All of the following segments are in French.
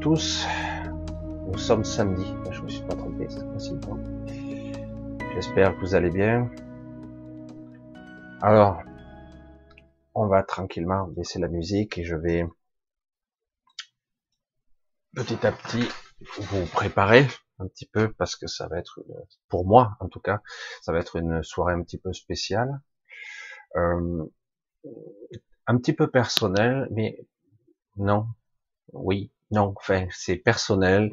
tous. Nous sommes samedi. Je me suis pas trompé c'est possible. J'espère que vous allez bien. Alors, on va tranquillement baisser la musique et je vais petit à petit vous préparer un petit peu parce que ça va être pour moi en tout cas ça va être une soirée un petit peu spéciale euh, un petit peu personnel, mais non, oui, non, enfin, c'est personnel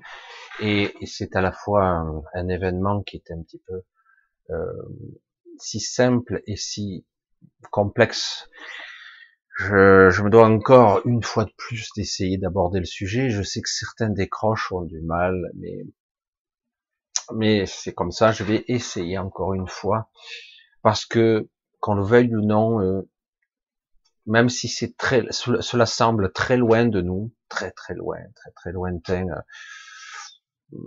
et, c'est à la fois un, événement qui est un petit peu euh, si simple et si complexe. Je, me dois encore une fois de plus d'essayer d'aborder le sujet. Je sais que certains décroches ont du mal, mais mais c'est comme ça. Je vais essayer encore une fois parce que qu'on le veuille ou non, euh, même si c'est très, cela semble très loin de nous, très très loin, très très lointain, euh,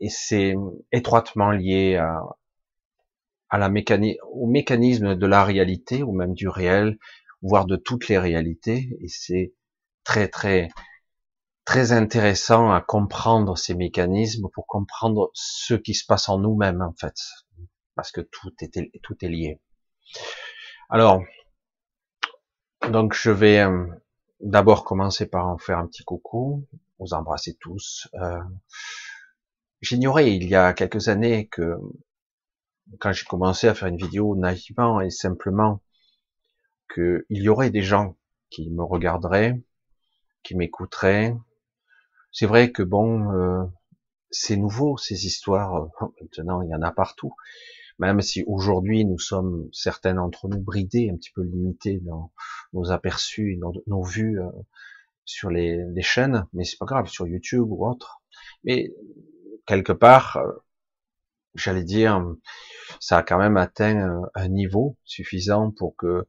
et c'est étroitement lié à, à la mécanique, au mécanisme de la réalité ou même du réel, voire de toutes les réalités, et c'est très très très intéressant à comprendre ces mécanismes pour comprendre ce qui se passe en nous-mêmes en fait, parce que tout est tout est lié. Alors, donc je vais euh, d'abord commencer par en faire un petit coucou, vous embrasser tous. Euh, j'ignorais il y a quelques années que quand j'ai commencé à faire une vidéo naïvement et simplement qu'il y aurait des gens qui me regarderaient, qui m'écouteraient. C'est vrai que bon, euh, c'est nouveau ces histoires. Maintenant, il y en a partout même si aujourd'hui nous sommes certains d'entre nous bridés, un petit peu limités dans nos aperçus, nos vues euh, sur les, chaînes, mais c'est pas grave, sur YouTube ou autre. Mais quelque part, euh, j'allais dire, ça a quand même atteint un niveau suffisant pour que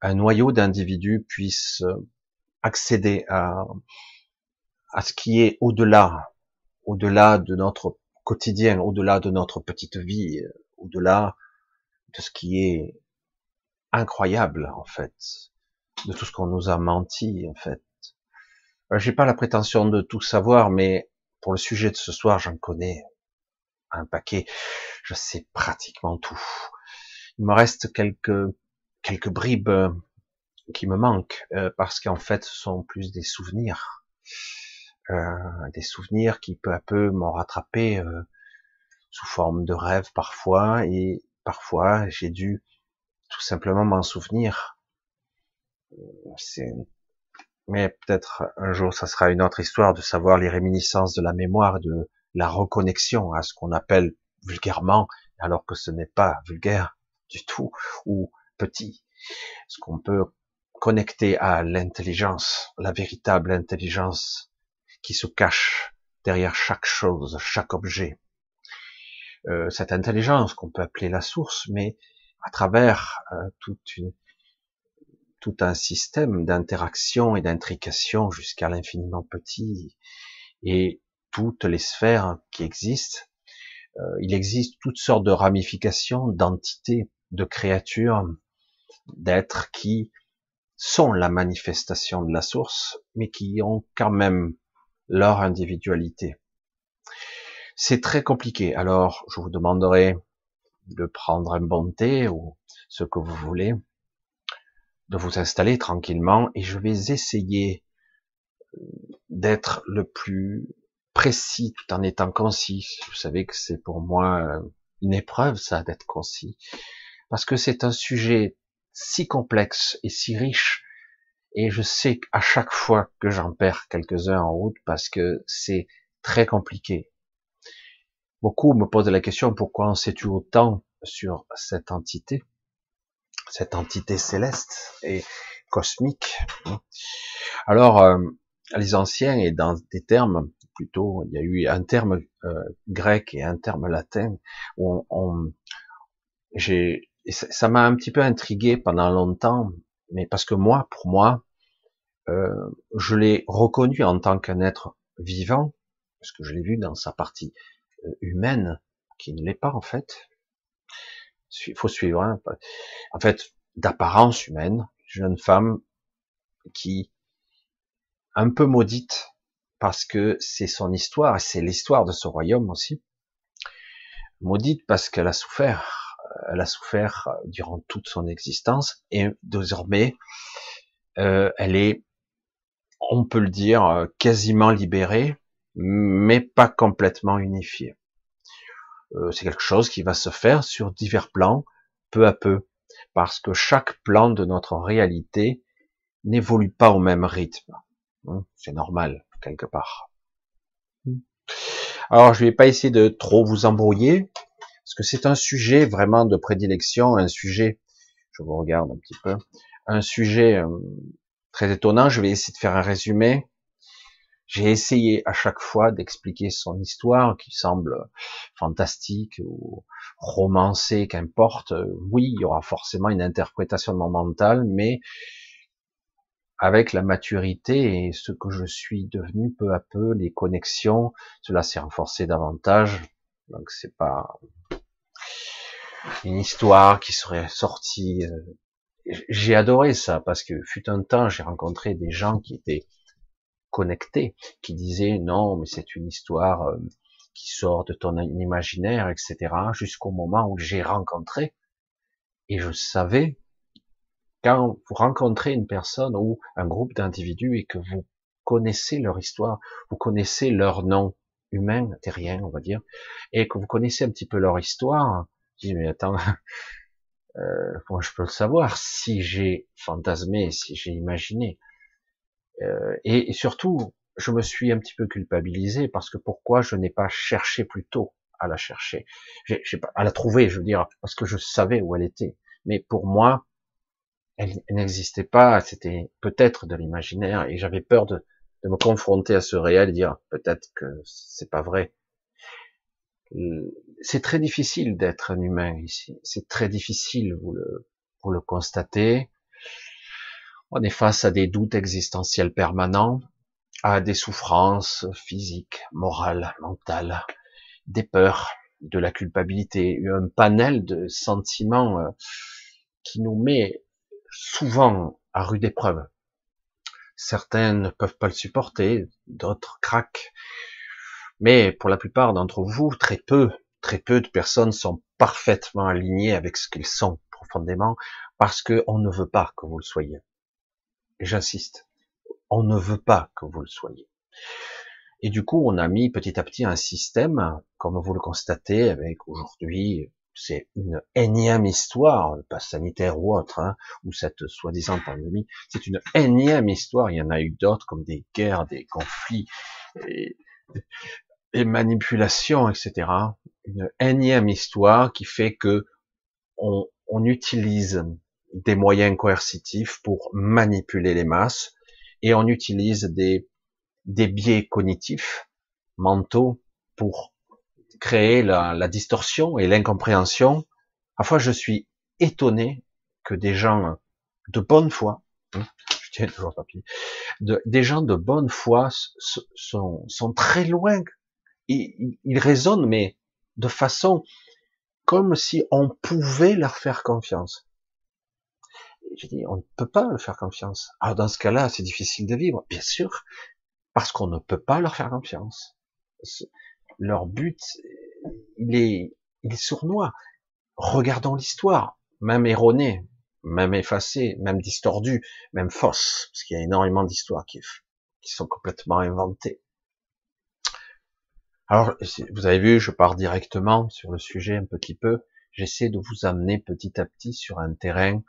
un noyau d'individus puisse accéder à ce qui est au-delà, au-delà de notre quotidien, au-delà de notre petite vie, au-delà de ce qui est incroyable en fait, de tout ce qu'on nous a menti en fait. Euh, j'ai pas la prétention de tout savoir, mais pour le sujet de ce soir, j'en connais un paquet. Je sais pratiquement tout. Il me reste quelques quelques bribes euh, qui me manquent euh, parce qu'en fait, ce sont plus des souvenirs, des souvenirs qui peu à peu m'ont rattrapé sous forme de rêve parfois, et parfois j'ai dû tout simplement m'en souvenir. Mais peut-être un jour, ça sera une autre histoire de savoir les réminiscences de la mémoire, de la reconnexion à ce qu'on appelle vulgairement, alors que ce n'est pas vulgaire du tout, ou petit, ce qu'on peut connecter à l'intelligence, la véritable intelligence qui se cache derrière chaque chose, chaque objet. Euh, cette intelligence qu'on peut appeler la source, mais à travers euh, tout un système d'interaction et d'intrication jusqu'à l'infiniment petit et toutes les sphères qui existent. Euh, il existe toutes sortes de ramifications, d'entités, de créatures, d'êtres qui sont la manifestation de la source, mais qui ont quand même leur individualité. C'est très compliqué. Alors, je vous demanderai de prendre un bon thé ou ce que vous voulez, de vous installer tranquillement et je vais essayer euh, d'être le plus précis tout en étant concis. Vous savez que c'est pour moi euh, une épreuve ça d'être concis parce que c'est un sujet si complexe et si riche et je sais qu'à chaque fois que j'en perds quelques-uns en route parce que c'est très compliqué. Beaucoup me posent la question pourquoi on sait-tu autant sur cette entité, cette entité céleste et cosmique. Alors, euh, les anciens et dans des termes plutôt, il y a eu un terme euh, grec et un terme latin où on, j'ai, ça m'a un petit peu intrigué pendant longtemps, mais parce que moi, pour moi, euh, je l'ai reconnu en tant qu'un être vivant, parce que je l'ai vu dans sa partie humaine qui ne l'est pas en fait. Il faut suivre. Hein. En fait, d'apparence humaine, jeune femme qui un peu maudite parce que c'est son histoire et c'est l'histoire de ce royaume aussi. Maudite parce qu'elle a souffert, elle a souffert durant toute son existence et désormais euh, elle est, on peut le dire, quasiment libérée, mais pas complètement unifiée. Euh, c'est quelque chose qui va se faire sur divers plans, peu à peu, parce que chaque plan de notre réalité n'évolue pas au même rythme. C'est normal, quelque part. Alors, je vais pas essayer de trop vous embrouiller, parce que c'est un sujet vraiment de prédilection, un sujet, je vous regarde un petit peu, un sujet euh, très étonnant. Je vais essayer de faire un résumé. J'ai essayé à chaque fois d'expliquer son histoire, qui semble fantastique ou romancée, qu'importe. Oui, il y aura forcément une interprétation de mon mental, mais avec la maturité et ce que je suis devenu peu à peu, les connexions, cela s'est renforcé davantage. Donc c'est pas une histoire qui serait sortie. Euh, j'ai adoré ça parce que fut un temps, j'ai rencontré des gens qui étaient connectés, qui disaient non, mais c'est une histoire euh, qui sort de ton imaginaire, etc. Jusqu'au moment où j'ai rencontré et je savais quand vous rencontrez une personne ou un groupe d'individus et que vous connaissez leur histoire, vous connaissez leur nom humain, terrien, on va dire, et que vous connaissez un petit peu leur histoire, je dis mais attends, euh, je peux le savoir si j'ai fantasmé, si j'ai imaginé, euh, et, surtout je me suis un petit peu culpabilisé parce que pourquoi je n'ai pas cherché plus tôt à la chercher, j'ai, pas, à la trouver, je veux dire, parce que je savais où elle était, mais pour moi elle, n'existait pas, c'était peut-être de l'imaginaire, et j'avais peur de, me confronter à ce réel et dire peut-être que c'est pas vrai. C'est très difficile d'être un humain ici, c'est très difficile, vous le, vous le constatez. On est face à des doutes existentiels permanents, à des souffrances physiques, morales, mentales, des peurs, de la culpabilité, un panel de sentiments euh, qui nous met souvent à rude épreuve. Certains ne peuvent pas le supporter, d'autres craquent. Mais pour la plupart d'entre vous, très peu, très peu de personnes sont parfaitement alignées avec ce qu'ils sont profondément parce qu'on ne veut pas que vous le soyez. Et j'insiste, on ne veut pas que vous le soyez. Et du coup, on a mis petit à petit un système, comme vous le constatez avec aujourd'hui c'est une énième histoire, pas sanitaire ou autre, hein, ou cette soi-disant pandémie, c'est une énième histoire. Il y en a eu d'autres comme des guerres, des conflits, et, manipulations, etc. Une énième histoire qui fait que on, on utilise des moyens coercitifs pour manipuler les masses et on utilise des, des biais cognitifs mentaux pour créer la, la distorsion et l'incompréhension. Parfois, je suis étonné que des gens de bonne foi, hein, je tiens toujours des gens de bonne foi sont, sont très loin. Ils, ils raisonnent, mais de façon comme si on pouvait leur faire confiance. Je dis, on ne peut pas leur faire confiance. Alors dans ce cas-là, c'est difficile de vivre, bien sûr, parce qu'on ne peut pas leur faire confiance leur but, il est, il est sournois. Regardons l'histoire, même erronée, même effacée, même distordue, même fausse, parce qu'il y a énormément d'histoires qui, qui sont complètement inventées. Alors, vous avez vu, je pars directement sur le sujet un petit peu. J'essaie de vous amener petit à petit sur un terrain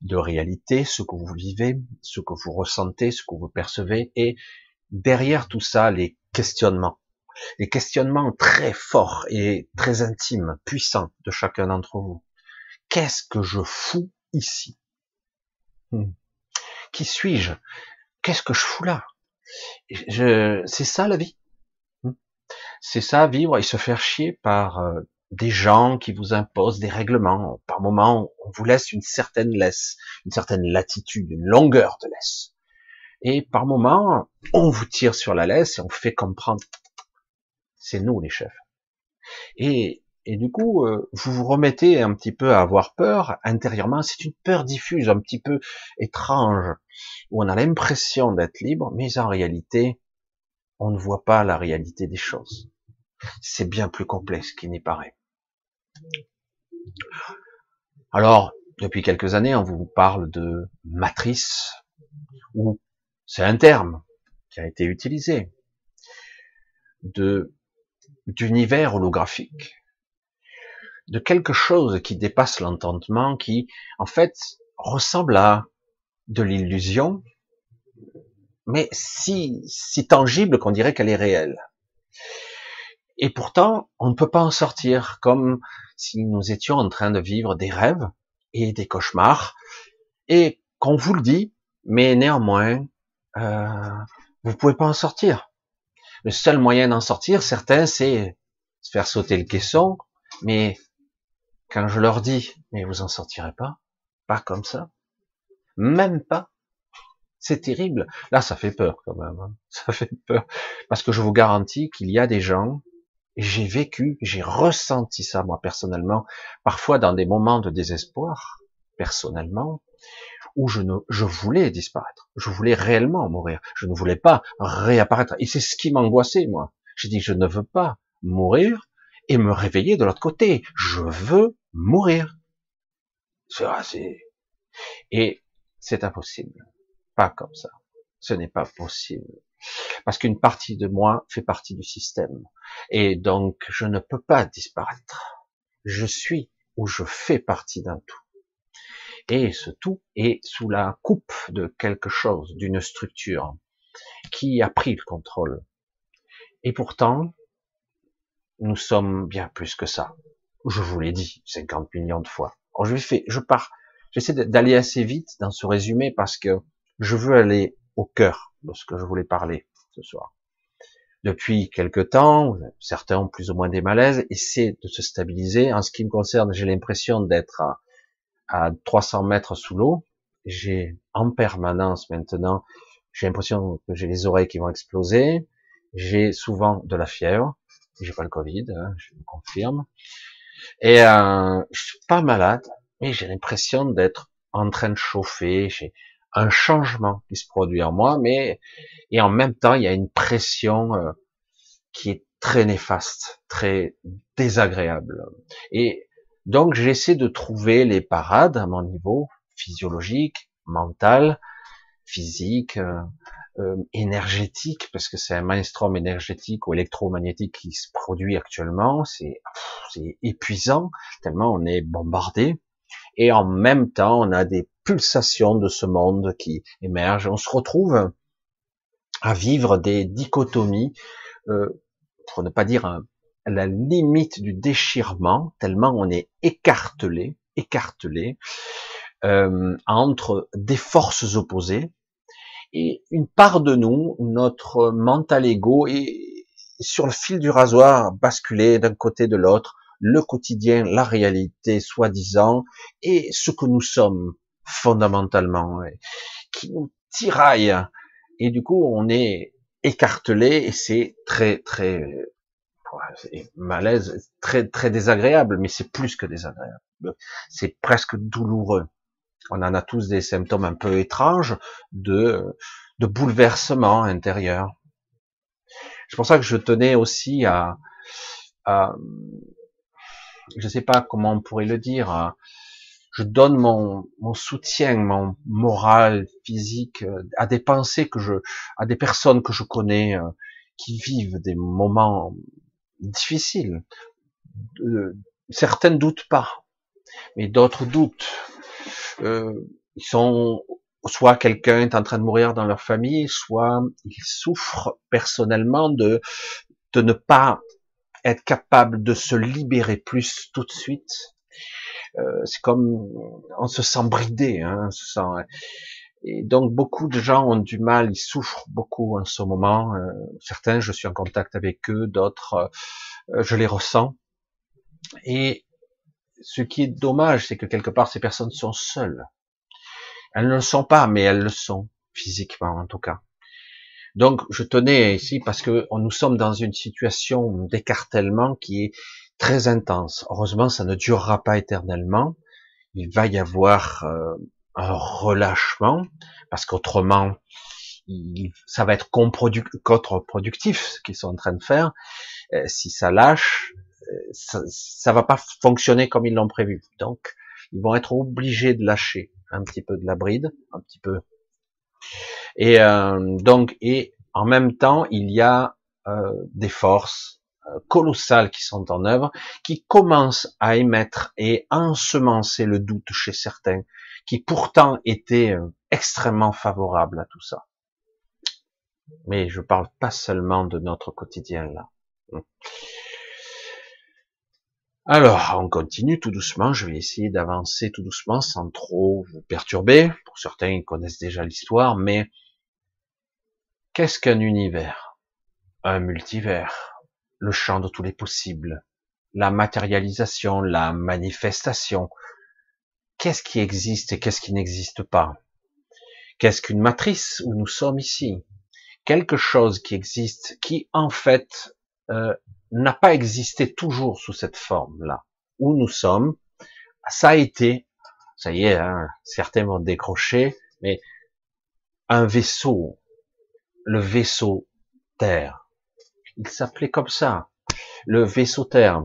de réalité, ce que vous vivez, ce que vous ressentez, ce que vous percevez, et derrière tout ça, les questionnements les questionnements très forts et très intimes, puissants de chacun d'entre vous. Qu'est-ce que je fous ici? Hmm. Qui suis-je? Qu'est-ce que je fous là? Je... C'est ça la vie? Hmm. C'est ça vivre et se faire chier par euh, des gens qui vous imposent des règlements. Par moments, on vous laisse une certaine laisse, une certaine latitude, une longueur de laisse. Et par moments, on vous tire sur la laisse et on fait comprendre c'est nous les chefs. Et, Et du coup, euh, vous vous remettez un petit peu à avoir peur intérieurement. C'est une peur diffuse, un petit peu étrange, où on a l'impression d'être libre, mais en réalité, on ne voit pas la réalité des choses. C'est bien plus complexe qu'il n'y paraît. Alors, depuis quelques années, on vous parle de matrice, ou c'est un terme qui a été utilisé, de d'univers holographique, de quelque chose qui dépasse l'entendement, qui en fait ressemble à de l'illusion, mais si, si tangible qu'on dirait qu'elle est réelle. Et pourtant, on ne peut pas en sortir, comme si nous étions en train de vivre des rêves et des cauchemars, et qu'on vous le dit, mais néanmoins, euh, vous pouvez pas en sortir. Le seul moyen d'en sortir, certains, c'est se faire sauter le caisson, mais quand je leur dis, mais vous en sortirez pas, pas comme ça, même pas, c'est terrible. Là, ça fait peur quand même. Hein. Ça fait peur. Parce que je vous garantis qu'il y a des gens, j'ai vécu, j'ai ressenti ça moi personnellement, parfois dans des moments de désespoir, personnellement, où je ne, je voulais disparaître. Je voulais réellement mourir. Je ne voulais pas réapparaître. Et c'est ce qui m'angoissait, moi. J'ai dit, je ne veux pas mourir et me réveiller de l'autre côté. Je veux mourir. C'est, et c'est impossible comme ça. Ce n'est pas possible. Parce qu'une partie de moi fait partie du système. Et donc, je ne peux pas disparaître. Je suis ou je fais partie d'un tout. Et ce tout est sous la coupe de quelque chose, d'une structure qui a pris le contrôle. Et pourtant, nous sommes bien plus que ça. Je vous l'ai dit 50 millions de fois. je fais, je pars, j'essaie d'aller assez vite dans ce résumé parce que je veux aller au cœur de ce que je voulais parler ce soir. Depuis quelque temps, certains ont plus ou moins des malaises, essaient de se stabiliser. En ce qui me concerne, j'ai l'impression d'être à, 300 mètres sous l'eau. J'ai en permanence maintenant, j'ai l'impression que j'ai les oreilles qui vont exploser. J'ai souvent de la fièvre. J'ai pas le Covid, hein, je vous confirme. Et euh, je suis pas malade, mais j'ai l'impression d'être en train de chauffer. Un changement qui se produit en moi, mais et en même temps il y a une pression euh, qui est très néfaste, très désagréable. Et donc j'essaie de trouver les parades à mon niveau physiologique, mental, physique, euh, euh, énergétique, parce que c'est un mainstream énergétique ou électromagnétique qui se produit actuellement, c'est épuisant tellement on est bombardé. Et en même temps, on a des pulsations de ce monde qui émergent. On se retrouve à vivre des dichotomies, euh, pour ne pas dire la limite du déchirement, tellement on est écartelé, écartelé euh, entre des forces opposées. Et une part de nous, notre mental ego, est sur le fil du rasoir, basculé d'un côté de l'autre, le quotidien, la réalité soi-disant, et ce que nous sommes fondamentalement, qui nous tiraille. Et du coup, on est écartelé et c'est très, très, malaise, très, très désagréable, mais c'est plus que désagréable. C'est presque douloureux. On en a tous des symptômes un peu étranges de, de bouleversement intérieur. C'est pour ça que je tenais aussi à, à je sais pas comment on pourrait le dire, je donne mon, soutien, mon moral, physique euh, à des pensées que je, à des personnes que je connais euh, qui vivent des moments difficiles. Euh, certaines doutent pas, mais d'autres doutent. Euh, ils sont soit quelqu'un est en train de mourir dans leur famille, soit ils souffrent personnellement de de ne pas être capable de se libérer plus tout de suite euh, c'est comme on se sent bridé, hein, on se sent. Et donc beaucoup de gens ont du mal, ils souffrent beaucoup en ce moment. Euh, certains, je suis en contact avec eux, d'autres, euh, je les ressens. Et ce qui est dommage, c'est que quelque part ces personnes sont seules. Elles ne le sont pas, mais elles le sont physiquement en tout cas. Donc je tenais ici parce que nous sommes dans une situation d'écartèlement qui est très intense. Heureusement, ça ne durera pas éternellement. Il va y avoir euh, un relâchement, parce qu'autrement, ça va être contre-productif ce qu'ils sont en train de faire. Euh, si ça lâche, euh, ça, ça va pas fonctionner comme ils l'ont prévu. Donc, ils vont être obligés de lâcher un petit peu de la bride, un petit peu. Et euh, donc, et en même temps, il y a euh, des forces euh, colossales qui sont en œuvre, qui commencent à émettre et ensemencer le doute chez certains, qui pourtant étaient extrêmement favorables à tout ça. Mais je parle pas seulement de notre quotidien là. Alors, on continue tout doucement. Je vais essayer d'avancer tout doucement sans trop vous perturber. Pour certains, ils connaissent déjà l'histoire, mais qu'est-ce qu'un univers? Un multivers, le champ de tous les possibles, la matérialisation, la manifestation. Qu'est-ce qui existe et qu'est-ce qui n'existe pas? Qu'est-ce qu'une matrice où nous sommes ici? Quelque chose qui existe, qui en fait euh, n'a pas existé toujours sous cette forme-là. Où nous sommes, ça a été, ça y est, hein, certains vont décrocher, mais un vaisseau, le vaisseau Terre. Il s'appelait comme ça, le vaisseau Terre,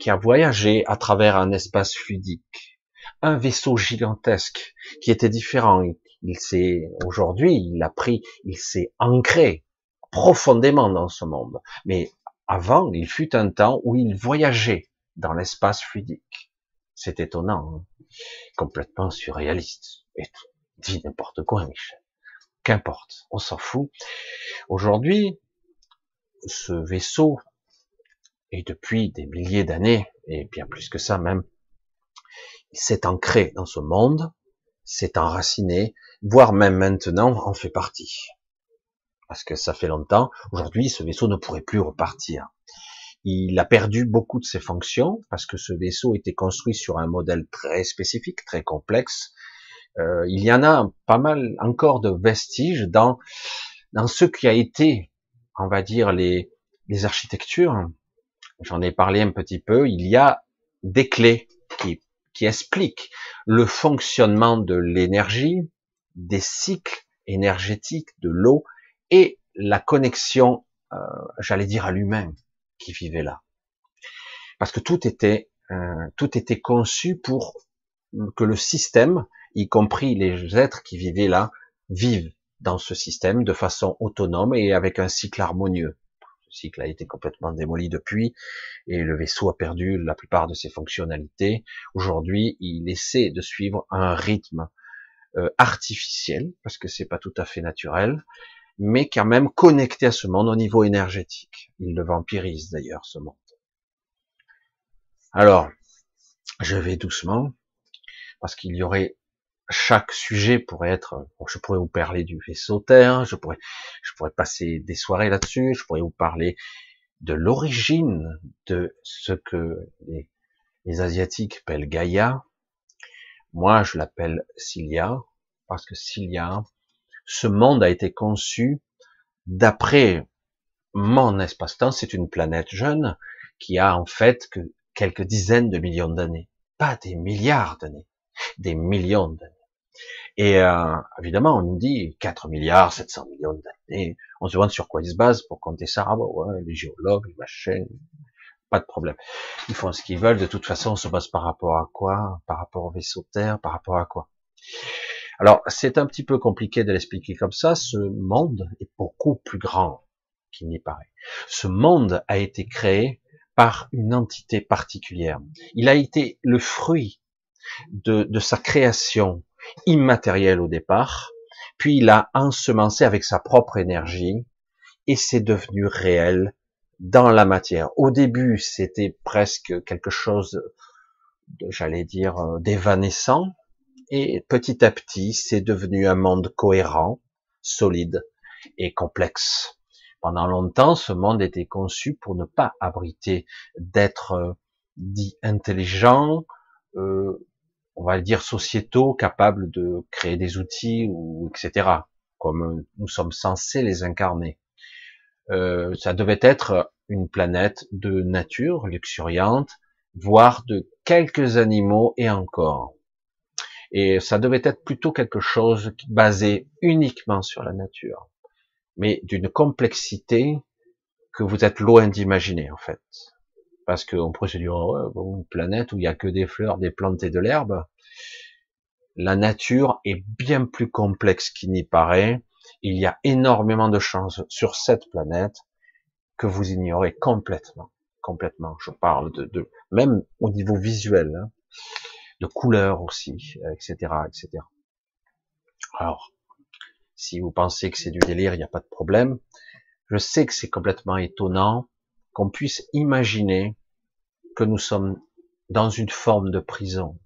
qui a voyagé à travers un espace fluidique. Un vaisseau gigantesque qui était différent. Il s'est, aujourd'hui, il a pris, il s'est ancré profondément dans ce monde. Mais avant, il fut un temps où il voyageait dans l'espace fluidique. C'est étonnant, hein. complètement surréaliste. Et dit n'importe quoi, Michel. Qu'importe, on s'en fout. Aujourd'hui, ce vaisseau, et depuis des milliers d'années, et bien plus que ça même, s'est ancré dans ce monde, s'est enraciné, voire même maintenant en fait partie parce que ça fait longtemps. Aujourd'hui, ce vaisseau ne pourrait plus repartir. Il a perdu beaucoup de ses fonctions parce que ce vaisseau était construit sur un modèle très spécifique, très complexe. Euh, il y en a pas mal encore de vestiges dans dans ce qui a été, on va dire les les architectures. J'en ai parlé un petit peu. Il y a des clés qui qui expliquent le fonctionnement de l'énergie, des cycles énergétiques, de l'eau, et la connexion, euh, j'allais dire à l'humain qui vivait là, parce que tout était euh, tout était conçu pour que le système, y compris les êtres qui vivaient là, vivent dans ce système de façon autonome et avec un cycle harmonieux. Le cycle a été complètement démoli depuis et le vaisseau a perdu la plupart de ses fonctionnalités. Aujourd'hui, il essaie de suivre un rythme euh, artificiel parce que c'est pas tout à fait naturel mais quand même connecté à ce monde au niveau énergétique. Il le vampirise d'ailleurs, ce monde. Alors, je vais doucement, parce qu'il y aurait chaque sujet pourrait être, je pourrais vous parler du vaisseau Terre, je pourrais, je pourrais passer des soirées là-dessus, je pourrais vous parler de l'origine de ce que les, les Asiatiques appellent Gaïa. Moi, je l'appelle Cilia, parce que Cilia, ce monde a été conçu d'après mon espace-temps, c'est une planète jeune qui a en fait que quelques dizaines de millions d'années, pas des milliards d'années, des millions d'années. Et euh, évidemment, on nous dit 4 milliards, 700 millions d'années. On se demande sur quoi ils se basent pour compter ça. Ah bah les géologues, les machins, pas de problème. Ils font ce qu'ils veulent. De toute façon, on se base par rapport à quoi? Par rapport au vaisseau Terre? Par rapport à quoi? Alors, c'est un petit peu compliqué de l'expliquer comme ça. Ce monde est beaucoup plus grand qu'il n'y paraît. Ce monde a été créé par une entité particulière. Il a été le fruit de, sa création immatérielle au départ, puis il a ensemencé avec sa propre énergie, et c'est devenu réel dans la matière. Au début, c'était presque quelque chose, j'allais dire, euh, d'évanescent, et petit à petit, c'est devenu un monde cohérent, solide et complexe. Pendant longtemps, ce monde était conçu pour ne pas abriter d'êtres euh, dits intelligents, euh, on va le dire sociétaux, capables de créer des outils ou etc. Comme nous sommes censés les incarner. Euh, ça devait être une planète de nature luxuriante, voire de quelques animaux et encore. Et ça devait être plutôt quelque chose basé uniquement sur la nature, mais d'une complexité que vous êtes loin d'imaginer en fait. Parce qu'on pourrait se dire, oh, une planète où il n'y a que des fleurs, des plantes et de l'herbe. La nature est bien plus complexe qu'il n'y paraît. Il y a énormément de chances sur cette planète que vous ignorez complètement. Complètement. Je parle de, même au niveau visuel, hein, de couleurs aussi, etc., etc. Alors, si vous pensez que c'est du délire, il n'y a pas de problème. Je sais que c'est complètement étonnant qu'on puisse imaginer que nous sommes dans une forme de prison.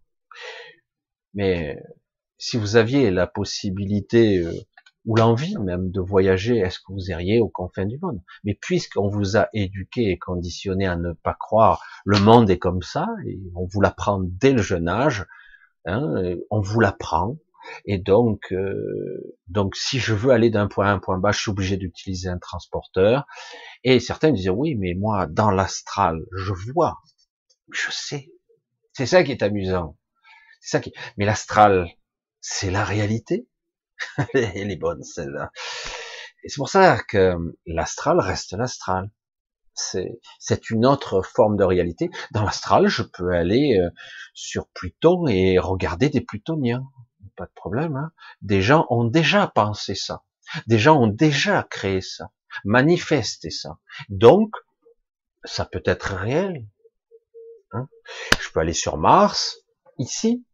Mais si vous aviez la possibilité euh, ou l'envie même de voyager, est-ce que vous iriez aux confins du monde? Mais puisqu'on vous a éduqué et conditionné à ne pas croire, le monde est comme ça, et on vous l'apprend dès le jeune âge, hein, on vous l'apprend, et donc, euh, donc si je veux aller d'un point à un point B, je suis obligé d'utiliser un transporteur. Et certains disaient oui, mais moi dans l'astral, je vois, je sais. C'est ça qui est amusant. C'est ça qui. Mais l'astral, c'est la réalité. Elle est bonne celle-là. Et c'est pour ça que l'astral reste l'astral. C'est, c'est une autre forme de réalité. Dans l'astral, je peux aller euh, sur Pluton et regarder des plutoniens pas de problème. Hein. Des gens ont déjà pensé ça. Des gens ont déjà créé ça, manifesté ça. Donc, ça peut être réel. Hein. Je peux aller sur Mars, ici,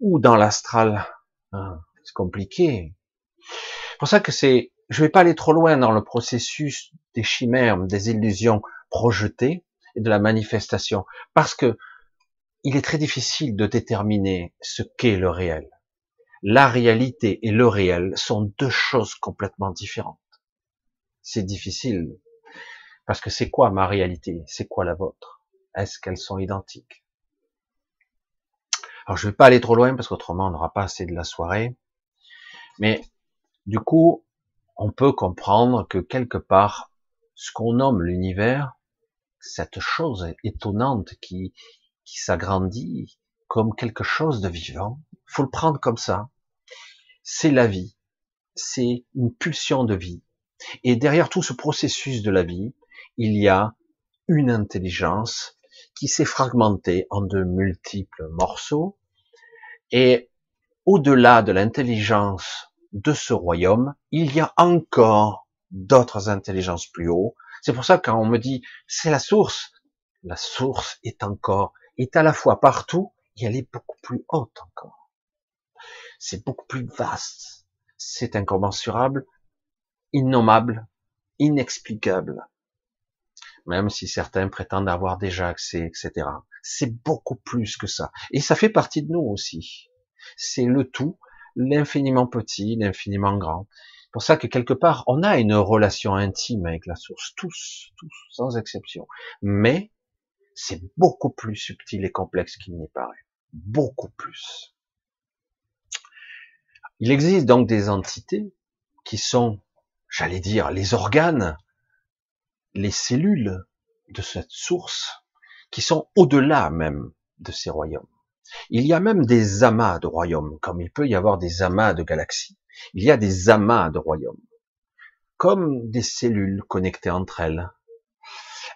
ou dans l'astral. Hein, c'est compliqué. C'est pour ça que c'est, je vais pas aller trop loin dans le processus des chimères, des illusions projetées et de la manifestation, parce que il est très difficile de déterminer ce qu'est le réel la réalité et le réel sont deux choses complètement différentes. C'est difficile. Parce que c'est quoi ma réalité? C'est quoi la vôtre? Est-ce qu'elles sont identiques? Alors je ne vais pas aller trop loin parce qu'autrement on n'aura pas assez de la soirée. Mais du coup, on peut comprendre que quelque part, ce qu'on nomme l'univers, cette chose étonnante qui, qui s'agrandit comme quelque chose de vivant, faut le prendre comme ça. C'est la vie. C'est une pulsion de vie. Et derrière tout ce processus de la vie, il y a une intelligence qui s'est fragmentée en de multiples morceaux. Et au-delà de l'intelligence de ce royaume, il y a encore d'autres intelligences plus haut. C'est pour ça que quand on me dit c'est la source, la source est encore, est à la fois partout et elle est beaucoup plus haute encore. C'est beaucoup plus vaste. C'est incommensurable, innommable, inexplicable. Même si certains prétendent avoir déjà accès, etc. C'est beaucoup plus que ça. Et ça fait partie de nous aussi. C'est le tout, l'infiniment petit, l'infiniment grand. C'est pour ça que quelque part, on a une relation intime avec la source, tous, tous, sans exception. Mais c'est beaucoup plus subtil et complexe qu'il n'y paraît beaucoup plus. Il existe donc des entités qui sont, j'allais dire, les organes, les cellules de cette source, qui sont au-delà même de ces royaumes. Il y a même des amas de royaumes, comme il peut y avoir des amas de galaxies. Il y a des amas de royaumes, comme des cellules connectées entre elles,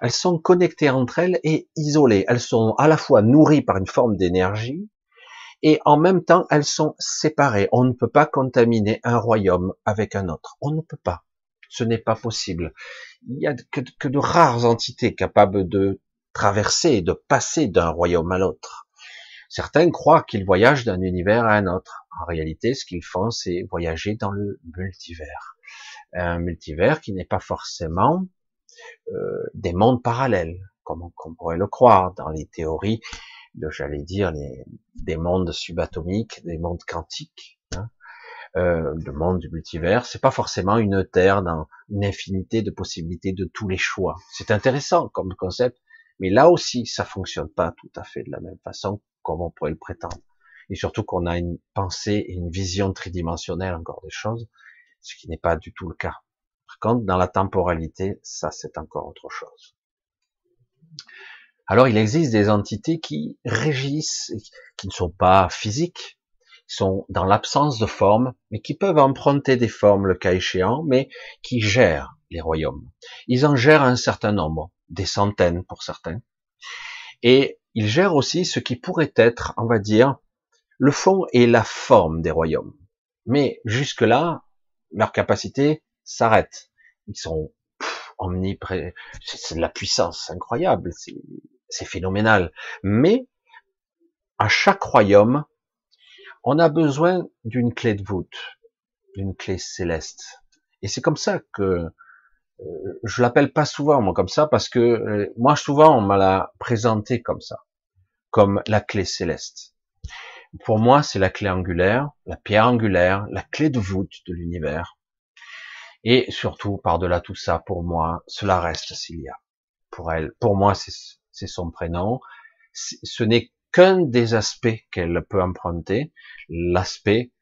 elles sont connectées entre elles et isolées. Elles sont à la fois nourries par une forme d'énergie et en même temps elles sont séparées. On ne peut pas contaminer un royaume avec un autre. On ne peut pas. Ce n'est pas possible. Il y a que, de rares entités capables de traverser, de passer d'un royaume à l'autre. Certains croient qu'ils voyagent d'un univers à un autre. En réalité, ce qu'ils font, c'est voyager dans le multivers. Un multivers qui n'est pas forcément euh, des mondes parallèles, comme on, pourrait le croire dans les théories de, j'allais dire, des mondes subatomiques, des mondes quantiques, hein, euh, le monde du multivers. C'est pas forcément une terre dans une infinité de possibilités de tous les choix. C'est intéressant comme concept, mais là aussi, ça fonctionne pas tout à fait de la même façon comme on pourrait le prétendre. Et surtout qu'on a une pensée et une vision tridimensionnelle encore des choses, ce qui n'est pas du tout le cas. Par contre, dans la temporalité, ça c'est encore autre chose. Alors il existe des entités qui régissent, qui ne sont pas physiques, sont dans l'absence de forme, mais qui peuvent emprunter des formes le cas échéant, mais qui gèrent les royaumes. Ils en gèrent un certain nombre, des centaines pour certains. Et ils gèrent aussi ce qui pourrait être, on va dire, le fond et la forme des royaumes. Mais jusque-là, leur capacité s'arrête. Ils sont omniprésents. C'est de la puissance incroyable. C'est phénoménal. Mais à chaque royaume, on a besoin d'une clé de voûte, d'une clé céleste. Et c'est comme ça que je l'appelle pas souvent moi comme ça parce que euh, moi souvent on m'a la présenté comme ça, comme la clé céleste. Pour moi, c'est la clé angulaire, la pierre angulaire, la clé de voûte de l'univers. Et surtout, par-delà tout ça, pour moi, cela reste Cilia. Pour elle, pour moi, c'est son prénom. Ce n'est qu'un des aspects qu'elle peut emprunter, l'aspect,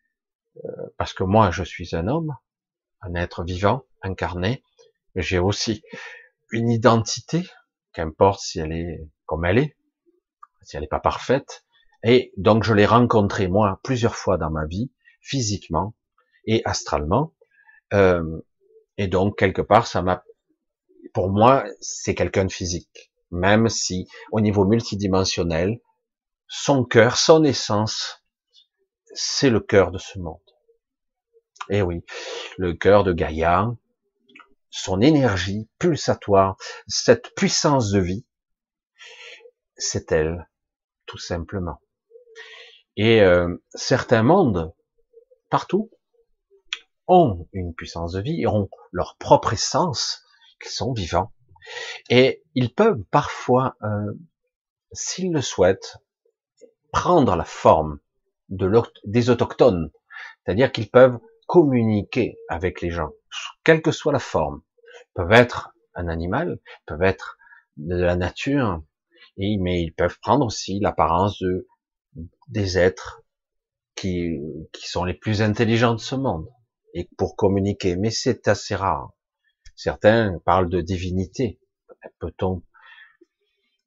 euh, parce que moi, je suis un homme, un être vivant, incarné, j'ai aussi une identité, qu'importe si elle est comme elle est, si elle n'est pas parfaite, et donc je l'ai rencontré moi plusieurs fois dans ma vie, physiquement et astralement, euh, et donc quelque part ça m'a, pour moi c'est quelqu'un de physique, même si au niveau multidimensionnel, son cœur, son essence, c'est le cœur de ce monde. Et oui, le cœur de Gaïa, son énergie pulsatoire, cette puissance de vie, c'est elle, tout simplement. Et euh, certains mondes, partout, ont une puissance de vie, ont leur propre essence, qu'ils sont vivants. Et ils peuvent parfois, euh, s'ils le souhaitent, prendre la forme de des autochtones. C'est-à-dire qu'ils peuvent communiquer avec les gens, quelle que soit la forme. Peuvent être un animal, peuvent être de la nature, mais ils peuvent prendre aussi l'apparence de des êtres qui, sont les plus intelligents de ce monde et pour communiquer. Mais c'est assez rare. Certains parlent de divinité. Peut-on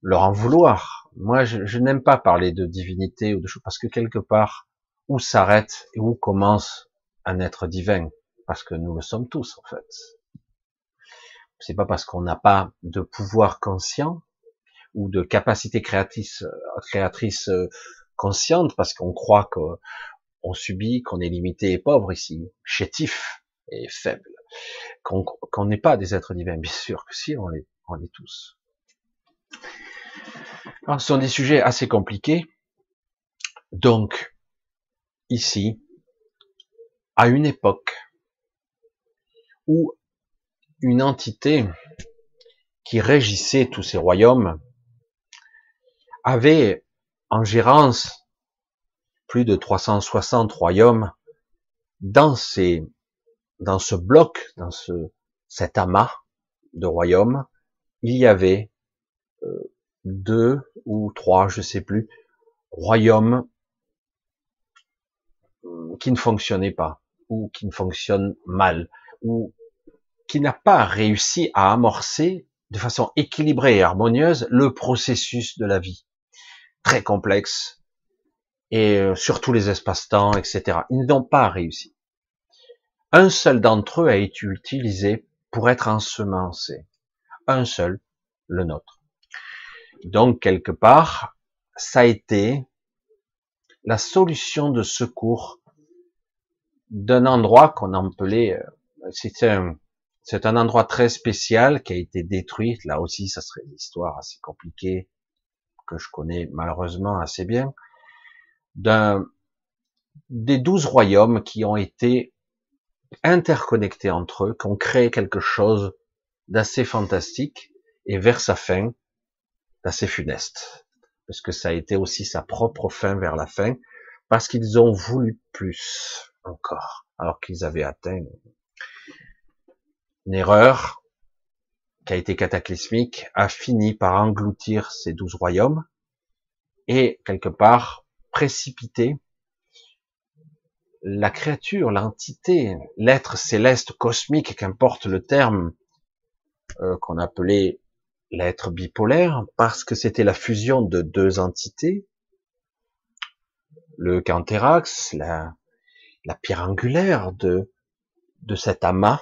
leur en vouloir? Moi, je n'aime pas parler de divinité ou de choses parce que quelque part, où s'arrête et où commence un être divin, parce que nous le sommes tous en fait. C'est pas parce qu'on n'a pas de pouvoir conscient ou de capacité créatrice, créatrice euh, consciente, parce qu'on croit qu'on subit, qu'on est limité et pauvre ici, chétif et faible, qu'on n'est pas des êtres divins. Bien sûr que si, on on est tous. Alors, ce sont des sujets assez compliqués. Donc, ici, à une époque où une entité qui régissait tous ces royaumes avait en gérance plus de 360 royaumes dans ces, dans ce bloc, dans ce, cet amas de royaumes, il y avait euh, deux ou trois, je sais plus, royaumes qui ne fonctionnaient pas ou qui ne fonctionne mal, ou qui n'a pas réussi à amorcer de façon équilibrée et harmonieuse le processus de la vie. Très complexe, et euh, surtout les espaces-temps, etc. Ils n'ont pas réussi. Un seul d'entre eux a été utilisé pour être ensemencé. Un seul, le nôtre. Donc, quelque part, ça a été la solution de secours d'un endroit qu'on appelait, euh, c'est un, c'est un endroit très spécial qui a été détruit. Là aussi, ça serait une histoire assez compliquée que je connais malheureusement assez bien. D'un, des douze royaumes qui ont été interconnectés entre eux, qui ont créé quelque chose d'assez fantastique et vers sa fin, d'assez funeste. Parce que ça a été aussi sa propre fin vers la fin, parce qu'ils ont voulu plus encore, alors qu'ils avaient atteint une erreur qui a été cataclysmique, a fini par engloutir ces douze royaumes et quelque part précipiter la créature, l'entité, l'être céleste, cosmique, qu'importe le terme euh, qu'on appelait l'être bipolaire parce que c'était la fusion de deux entités, le canthérax, la, la pierre angulaire de, de cet amas,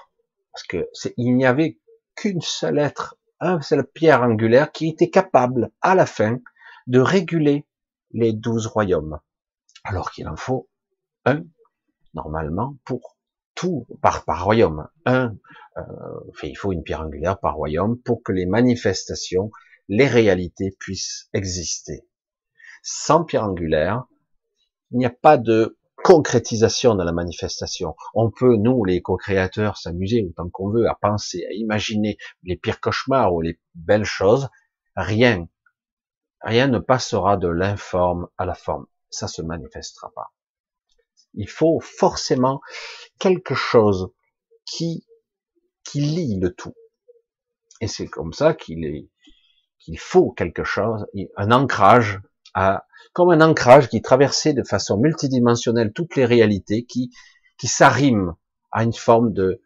parce que il n'y avait qu'une seule être, un seule pierre angulaire qui était capable, à la fin, de réguler les douze royaumes. Alors qu'il en faut un, normalement, pour tout, par, par royaume. Un, euh, il faut une pierre angulaire par royaume pour que les manifestations, les réalités puissent exister. Sans pierre angulaire, il n'y a pas de concrétisation dans la manifestation. On peut, nous, les co-créateurs, s'amuser autant qu'on veut à penser, à imaginer les pires cauchemars ou les belles choses. Rien, rien ne passera de l'informe à la forme. Ça se manifestera pas. Il faut forcément quelque chose qui, qui lie le tout. Et c'est comme ça qu'il est, qu'il faut quelque chose, un ancrage à, comme un ancrage qui traversait de façon multidimensionnelle toutes les réalités, qui, qui s'arrime à une forme de,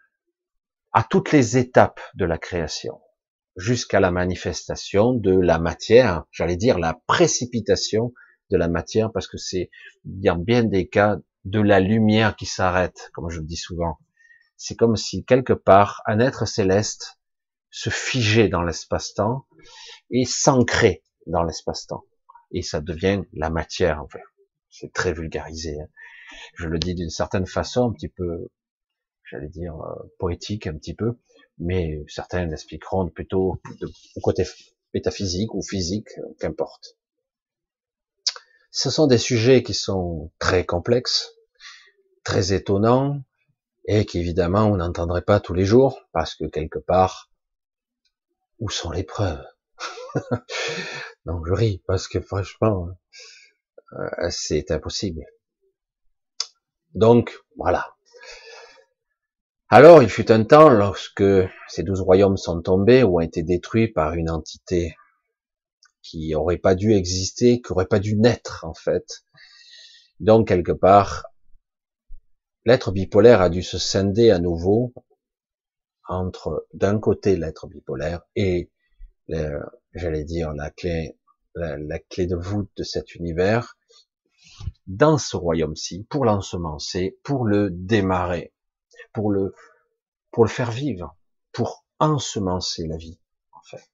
à toutes les étapes de la création, jusqu'à la manifestation de la matière, j'allais dire la précipitation de la matière, parce que c'est, dans bien des cas, de la lumière qui s'arrête, comme je le dis souvent. C'est comme si quelque part un être céleste se figeait dans l'espace-temps et s'ancrait dans l'espace-temps. Et ça devient la matière, en fait. C'est très vulgarisé. Hein. Je le dis d'une certaine façon, un petit peu, j'allais dire, euh, poétique un petit peu, mais certains l'expliqueront plutôt au côté métaphysique ou physique, qu'importe. Ce sont des sujets qui sont très complexes, très étonnants, et qu'évidemment on n'entendrait pas tous les jours, parce que quelque part, où sont les preuves? Non, je ris, parce que franchement, euh, c'est impossible. Donc, voilà. Alors, il fut un temps, lorsque ces douze royaumes sont tombés ou ont été détruits par une entité qui aurait pas dû exister, qui aurait pas dû naître en fait. Donc quelque part, l'être bipolaire a dû se scinder à nouveau entre d'un côté l'être bipolaire et j'allais dire la clé la, clé de voûte de cet univers dans ce royaume-ci pour l'ensemencer, pour le démarrer, pour le pour le faire vivre, pour ensemencer la vie en fait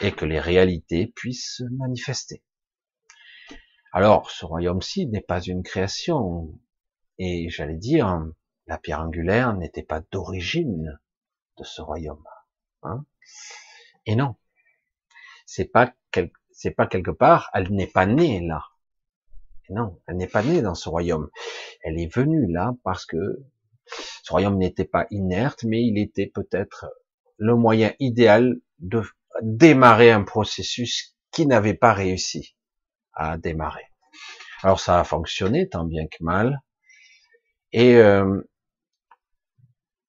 et que les réalités puissent se manifester. Alors, ce royaume-ci n'est pas une création, et j'allais dire, la pierre angulaire n'était pas d'origine de ce royaume. Hein et non, c'est pas c'est pas quelque part, elle n'est pas née là. Non, elle n'est pas née dans ce royaume. Elle est venue là parce que ce royaume n'était pas inerte, mais il était peut-être le moyen idéal de démarrer un processus qui n'avait pas réussi à démarrer. Alors ça a fonctionné tant bien que mal. Et euh,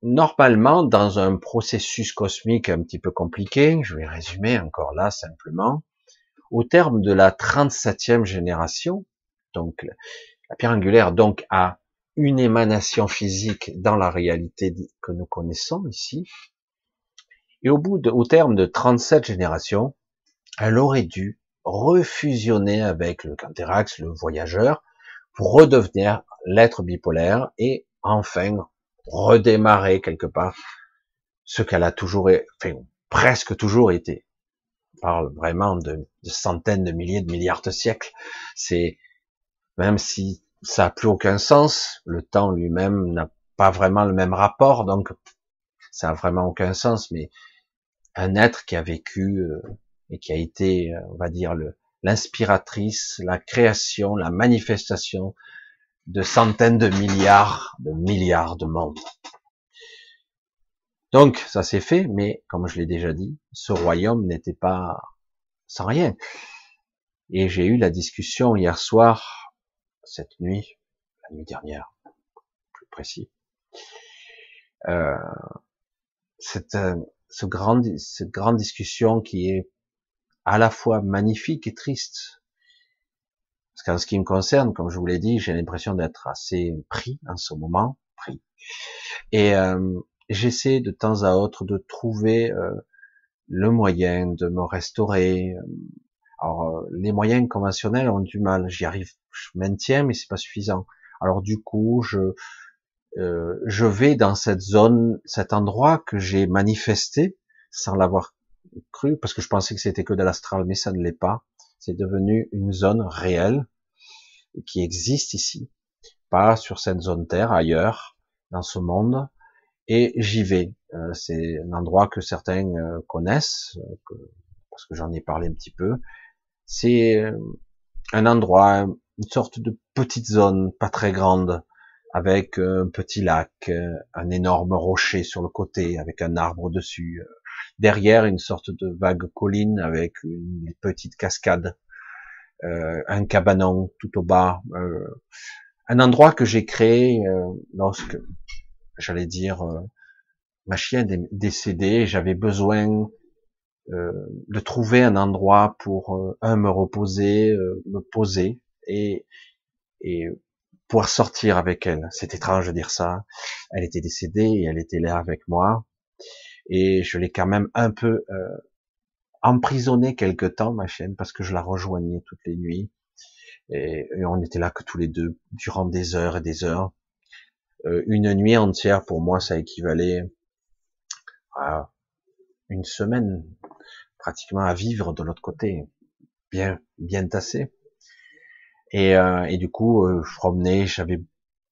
normalement, dans un processus cosmique un petit peu compliqué, je vais résumer encore là simplement, au terme de la 37e génération, donc la pierre angulaire donc a une émanation physique dans la réalité que nous connaissons ici, et au bout de, au terme de 37 générations, elle aurait dû refusionner avec le Canthérax, le voyageur, pour redevenir l'être bipolaire et enfin redémarrer quelque part ce qu'elle a toujours, enfin, presque toujours été. On parle vraiment de, centaines de milliers de milliards de siècles. C'est, même si ça n'a plus aucun sens, le temps lui-même n'a pas vraiment le même rapport, donc ça a vraiment aucun sens, mais un être qui a vécu euh, et qui a été, euh, on va dire, l'inspiratrice, la création, la manifestation de centaines de milliards, de milliards de mondes. Donc, ça s'est fait, mais comme je l'ai déjà dit, ce royaume n'était pas sans rien. Et j'ai eu la discussion hier soir, cette nuit, la nuit dernière, plus précis. Euh, grand, cette grande discussion qui est à la fois magnifique et triste. Parce qu'en ce qui me concerne, comme je vous l'ai dit, j'ai l'impression d'être assez pris en ce moment, pris. Et euh, j'essaie de temps à autre de trouver euh, le moyen de me restaurer. Alors les moyens conventionnels ont du mal, j'y arrive, je maintiens, mais c'est pas suffisant. Alors du coup, je euh, je vais dans cette zone, cet endroit que j'ai manifesté sans l'avoir cru, parce que je pensais que c'était que de l'astral, mais ça ne l'est pas. C'est devenu une zone réelle qui existe ici, pas sur cette zone Terre, ailleurs, dans ce monde. Et j'y vais. Euh, c'est un endroit que certains euh, connaissent, parce que j'en ai parlé un petit peu. C'est un endroit, une sorte de petite zone, pas très grande, avec un petit lac, euh, un énorme rocher sur le côté, avec un arbre dessus. Euh, derrière, une sorte de vague colline avec une petite cascade, euh, un cabanon tout au bas, un endroit que j'ai créé lorsque, j'allais dire, ma chienne est décédée, j'avais besoin de trouver un endroit pour un me reposer, me poser et et pouvoir sortir avec elle. C'est étrange de dire ça. Elle était décédée et elle était là avec moi. Et je l'ai quand même un peu euh, emprisonnée quelque temps, ma chienne, parce que je la rejoignais toutes les nuits. Et, on était là que tous les deux, durant des heures et des heures. Euh, une nuit entière, pour moi, ça équivalait à une semaine, pratiquement à vivre de l'autre côté, bien, bien tassé. Et, euh, et du coup, euh, je promenais, j'avais,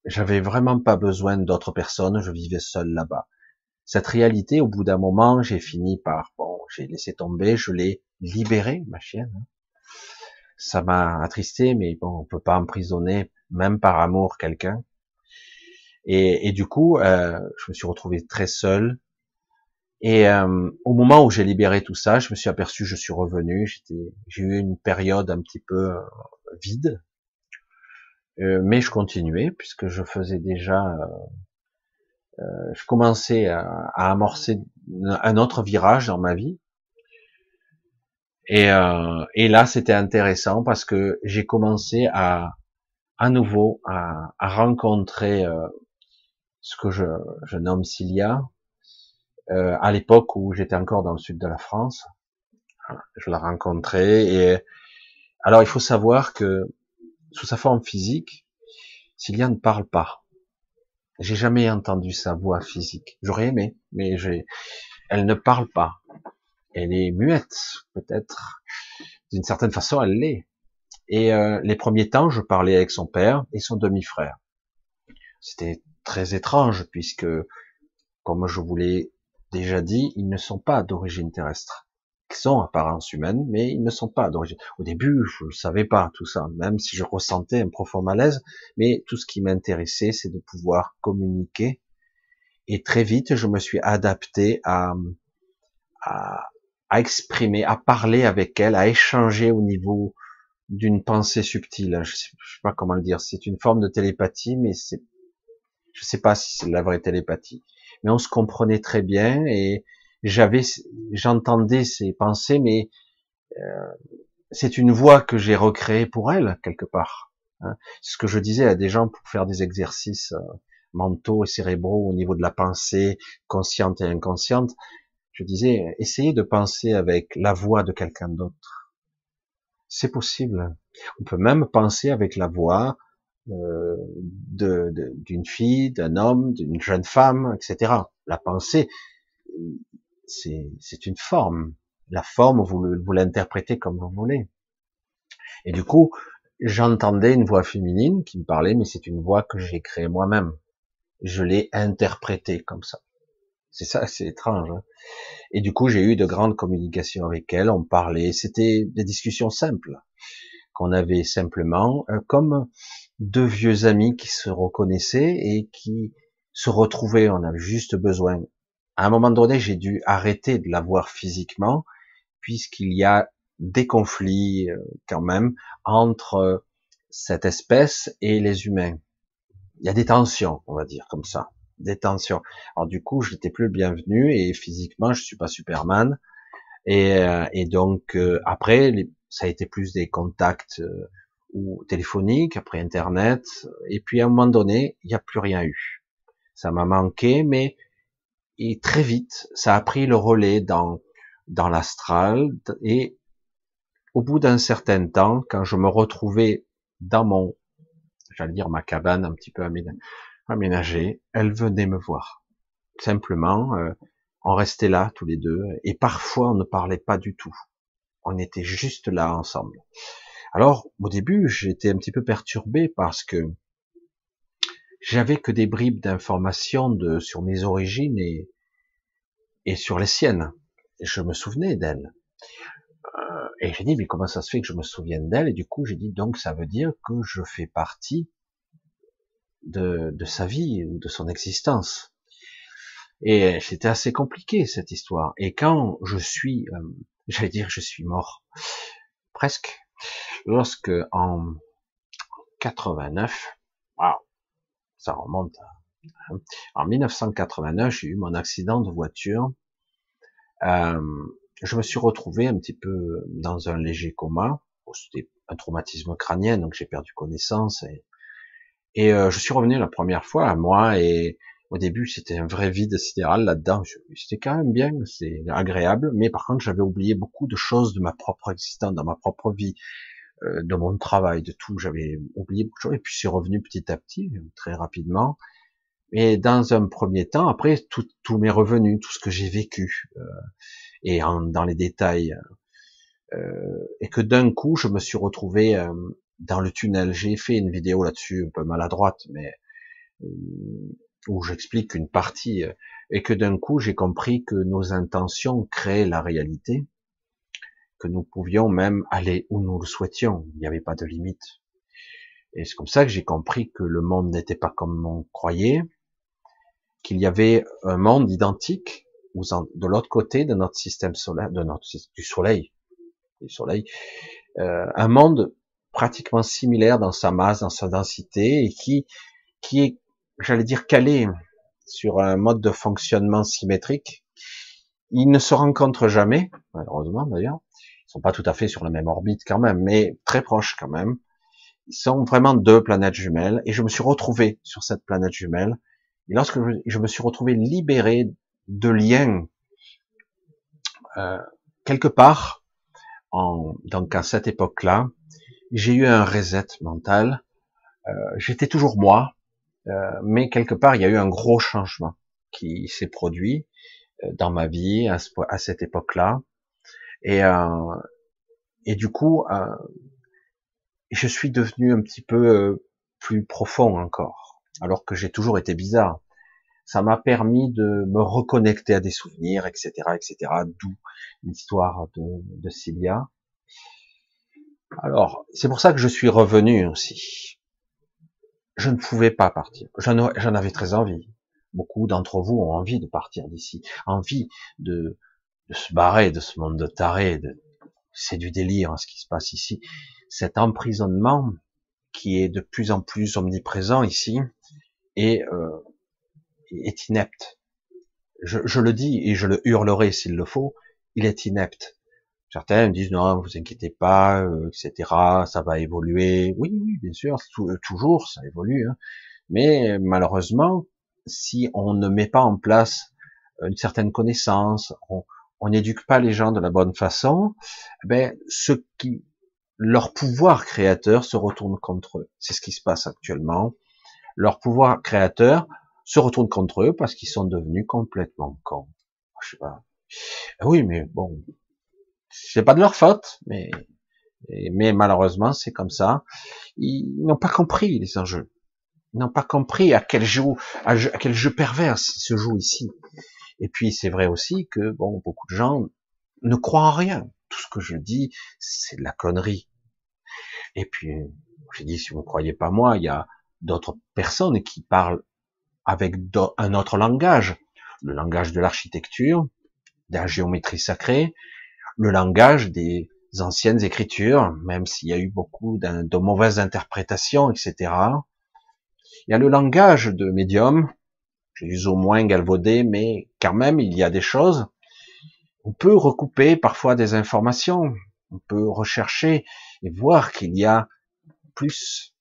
j'avais vraiment pas besoin d'autres personnes, je vivais seul là-bas. Cette réalité, au bout d'un moment, j'ai fini par, bon, j'ai laissé tomber, je l'ai libérée, ma chienne. Ça m'a attristé, mais bon, on peut pas emprisonner, même par amour, quelqu'un. Et, du coup, euh, je me suis retrouvé très seul. Et euh, au moment où j'ai libéré tout ça, je me suis aperçu, je suis revenu. J'ai eu une période un petit peu euh, vide, mais je continuais puisque je faisais déjà, je commençais à, amorcer un autre virage dans ma vie. Et, et là, c'était intéressant parce que j'ai commencé à, à nouveau, à, à rencontrer ce que je, je nomme Cilia, euh, à l'époque où j'étais encore dans le sud de la France. Je la rencontrais et alors il faut savoir que sous sa forme physique, Cilia ne parle pas. J'ai jamais entendu sa voix physique. J'aurais aimé, mais j'ai, elle ne parle pas. Elle est muette, peut-être. D'une certaine façon, elle l'est. Et euh, les premiers temps, je parlais avec son père et son demi-frère. C'était très étrange puisque, comme je vous l'ai déjà dit, ils ne sont pas d'origine terrestre sont apparence humaine, mais ils ne sont pas d'origine. Au début, je ne savais pas tout ça, même si je ressentais un profond malaise, mais tout ce qui m'intéressait, c'est de pouvoir communiquer. Et très vite, je me suis adapté à, à, à exprimer, à parler avec elle, à échanger au niveau d'une pensée subtile. Je sais, sais pas comment le dire. C'est une forme de télépathie, mais c'est, je sais pas si c'est la vraie télépathie. Mais on se comprenait très bien et, j'avais, j'entendais ses pensées, mais euh, c'est une voix que j'ai recréée pour elle quelque part. Hein. C'est ce que je disais à des gens pour faire des exercices euh, mentaux et cérébraux au niveau de la pensée consciente et inconsciente. Je disais, essayez de penser avec la voix de quelqu'un d'autre. C'est possible. On peut même penser avec la voix euh, d'une fille, d'un homme, d'une jeune femme, etc. La pensée, c'est une forme. La forme, vous, l'interprétez comme vous voulez. Et du coup, j'entendais une voix féminine qui me parlait, mais c'est une voix que j'ai créée moi-même. Je l'ai interprétée comme ça. C'est ça, c'est étrange. Hein. et du coup, j'ai eu de grandes communications avec elle. On parlait, c'était des discussions simples qu'on avait simplement, euh, comme deux vieux amis qui se reconnaissaient et qui se retrouvaient. On avait juste besoin à un moment donné, j'ai dû arrêter de la voir physiquement, puisqu'il y a des conflits euh, quand même entre euh, cette espèce et les humains. Il y a des tensions, on va dire comme ça, des tensions. Alors du coup, je n'étais plus le bienvenu et physiquement, je suis pas Superman. Et, euh, et donc après, ça a été plus des contacts ou téléphoniques, après Internet. Et puis à un moment donné, il n'y a plus rien eu. Ça m'a manqué, mais et très vite, ça a pris le relais dans dans l'astral et au bout d'un certain temps, quand je me retrouvais dans mon, j'allais dire ma cabane un petit peu aménagée, elle venait me voir. Simplement, euh, on restait là tous les deux et parfois on ne parlait pas du tout. On était juste là ensemble. Alors au début, j'étais un petit peu perturbé parce que j'avais que des bribes d'informations de, sur mes origines et, et sur les siennes. Je me souvenais d'elle. Euh, et j'ai dit, mais comment ça se fait que je me souvienne d'elle Et du coup, j'ai dit, donc ça veut dire que je fais partie de, de sa vie ou de son existence. Et c'était assez compliqué cette histoire. Et quand je suis, euh, j'allais dire, je suis mort, presque, lorsque en 89, wow, ça remonte. Hein. En 1989, j'ai eu mon accident de voiture. Euh, je me suis retrouvé un petit peu dans un léger coma. C'était un traumatisme crânien, donc j'ai perdu connaissance. Et, euh, je suis revenu la première fois à moi. Et au début, c'était un vrai vide sidéral là-dedans. C'était quand même bien, c'est agréable. Mais par contre, j'avais oublié beaucoup de choses de ma propre existence, dans ma propre vie. Euh, de mon travail, de tout. J'avais oublié beaucoup de choses et puis je suis revenu petit à petit, très rapidement. Et dans un premier temps, après, tout, tout m'est revenu, tout ce que j'ai vécu, euh, et dans les détails, euh, et que d'un coup, je me suis retrouvé euh, dans le tunnel. J'ai fait une vidéo là-dessus, un peu maladroite, mais où j'explique une partie, et que d'un coup, j'ai compris que nos intentions créent la réalité, que nous pouvions même aller où nous le souhaitions. Il n'y avait pas de limite. Et c'est comme ça que j'ai compris que le monde n'était pas comme on croyait, qu'il y avait un monde identique de l'autre côté de notre système solaire, du soleil, du soleil, euh, un monde pratiquement similaire dans sa masse, dans sa densité, et qui qui est, j'allais dire, calé sur un mode de fonctionnement symétrique. Ils ne se rencontrent jamais, malheureusement d'ailleurs, sont pas tout à fait sur la même orbite quand même, mais très proches quand même. Ils sont vraiment deux planètes jumelles, et je me suis retrouvé sur cette planète jumelle. Et lorsque je me suis retrouvé libéré de liens euh, quelque part, en, donc à cette époque-là, j'ai eu un reset mental. Euh, J'étais toujours moi, euh, mais quelque part il y a eu un gros changement qui s'est produit euh, dans ma vie à, à cette époque-là. Et, euh, et du coup, euh, je suis devenu un petit peu euh, plus profond encore, alors que j'ai toujours été bizarre. Ça m'a permis de me reconnecter à des souvenirs, etc., etc. D'où l'histoire de, de Cilia. Alors, c'est pour ça que je suis revenu aussi. Je ne pouvais pas partir. J'en avais très envie. Beaucoup d'entre vous ont envie de partir d'ici, envie de, de se barrer de ce monde de taré, de, c'est du délire hein, ce qui se passe ici. Cet emprisonnement qui est de plus en plus omniprésent ici et euh, est inepte. Je, je, le dis et je le hurlerai s'il le faut, il est inepte. Certains me disent non, vous inquiétez pas, euh, etc. Ça va évoluer. Oui, oui, bien sûr, euh, toujours ça évolue. Hein. Mais malheureusement, si on ne met pas en place une certaine connaissance, on, on n'éduque pas les gens de la bonne façon, ben, ce qui, leur pouvoir créateur se retourne contre eux. C'est ce qui se passe actuellement. Leur pouvoir créateur se retourne contre eux parce qu'ils sont devenus complètement cons. Je sais pas. Oui, mais bon, c'est pas de leur faute, mais mais malheureusement c'est comme ça. Ils n'ont pas compris les enjeux. Ils n'ont pas compris à quel jeu, à quel jeu pervers se joue ici. Et puis c'est vrai aussi que bon, beaucoup de gens ne croient en rien. Tout ce que je dis, c'est de la connerie. Et puis j'ai dit si vous ne croyez pas moi, il y a d'autres personnes qui parlent avec un autre langage, le langage de l'architecture, de la géométrie sacrée, le langage des anciennes écritures, même s'il y a eu beaucoup de mauvaises interprétations, etc. Il y a le langage de médium, plus au moins galvaudé, mais quand même, il y a des choses. On peut recouper parfois des informations, on peut rechercher et voir qu'il y a plus,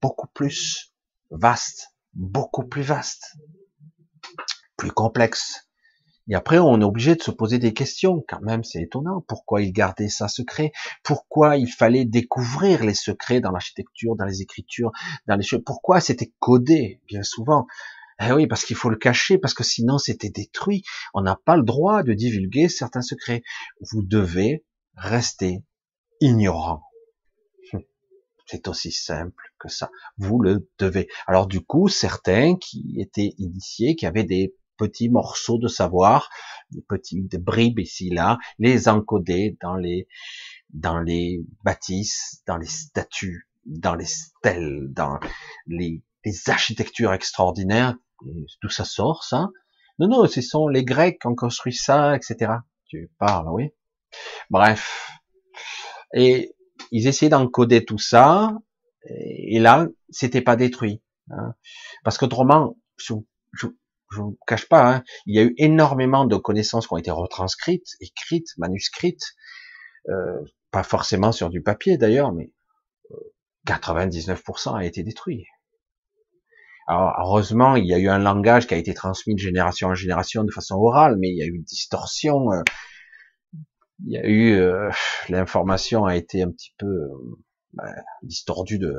beaucoup plus vaste, beaucoup plus vaste, plus complexe, Et après, on est obligé de se poser des questions. Quand même, c'est étonnant. Pourquoi il gardait ça secret? Pourquoi il fallait découvrir les secrets dans l'architecture, dans les écritures, dans les choses? Pourquoi c'était codé bien souvent? Eh oui, parce qu'il faut le cacher, parce que sinon c'était détruit. On n'a pas le droit de divulguer certains secrets. Vous devez rester ignorant. C'est aussi simple que ça. Vous le devez. Alors du coup, certains qui étaient initiés, qui avaient des petits morceaux de savoir, des petits des bribes ici là, les encoder dans les dans les bâtisses, dans les statues, dans les stèles, dans les, les architectures extraordinaires. Tout ça sort, ça? Non, non, ce sont les Grecs qui ont construit ça, etc. Tu parles, oui. Bref. Et ils essayaient d'encoder tout ça, et là, c'était pas détruit. Hein. Parce qu'autrement, je, je, je vous cache pas, hein, il y a eu énormément de connaissances qui ont été retranscrites, écrites, manuscrites, euh, pas forcément sur du papier d'ailleurs, mais 99% euh, a été détruit. Alors heureusement, il y a eu un langage qui a été transmis de génération en génération de façon orale, mais il y a eu une distorsion. Euh, il y a eu euh, l'information a été un petit peu euh, ben, distordue de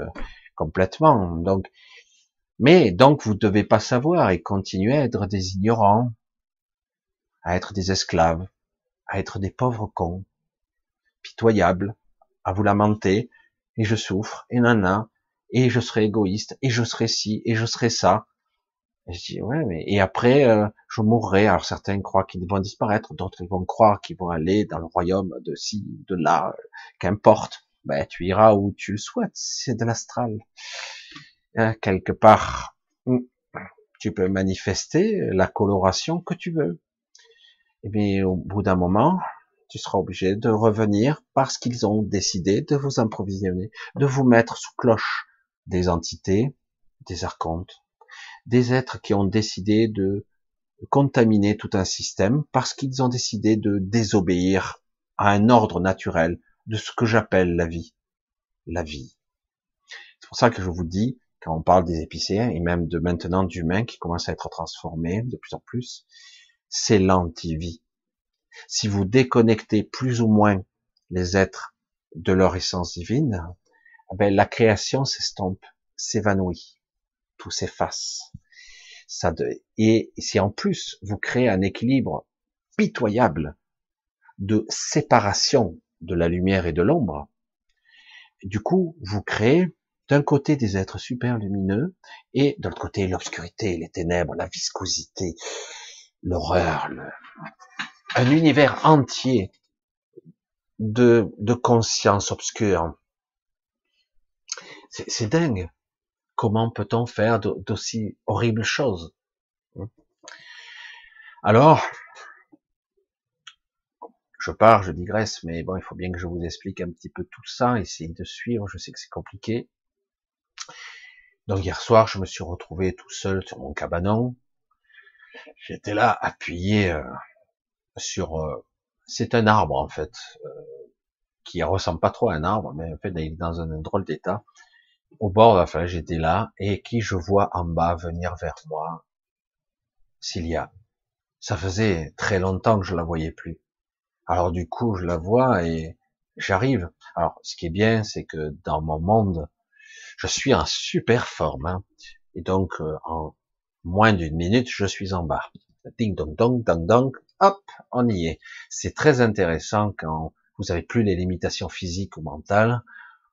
complètement. Donc mais donc vous ne devez pas savoir et continuer à être des ignorants, à être des esclaves, à être des pauvres cons, pitoyables, à vous lamenter, et je souffre, et nana, et je serai égoïste, et je serai ci, et je serai ça. Et je dis, ouais, mais, et après, euh, je mourrai. Alors certains croient qu'ils vont disparaître, d'autres ils vont croire qu'ils vont aller dans le royaume de ci, de là, qu'importe. Ben, tu iras où tu le souhaites, c'est de l'astral. Hein, quelque part, hmm, tu peux manifester la coloration que tu veux. Et au bout d'un moment, tu seras obligé de revenir parce qu'ils ont décidé de vous improvisionner, de vous mettre sous cloche des entités, des archontes, des êtres qui ont décidé de contaminer tout un système parce qu'ils ont décidé de désobéir à un ordre naturel de ce que j'appelle la vie. La vie. C'est pour ça que je vous dis, quand on parle des épicéens et même de maintenant d'humains qui commencent à être transformés de plus en plus, c'est l'anti-vie. Si vous déconnectez plus ou moins les êtres de leur essence divine, ben, la création s'estompe, s'évanouit, tout s'efface. Ça et si en plus vous créez un équilibre pitoyable de séparation de la lumière et de l'ombre, du coup, vous créez d'un côté des êtres super lumineux et de l'autre côté l'obscurité, les ténèbres, la viscosité, l'horreur, un univers entier de, de conscience obscure. C'est dingue. Comment peut-on faire d'aussi horribles choses? Alors, je pars, je digresse, mais bon, il faut bien que je vous explique un petit peu tout ça, essayer de suivre, je sais que c'est compliqué. Donc hier soir, je me suis retrouvé tout seul sur mon cabanon. J'étais là appuyé euh, sur. Euh, c'est un arbre en fait, euh, qui ressemble pas trop à un arbre, mais en fait il est dans un, drôle d'état. Au bord de j'étais là et qui je vois en bas venir vers moi, Cilia. Ça faisait très longtemps que je la voyais plus. Alors du coup, je la vois et j'arrive. Alors ce qui est bien, c'est que dans mon monde je suis en super forme. Hein. Et donc, euh, en moins d'une minute, je suis en bas. Ding dong dong dong dong, hop, on y est. C'est très intéressant quand vous avez plus les limitations physiques ou mentales,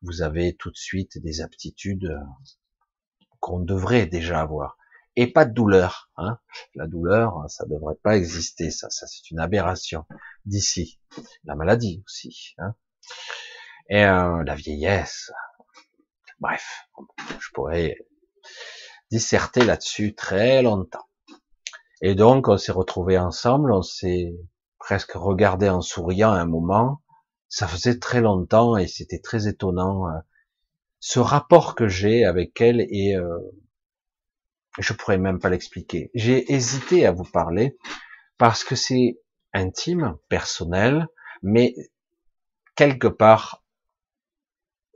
vous avez tout de suite des aptitudes euh, qu'on devrait déjà avoir. Et pas de douleur. Hein. La douleur, ça devrait pas exister. Ça, ça c'est une aberration d'ici. La maladie aussi. Hein. Et euh, la vieillesse, Bref, je pourrais disserter là-dessus très longtemps. Et donc, on s'est retrouvés ensemble, on s'est presque regardé en souriant un moment. Ça faisait très longtemps et c'était très étonnant. Euh, ce rapport que j'ai avec elle et euh, je pourrais même pas l'expliquer. J'ai hésité à vous parler parce que c'est intime, personnel, mais quelque part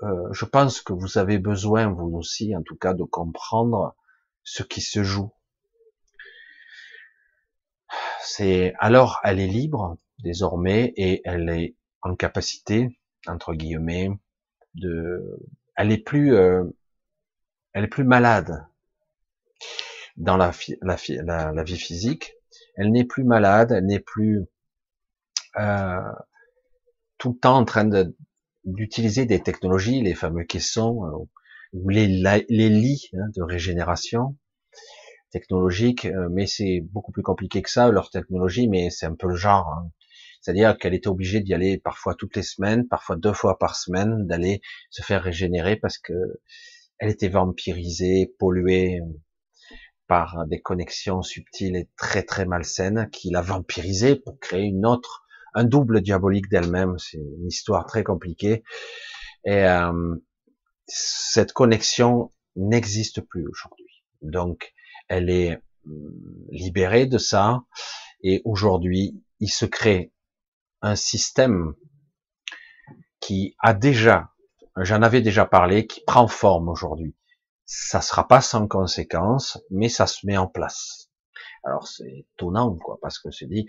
euh, je pense que vous avez besoin, vous aussi, en tout cas, de comprendre ce qui se joue. c'est alors elle est libre désormais et elle est en capacité entre guillemets de, elle est plus, euh, elle est plus malade dans la, la, la, vie physique. Elle n'est plus malade, elle n'est plus euh, tout le temps en train d'utiliser des technologies, les fameux caissons euh, ou les, les lits hein, de régénération technologique, euh, mais c'est beaucoup plus compliqué que ça, leur technologie, mais c'est un peu le genre. Hein. C'est-à-dire qu'elle était obligée d'y aller parfois toutes les semaines, parfois deux fois par semaine, d'aller se faire régénérer parce que elle était vampirisée, polluée par des connexions subtiles et très très malsaines qui la vampirisaient pour créer une autre, un double diabolique d'elle-même. C'est une histoire très compliquée. Et euh, cette connexion n'existe plus aujourd'hui. Donc, elle est hum, libérée de ça. Et aujourd'hui, il se crée un système qui a déjà, j'en avais déjà parlé, qui prend forme aujourd'hui. Ça sera pas sans conséquence, mais ça se met en place. Alors c'est étonnant, quoi, parce que c'est dit,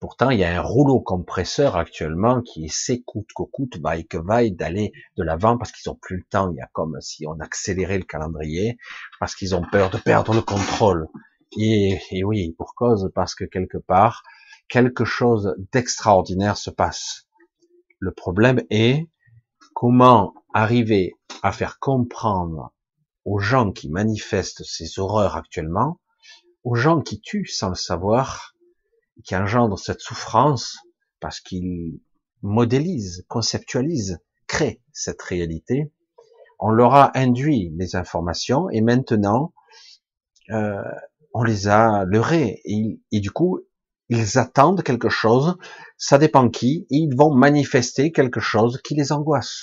pourtant il y a un rouleau compresseur actuellement qui essaie coûte que coûte, vaille que vaille, d'aller de l'avant parce qu'ils ont plus le temps. Il y a comme si on accélérait le calendrier, parce qu'ils ont peur de perdre le contrôle. Et oui, pour cause, parce que quelque part, quelque chose d'extraordinaire se passe. Le problème est comment arriver à faire comprendre aux gens qui manifestent ces horreurs actuellement, aux gens qui tuent sans le savoir, qui engendrent cette souffrance parce qu'ils modélisent, conceptualisent, créent cette réalité. On leur a induit les informations et maintenant euh, on les a leurrés et, et du coup ils attendent quelque chose, ça dépend qui, ils vont manifester quelque chose qui les angoisse.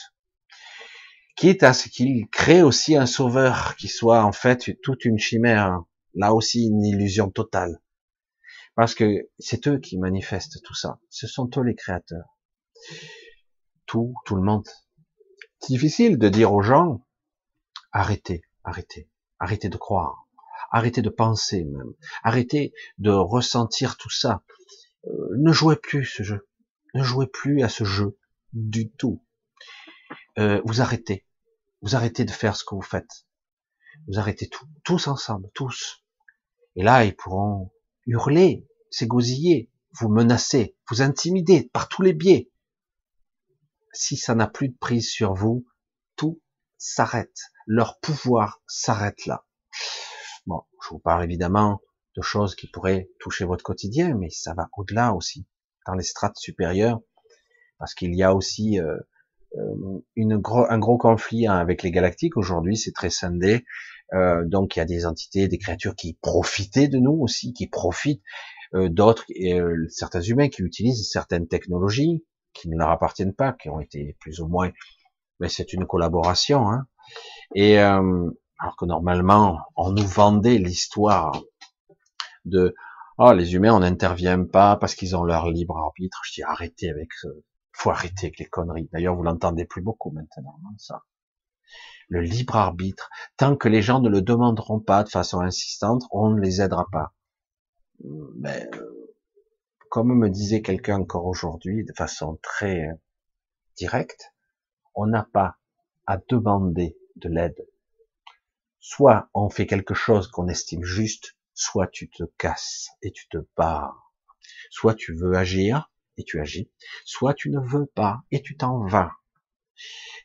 Quitte à ce qu'ils créent aussi un sauveur qui soit en fait toute une chimère, là aussi une illusion totale. Parce que c'est eux qui manifestent tout ça. Ce sont eux les créateurs. Tout, tout le monde. C'est difficile de dire aux gens, arrêtez, arrêtez, arrêtez de croire. Arrêtez de penser même. Arrêtez de ressentir tout ça. Euh, ne jouez plus ce jeu. Ne jouez plus à ce jeu du tout. Euh, vous arrêtez. Vous arrêtez de faire ce que vous faites. Vous arrêtez tout. Tous ensemble. Tous. Et là, ils pourront hurler, s'égosiller, vous menacer, vous intimider par tous les biais. Si ça n'a plus de prise sur vous, tout s'arrête. Leur pouvoir s'arrête là. Bon, je vous parle évidemment de choses qui pourraient toucher votre quotidien, mais ça va au-delà aussi, dans les strates supérieures, parce qu'il y a aussi euh, euh, une gros, un gros conflit hein, avec les galactiques. Aujourd'hui, c'est très scindé. Euh, donc, il y a des entités, des créatures qui profitaient de nous aussi, qui profitent d'autres, certains humains qui utilisent certaines technologies qui ne leur appartiennent pas, qui ont été plus ou moins, mais c'est une collaboration. Hein. Et alors que normalement, on nous vendait l'histoire de oh les humains on n'intervient pas parce qu'ils ont leur libre arbitre. Je dis arrêtez avec ce, faut arrêter avec les conneries. D'ailleurs vous l'entendez plus beaucoup maintenant hein, ça. Le libre arbitre, tant que les gens ne le demanderont pas de façon insistante, on ne les aidera pas. Mais comme me disait quelqu'un encore aujourd'hui de façon très directe, on n'a pas à demander de l'aide soit on fait quelque chose qu'on estime juste, soit tu te casses et tu te barres. Soit tu veux agir et tu agis, soit tu ne veux pas et tu t'en vas.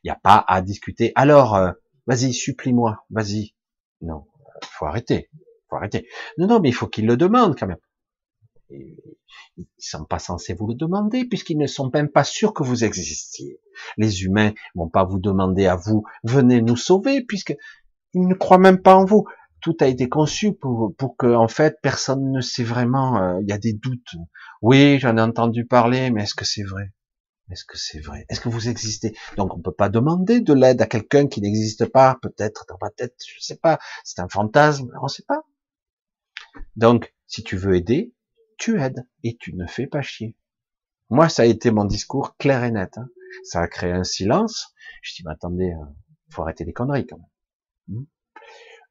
Il n'y a pas à discuter. Alors, euh, vas-y, supplie-moi, vas-y. Non, faut arrêter, faut arrêter. Non, non, mais il faut qu'ils le demandent quand même. ils ne sont pas censés vous le demander puisqu'ils ne sont même pas sûrs que vous existiez. Les humains vont pas vous demander à vous, venez nous sauver puisque il ne croit même pas en vous. Tout a été conçu pour, pour que, en fait, personne ne sait vraiment. Euh, il y a des doutes. Oui, j'en ai entendu parler, mais est-ce que c'est vrai? Est-ce que c'est vrai? Est-ce que vous existez? Donc, on peut pas demander de l'aide à quelqu'un qui n'existe pas. Peut-être dans ma tête, je sais pas. C'est un fantasme, on sait pas. Donc, si tu veux aider, tu aides et tu ne fais pas chier. Moi, ça a été mon discours clair et net. Hein. Ça a créé un silence. Je dis, mais attendez, euh, faut arrêter les conneries quand même. Hmm.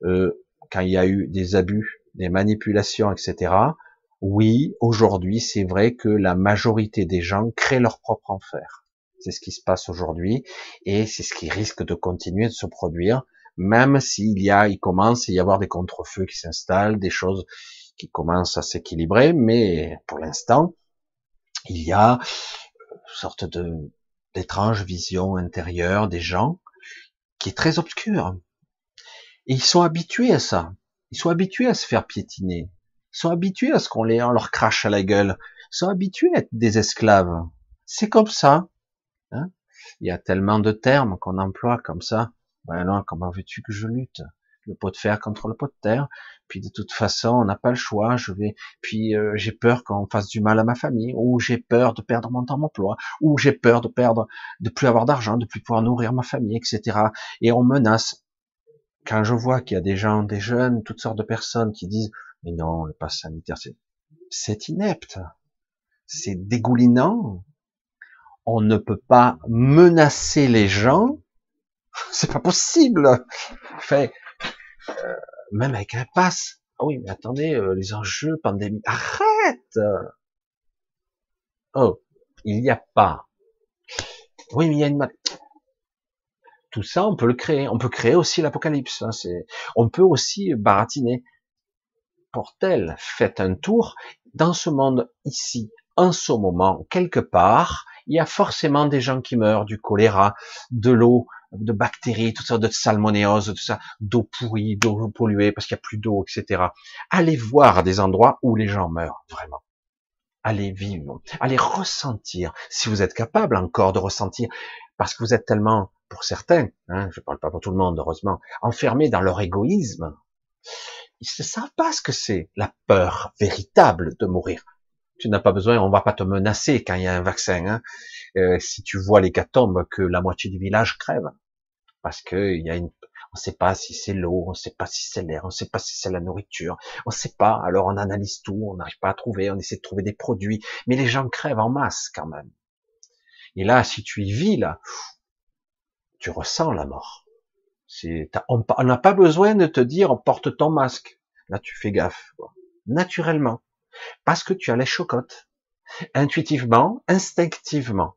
Euh, quand il y a eu des abus, des manipulations, etc., Oui, aujourd'hui, c'est vrai que la majorité des gens créent leur propre enfer. C'est ce qui se passe aujourd'hui et c'est ce qui risque de continuer de se produire, même s'il y a, il commence à y avoir des contre-feux qui s'installent, des choses qui commencent à s'équilibrer, mais pour l'instant, il y a une sorte de d'étrange vision intérieure des gens qui est très obscure. Et ils sont habitués à ça. Ils sont habitués à se faire piétiner. Ils sont habitués à ce qu'on les, leur crache à la gueule. Ils sont habitués à être des esclaves. C'est comme ça. Hein Il y a tellement de termes qu'on emploie comme ça. Ben non, comment veux-tu que je lutte? Le pot de fer contre le pot de terre. Puis de toute façon, on n'a pas le choix. Je vais. Puis euh, j'ai peur qu'on fasse du mal à ma famille, ou j'ai peur de perdre mon temps d'emploi, ou j'ai peur de perdre, de plus avoir d'argent, de plus pouvoir nourrir ma famille, etc. Et on menace. Quand je vois qu'il y a des gens, des jeunes, toutes sortes de personnes qui disent mais non, le pass sanitaire, c'est inepte, c'est dégoulinant. On ne peut pas menacer les gens, c'est pas possible. Fait, euh, même avec un pass. Ah oui, mais attendez, euh, les enjeux, pandémie, arrête. Oh, il n'y a pas. Oui, mais il y a une tout ça, on peut le créer. On peut créer aussi l'apocalypse. Hein, on peut aussi baratiner portel, faites un tour dans ce monde ici, en ce moment, quelque part, il y a forcément des gens qui meurent du choléra, de l'eau, de bactéries, tout ça, de salmonéose, tout ça, d'eau pourrie, d'eau polluée parce qu'il n'y a plus d'eau, etc. Allez voir des endroits où les gens meurent, vraiment. Allez vivre, allez ressentir, si vous êtes capable encore de ressentir, parce que vous êtes tellement, pour certains, hein, je ne parle pas pour tout le monde, heureusement, enfermés dans leur égoïsme, ils ne savent pas ce que c'est la peur véritable de mourir. Tu n'as pas besoin, on va pas te menacer quand il y a un vaccin. Hein. Euh, si tu vois l'hécatombe que la moitié du village crève, parce que y a une, on ne sait pas si c'est l'eau, on ne sait pas si c'est l'air, on ne sait pas si c'est la nourriture, on ne sait pas. Alors on analyse tout, on n'arrive pas à trouver, on essaie de trouver des produits, mais les gens crèvent en masse quand même. Et là, si tu y vis là, tu ressens la mort on n'a pas besoin de te dire porte ton masque. Là, tu fais gaffe, naturellement, parce que tu as les chocottes, intuitivement, instinctivement.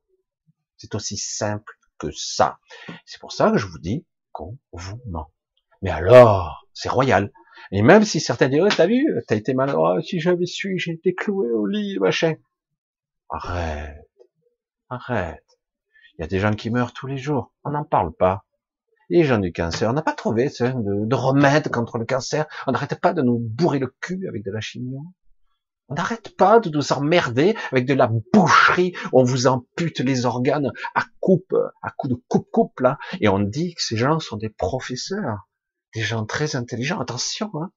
C'est aussi simple que ça. C'est pour ça que je vous dis qu'on vous ment. Mais alors, c'est royal. Et même si certains disent, t'as vu, t'as été malheureux, oh, si j'avais su, j'ai été cloué au lit, machin. Arrête. Arrête. Il y a des gens qui meurent tous les jours. On n'en parle pas les gens du cancer. On n'a pas trouvé de, de, remède contre le cancer. On n'arrête pas de nous bourrer le cul avec de la chimio. On n'arrête pas de nous emmerder avec de la boucherie. On vous ampute les organes à coupe, à coup de coupe-coupe là. Et on dit que ces gens sont des professeurs, des gens très intelligents. Attention. Hein.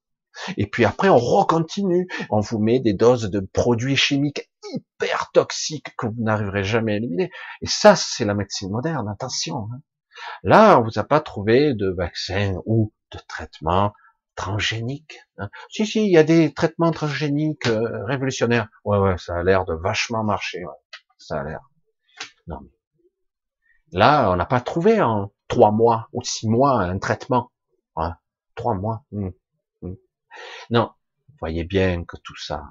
Et puis après, on recontinue. On vous met des doses de produits chimiques hyper toxiques que vous n'arriverez jamais à éliminer. Et ça, c'est la médecine moderne. Attention. Hein. Là, on vous a pas trouvé de vaccin ou de traitement transgénique. Hein. Si, si, il y a des traitements transgéniques euh, révolutionnaires. Ouais, ouais, ça a l'air de vachement marcher. Ça a l'air. Non, là, on n'a pas trouvé en trois mois ou six mois un traitement. Hein. Trois mois. Hum, hum. Non, voyez bien que tout ça.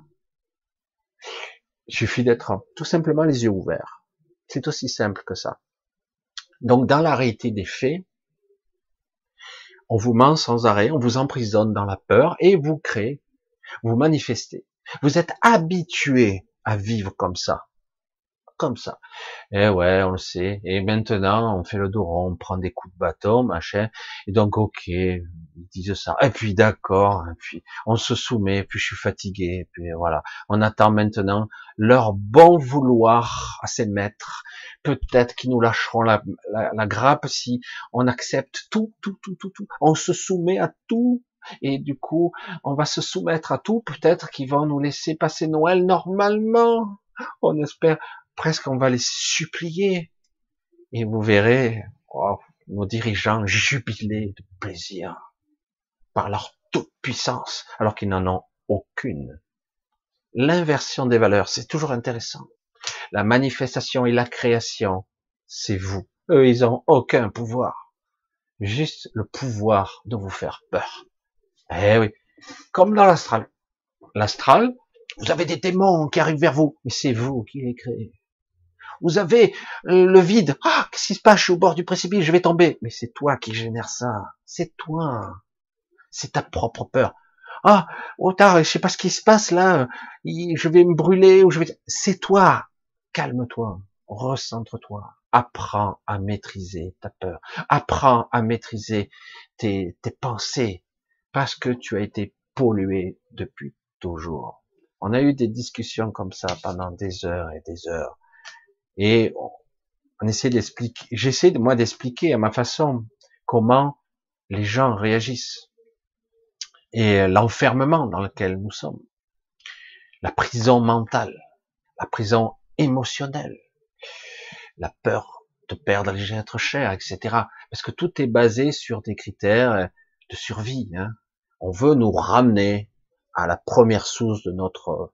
Il suffit d'être tout simplement les yeux ouverts. C'est aussi simple que ça. Donc dans la réalité des faits, on vous ment sans arrêt, on vous emprisonne dans la peur et vous créez, vous manifestez. Vous êtes habitué à vivre comme ça. Comme ça. Et eh ouais, on le sait. Et maintenant, on fait le dos rond, on prend des coups de bâton, machin. Et donc, ok, ils disent ça. Et puis d'accord, et puis on se soumet, puis je suis fatigué, et puis voilà. On attend maintenant leur bon vouloir à ces maîtres. Peut-être qu'ils nous lâcheront la, la, grappe si on accepte tout, tout, tout, tout, tout. On se soumet à tout. Et du coup, on va se soumettre à tout. Peut-être qu'ils vont nous laisser passer Noël normalement. On espère presque on va les supplier. Et vous verrez oh, nos dirigeants jubiler de plaisir par leur toute puissance, alors qu'ils n'en ont aucune. L'inversion des valeurs, c'est toujours intéressant. La manifestation et la création, c'est vous. Eux, ils ont aucun pouvoir. Juste le pouvoir de vous faire peur. Eh oui. Comme dans l'astral. L'astral, Vous avez des démons qui arrivent vers vous, mais c'est vous qui les créez. Vous avez euh, le vide. Ah, qu'est-ce qui se passe? Je suis au bord du précipice, je vais tomber. Mais c'est toi qui génère ça. C'est toi. C'est ta propre peur. Ah, oh tard, je sais pas ce qui se passe là. Je vais me brûler ou je vais. C'est toi. Calme-toi. Recentre-toi. Apprends à maîtriser ta peur. Apprends à maîtriser tes, tes pensées parce que tu as été pollué depuis toujours. On a eu des discussions comme ça pendant des heures et des heures. Et on essaie d'expliquer, j'essaie moi d'expliquer à ma façon comment les gens réagissent et l'enfermement dans lequel nous sommes, la prison mentale, la prison émotionnelle, la peur de perdre les êtres chers, etc. Parce que tout est basé sur des critères de survie. Hein. On veut nous ramener à la première source de notre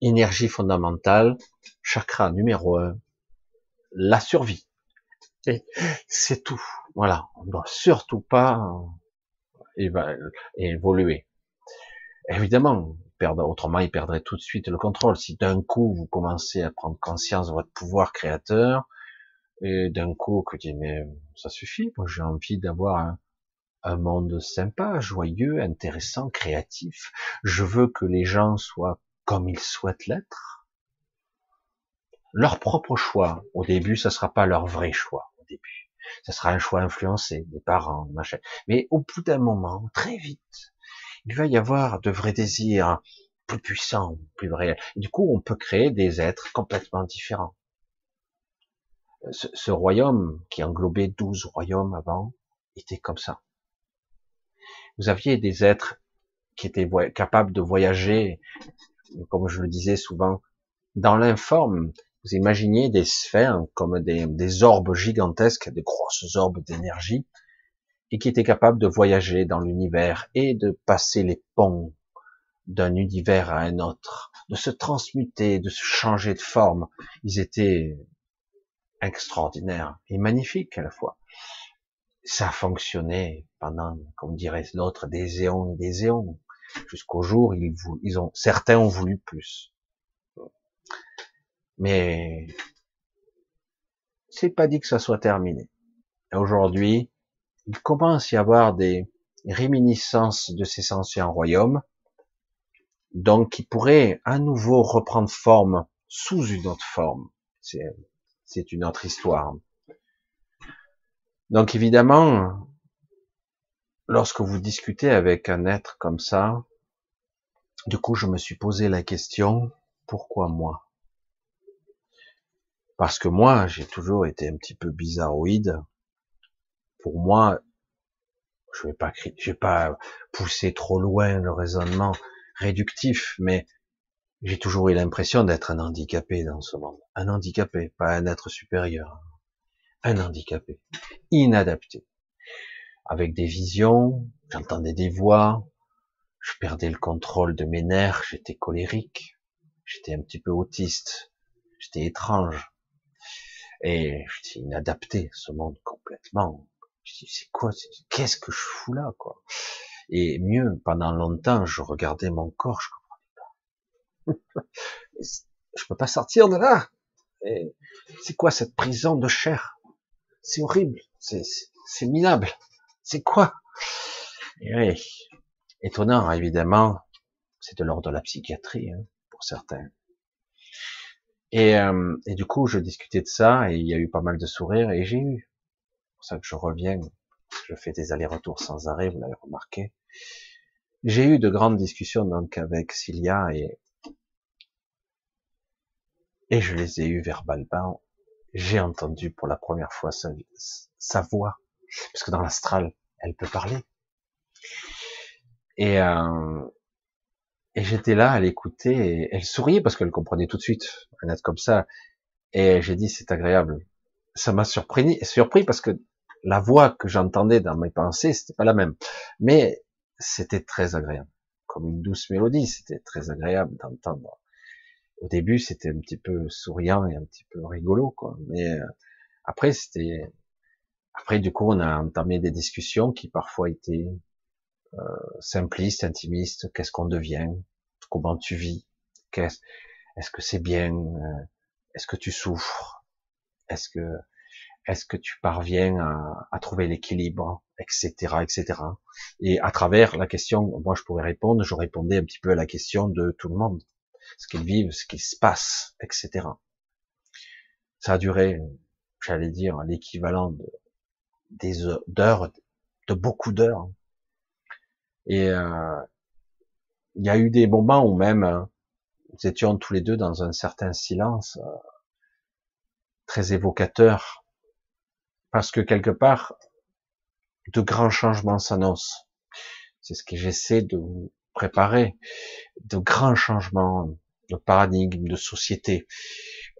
énergie fondamentale, chakra numéro un, la survie. Et c'est tout. Voilà. On ne doit surtout pas évoluer. Évidemment, autrement, il perdrait tout de suite le contrôle. Si d'un coup, vous commencez à prendre conscience de votre pouvoir créateur, et d'un coup, que tu dis, mais ça suffit, moi j'ai envie d'avoir un, un monde sympa, joyeux, intéressant, créatif. Je veux que les gens soient comme ils souhaitent l'être. Leur propre choix. Au début, ça sera pas leur vrai choix. Au début, ça sera un choix influencé des parents, machin. Mais au bout d'un moment, très vite, il va y avoir de vrais désirs plus puissants, plus réels. du coup, on peut créer des êtres complètement différents. Ce, ce royaume qui englobait douze royaumes avant était comme ça vous aviez des êtres qui étaient capables de voyager, comme je le disais souvent, dans l'informe. Vous imaginiez des sphères comme des, orbes gigantesques, des grosses orbes d'énergie, et qui étaient capables de voyager dans l'univers et de passer les ponts d'un univers à un autre, de se transmuter, de se changer de forme. Ils étaient extraordinaires et magnifiques à la fois ça a fonctionné pendant, comme dirait l'autre, des éons et des éons, jusqu'au jour ils ont, certains ont voulu plus. Mais c'est pas dit que ça soit terminé. Aujourd'hui, il commence à y avoir des réminiscences de ces anciens royaumes, donc qui pourraient à nouveau reprendre forme sous une autre forme. C'est une autre histoire. Donc évidemment, lorsque vous discutez avec un être comme ça, du coup je me suis posé la question, pourquoi moi? Parce que moi, j'ai toujours été un petit peu bizarroïde. Pour moi, je vais pas je vais pas pousser trop loin le raisonnement réductif, mais j'ai toujours eu l'impression d'être un handicapé dans ce monde. Un handicapé, pas un être supérieur un handicapé, inadapté, avec des visions, j'entendais des voix, je perdais le contrôle de mes nerfs, j'étais colérique, j'étais un petit peu autiste, j'étais étrange, et j'étais inadapté, ce monde complètement. Je dis, c'est quoi, qu'est-ce que je fous là, quoi? Et mieux, pendant longtemps, je regardais mon corps, je comprenais pas. je peux pas sortir de là. C'est quoi cette prison de chair? C'est horrible, c'est minable. C'est quoi? Oui. Étonnant, évidemment, c'est de l'ordre de la psychiatrie hein, pour certains. Et, euh, du coup, je discutais de ça et il y a eu pas mal de sourires et j'ai eu. C'est pour ça que je reviens, je fais des allers-retours sans arrêt, vous l'avez remarqué. J'ai eu de grandes discussions donc avec Cilia et et je les ai eues verbalement j'ai entendu pour la première fois sa, sa voix, parce que dans l'astral, elle peut parler. Et, euh, et j'étais là à l'écouter, et elle souriait parce qu'elle comprenait tout de suite, un être comme ça. Et j'ai dit, c'est agréable. Ça m'a surpris, surpris parce que la voix que j'entendais dans mes pensées, c'était pas la même. Mais c'était très agréable. Comme une douce mélodie, c'était très agréable d'entendre au début, c'était un petit peu souriant et un petit peu rigolo, quoi. Mais euh, après, c'était, après, du coup, on a entamé des discussions qui parfois étaient euh, simplistes, intimistes. Qu'est-ce qu'on devient Comment tu vis qu'est-ce, est-ce que c'est bien, euh, est-ce que tu souffres, est-ce que, est-ce que tu parviens à, à trouver l'équilibre, etc., etc. Et à travers la question, moi je pourrais répondre, je répondais un petit peu à la question de tout le monde, ce qu'ils vivent, ce qui se passe, etc. Ça a duré, j'allais dire, l'équivalent de, des d'heures, de beaucoup d'heures. Et euh, il y a eu des moments où même euh, nous étions tous les deux dans un certain silence euh, très évocateur, parce que quelque part, de grands changements s'annoncent. C'est ce que j'essaie de vous préparer, de grands changements de paradigme, de société,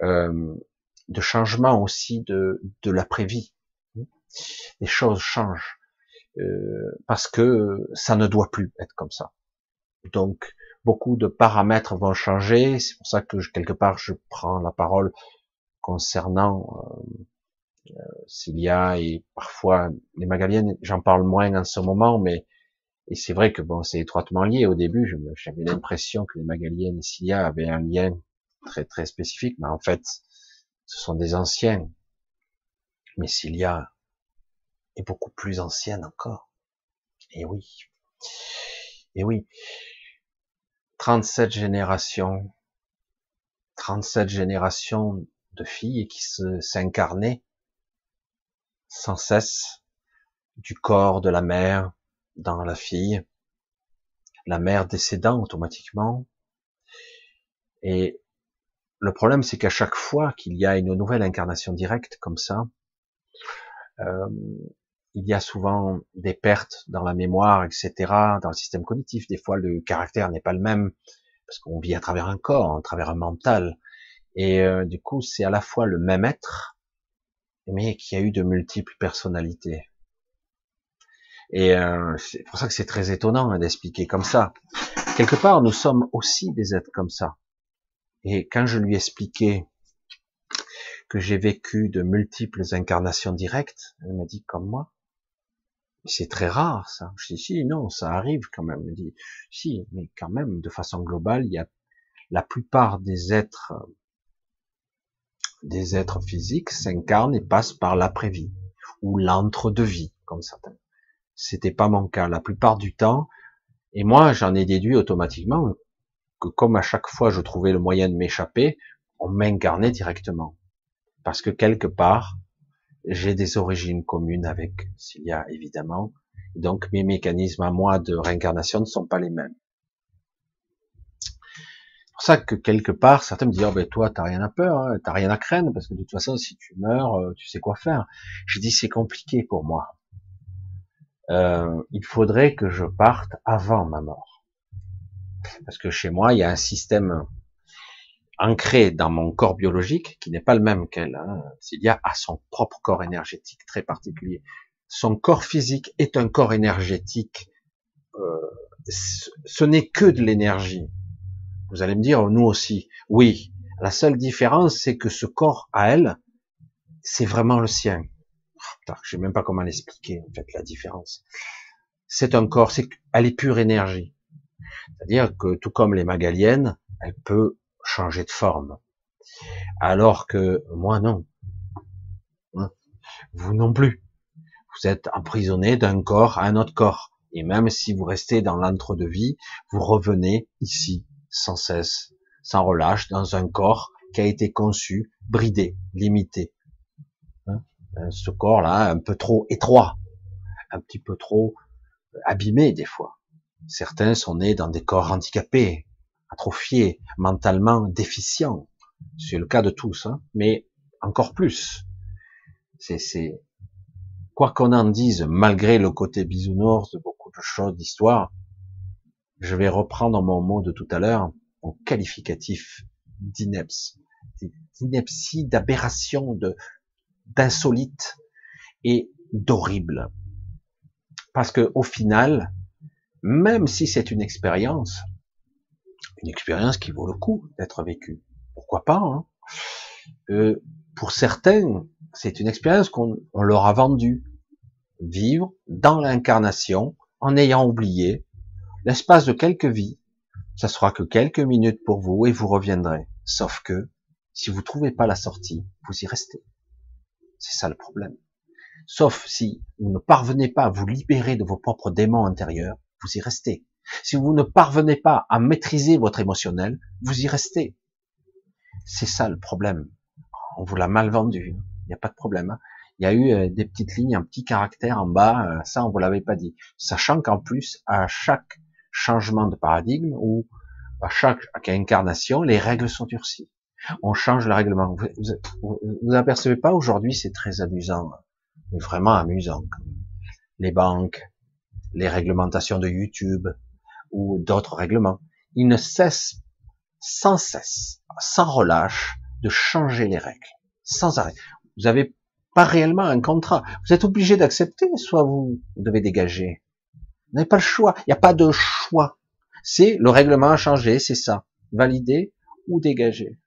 euh, de changement aussi de, de l'après-vie. Les choses changent euh, parce que ça ne doit plus être comme ça. Donc beaucoup de paramètres vont changer. C'est pour ça que quelque part je prends la parole concernant euh, euh et parfois les Magaliennes. J'en parle moins en ce moment, mais et c'est vrai que bon, c'est étroitement lié. Au début, j'avais l'impression que les Magaliennes et Cilia avaient un lien très très spécifique, mais en fait, ce sont des anciens. Mais Cilia est beaucoup plus ancienne encore. Et oui. Et oui. 37 générations, 37 générations de filles qui s'incarnaient sans cesse du corps de la mère dans la fille, la mère décédant automatiquement. Et le problème, c'est qu'à chaque fois qu'il y a une nouvelle incarnation directe comme ça, euh, il y a souvent des pertes dans la mémoire, etc., dans le système cognitif. Des fois, le caractère n'est pas le même, parce qu'on vit à travers un corps, à travers un mental. Et euh, du coup, c'est à la fois le même être, mais qui a eu de multiples personnalités. Et euh, c'est pour ça que c'est très étonnant hein, d'expliquer comme ça. Quelque part, nous sommes aussi des êtres comme ça. Et quand je lui expliquais que j'ai vécu de multiples incarnations directes, elle m'a dit comme moi, c'est très rare ça. Je dis si, non, ça arrive quand même. Elle dit si, mais quand même, de façon globale, il y a la plupart des êtres, des êtres physiques s'incarnent et passent par l'après-vie ou l'entre-deux-vie, comme certains. C'était pas mon cas. La plupart du temps, et moi, j'en ai déduit automatiquement que comme à chaque fois je trouvais le moyen de m'échapper, on m'incarnait directement. Parce que quelque part, j'ai des origines communes avec Cilia, évidemment. Donc mes mécanismes à moi de réincarnation ne sont pas les mêmes. C'est pour ça que quelque part, certains me disent, oh, ben toi, t'as rien à peur, hein, t'as rien à craindre, parce que de toute façon, si tu meurs, euh, tu sais quoi faire. Je dis, c'est compliqué pour moi. Euh, il faudrait que je parte avant ma mort. Parce que chez moi, il y a un système ancré dans mon corps biologique, qui n'est pas le même qu'elle. Hein. a a son propre corps énergétique très particulier. Son corps physique est un corps énergétique. Euh, ce n'est que de l'énergie. Vous allez me dire, nous aussi. Oui. La seule différence, c'est que ce corps à elle, c'est vraiment le sien. Je je sais même pas comment l'expliquer, en fait, la différence. C'est un corps, c'est, elle est pure énergie. C'est-à-dire que tout comme les magaliennes, elle peut changer de forme. Alors que moi non. Hein? Vous non plus. Vous êtes emprisonné d'un corps à un autre corps. Et même si vous restez dans l'entre-deux-vie, vous revenez ici, sans cesse, sans relâche, dans un corps qui a été conçu, bridé, limité. Hein? Euh, ce corps-là, un peu trop étroit, un petit peu trop abîmé des fois. Certains sont nés dans des corps handicapés, atrophié, mentalement déficient. C'est le cas de tous, hein, mais encore plus. C'est, quoi qu'on en dise, malgré le côté bisounours de beaucoup de choses d'histoire, je vais reprendre mon mot de tout à l'heure, mon qualificatif d'ineptie, d'ineptie, d'aberration, d'insolite et d'horrible. Parce que au final, même si c'est une expérience, une expérience qui vaut le coup d'être vécue. Pourquoi pas hein euh, Pour certains, c'est une expérience qu'on leur a vendue. Vivre dans l'incarnation en ayant oublié l'espace de quelques vies, Ça sera que quelques minutes pour vous et vous reviendrez. Sauf que, si vous trouvez pas la sortie, vous y restez. C'est ça le problème. Sauf si vous ne parvenez pas à vous libérer de vos propres démons intérieurs, vous y restez. Si vous ne parvenez pas à maîtriser votre émotionnel, vous y restez. C'est ça le problème. On vous l'a mal vendu. Il n'y a pas de problème. Hein. Il y a eu euh, des petites lignes, un petit caractère en bas. Euh, ça, on vous l'avait pas dit. Sachant qu'en plus, à chaque changement de paradigme ou à chaque incarnation, les règles sont durcies. On change le règlement. Vous vous, vous apercevez pas aujourd'hui, c'est très amusant, mais vraiment amusant. Les banques, les réglementations de YouTube ou d'autres règlements, ils ne cessent sans cesse, sans relâche, de changer les règles, sans arrêt. Vous n'avez pas réellement un contrat. Vous êtes obligé d'accepter, soit vous devez dégager. Vous n'avez pas le choix. Il n'y a pas de choix. C'est le règlement a changé, c'est ça. Valider ou dégager.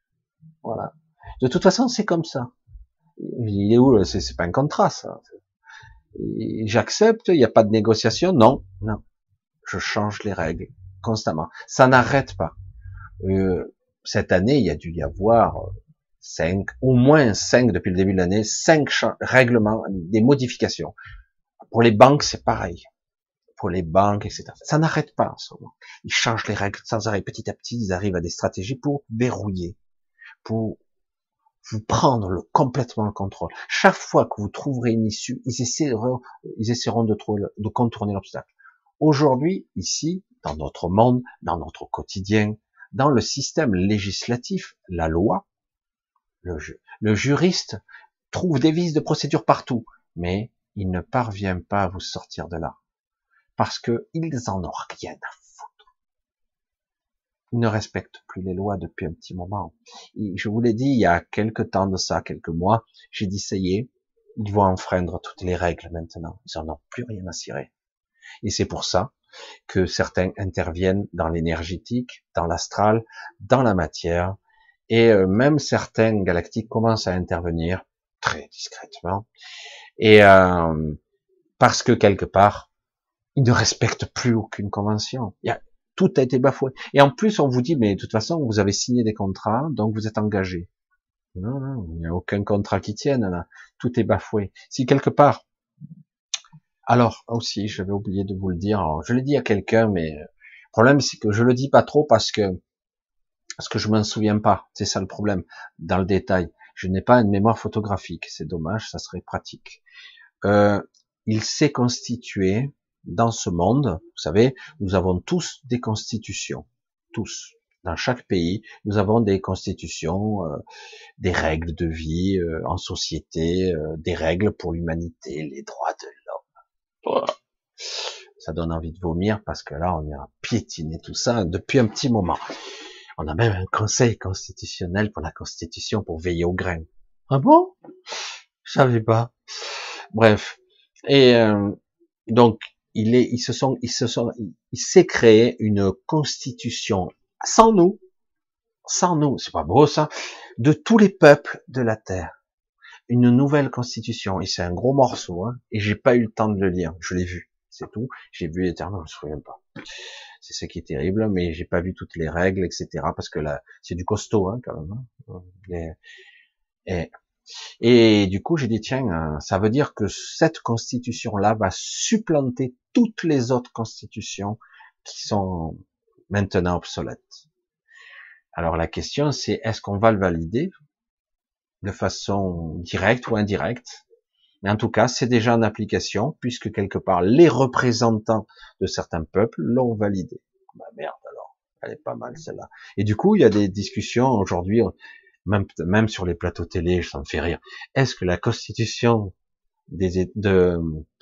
Voilà. De toute façon, c'est comme ça. Il est où C'est pas un contrat, ça. J'accepte. Il n'y a pas de négociation. Non, non. Je change les règles constamment. Ça n'arrête pas. Euh, cette année, il y a dû y avoir cinq, au moins cinq depuis le début de l'année, cinq règlements, des modifications. Pour les banques, c'est pareil. Pour les banques, etc. Ça n'arrête pas en ce moment. Ils changent les règles sans arrêt. Petit à petit, ils arrivent à des stratégies pour verrouiller, pour vous prendre le, complètement le contrôle. Chaque fois que vous trouverez une issue, ils essaieront, ils essaieront de, de contourner l'obstacle. Aujourd'hui, ici, dans notre monde, dans notre quotidien, dans le système législatif, la loi, le, juriste trouve des vices de procédure partout, mais il ne parvient pas à vous sortir de là. Parce que ils en ont rien à foutre. Ils ne respectent plus les lois depuis un petit moment. je vous l'ai dit il y a quelques temps de ça, quelques mois, j'ai dit ça y est, ils vont enfreindre toutes les règles maintenant. Ils en ont plus rien à cirer. Et c'est pour ça que certains interviennent dans l'énergétique, dans l'astral, dans la matière, et euh, même certains galactiques commencent à intervenir très discrètement, et euh, parce que quelque part, ils ne respectent plus aucune convention. Il y a, tout a été bafoué. Et en plus, on vous dit, mais de toute façon, vous avez signé des contrats, donc vous êtes engagé. Non, non, il n'y a aucun contrat qui tienne là. Tout est bafoué. Si quelque part, alors aussi, je vais oublier de vous le dire. je l'ai dit à quelqu'un, mais le problème c'est que je le dis pas trop parce que parce que je m'en souviens pas. C'est ça le problème. Dans le détail, je n'ai pas une mémoire photographique. C'est dommage, ça serait pratique. Euh, il s'est constitué dans ce monde. Vous savez, nous avons tous des constitutions, tous. Dans chaque pays, nous avons des constitutions, euh, des règles de vie euh, en société, euh, des règles pour l'humanité, les droits de l'homme. Ça donne envie de vomir parce que là, on a piétiné tout ça depuis un petit moment. On a même un conseil constitutionnel pour la constitution pour veiller au grain. Ah bon? Je savais pas. Bref. Et euh, donc il est, se sont, se sont, il s'est créé une constitution sans nous, sans nous, c'est pas beau ça, de tous les peuples de la terre. Une nouvelle constitution et c'est un gros morceau hein, et j'ai pas eu le temps de le lire, je l'ai vu, c'est tout. J'ai vu éternellement, je me souviens pas. C'est ce qui est terrible, mais j'ai pas vu toutes les règles, etc. Parce que là, c'est du costaud hein, quand même. Hein. Et, et, du coup, j'ai dit tiens, euh, ça veut dire que cette constitution-là va supplanter toutes les autres constitutions qui sont maintenant obsolètes. Alors la question, c'est est-ce qu'on va le valider? De façon directe ou indirecte mais en tout cas, c'est déjà en application, puisque quelque part, les représentants de certains peuples l'ont validé. Bah merde alors, elle est pas mal celle-là. Et du coup, il y a des discussions aujourd'hui, même, même sur les plateaux télé, ça me fait rire. Est-ce que la constitution des, de,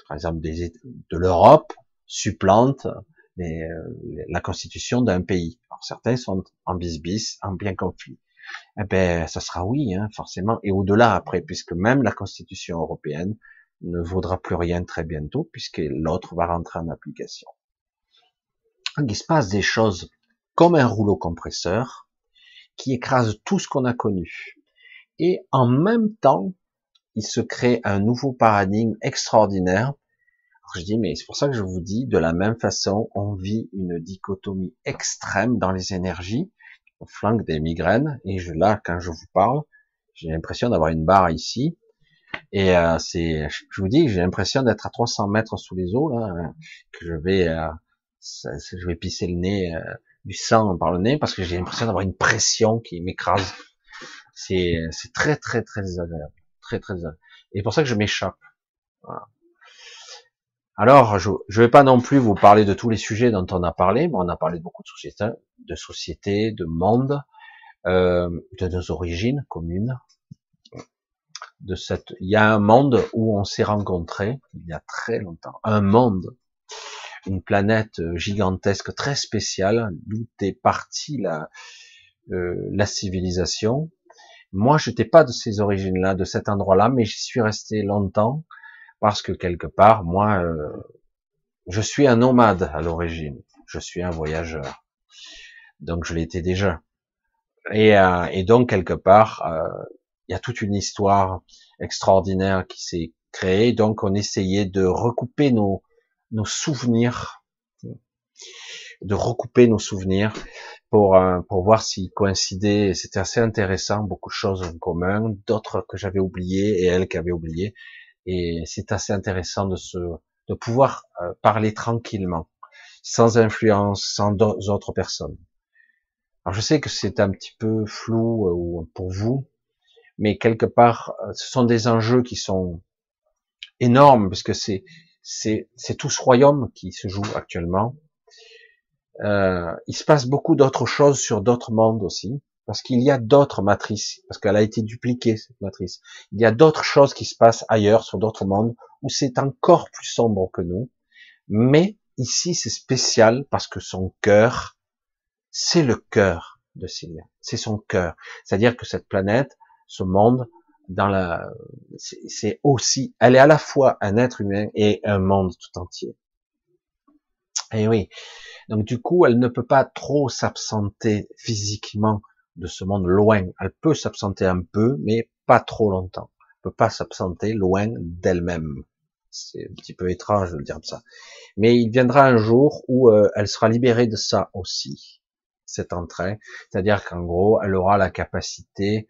par exemple, de l'Europe supplante les, la constitution d'un pays? Alors certains sont en bis-bis, en bien conflit eh ben, ça sera oui, hein, forcément, et au-delà après, puisque même la Constitution européenne ne vaudra plus rien très bientôt, puisque l'autre va rentrer en application. il se passe des choses comme un rouleau compresseur qui écrase tout ce qu'on a connu. Et en même temps, il se crée un nouveau paradigme extraordinaire. je dis, mais c'est pour ça que je vous dis, de la même façon, on vit une dichotomie extrême dans les énergies, flanque des migraines, et je, là, quand je vous parle, j'ai l'impression d'avoir une barre ici, et euh, c'est, je vous dis, j'ai l'impression d'être à 300 mètres sous les eaux, là, que je vais, euh, je vais pisser le nez, euh, du sang par le nez, parce que j'ai l'impression d'avoir une pression qui m'écrase. C'est, c'est très, très, très désagréable, très, très désagréable. Et pour ça que je m'échappe. Voilà. Alors, je ne vais pas non plus vous parler de tous les sujets dont on a parlé, mais on a parlé de beaucoup de sociétés, de sociétés, de euh, de nos origines communes. De cette, il y a un monde où on s'est rencontrés il y a très longtemps, un monde, une planète gigantesque très spéciale, d'où est partie la, euh, la civilisation. Moi, j'étais pas de ces origines-là, de cet endroit-là, mais j'y suis resté longtemps parce que quelque part, moi, euh, je suis un nomade à l'origine, je suis un voyageur, donc je l'étais déjà. Et, euh, donc quelque part, euh, il y a toute une histoire extraordinaire qui s'est créée. Donc on essayait de recouper nos, souvenirs, de recouper nos souvenirs pour pour voir s'ils coïncidaient. C'était assez intéressant, beaucoup de choses en commun, d'autres que j'avais oubliées et elle qui avait oublié. Et c'est assez intéressant de se, de pouvoir euh, parler tranquillement, sans influence, sans d'autres personnes. Alors je sais que c'est un petit peu flou euh, pour vous, mais quelque part, euh, ce sont des enjeux qui sont énormes parce que c'est c'est c'est tout ce royaume qui se joue actuellement. Euh, il se passe beaucoup d'autres choses sur d'autres mondes aussi parce qu'il y a d'autres matrices, parce qu'elle a été dupliquée, cette matrice. Il y a d'autres choses qui se passent ailleurs, sur d'autres mondes, où c'est encore plus sombre que nous. Mais ici, c'est spécial parce que son cœur, c'est le cœur de Cilia. C'est son cœur. C'est-à-dire que cette planète, ce monde, dans la, c'est aussi, elle est à la fois un être humain et un monde tout entier. Et oui. Donc du coup, elle ne peut pas trop s'absenter physiquement de ce monde loin. Elle peut s'absenter un peu, mais pas trop longtemps. Elle peut pas s'absenter loin d'elle-même. C'est un petit peu étrange de le dire ça. Mais il viendra un jour où euh, elle sera libérée de ça aussi, cet entrain. C'est-à-dire qu'en gros, elle aura la capacité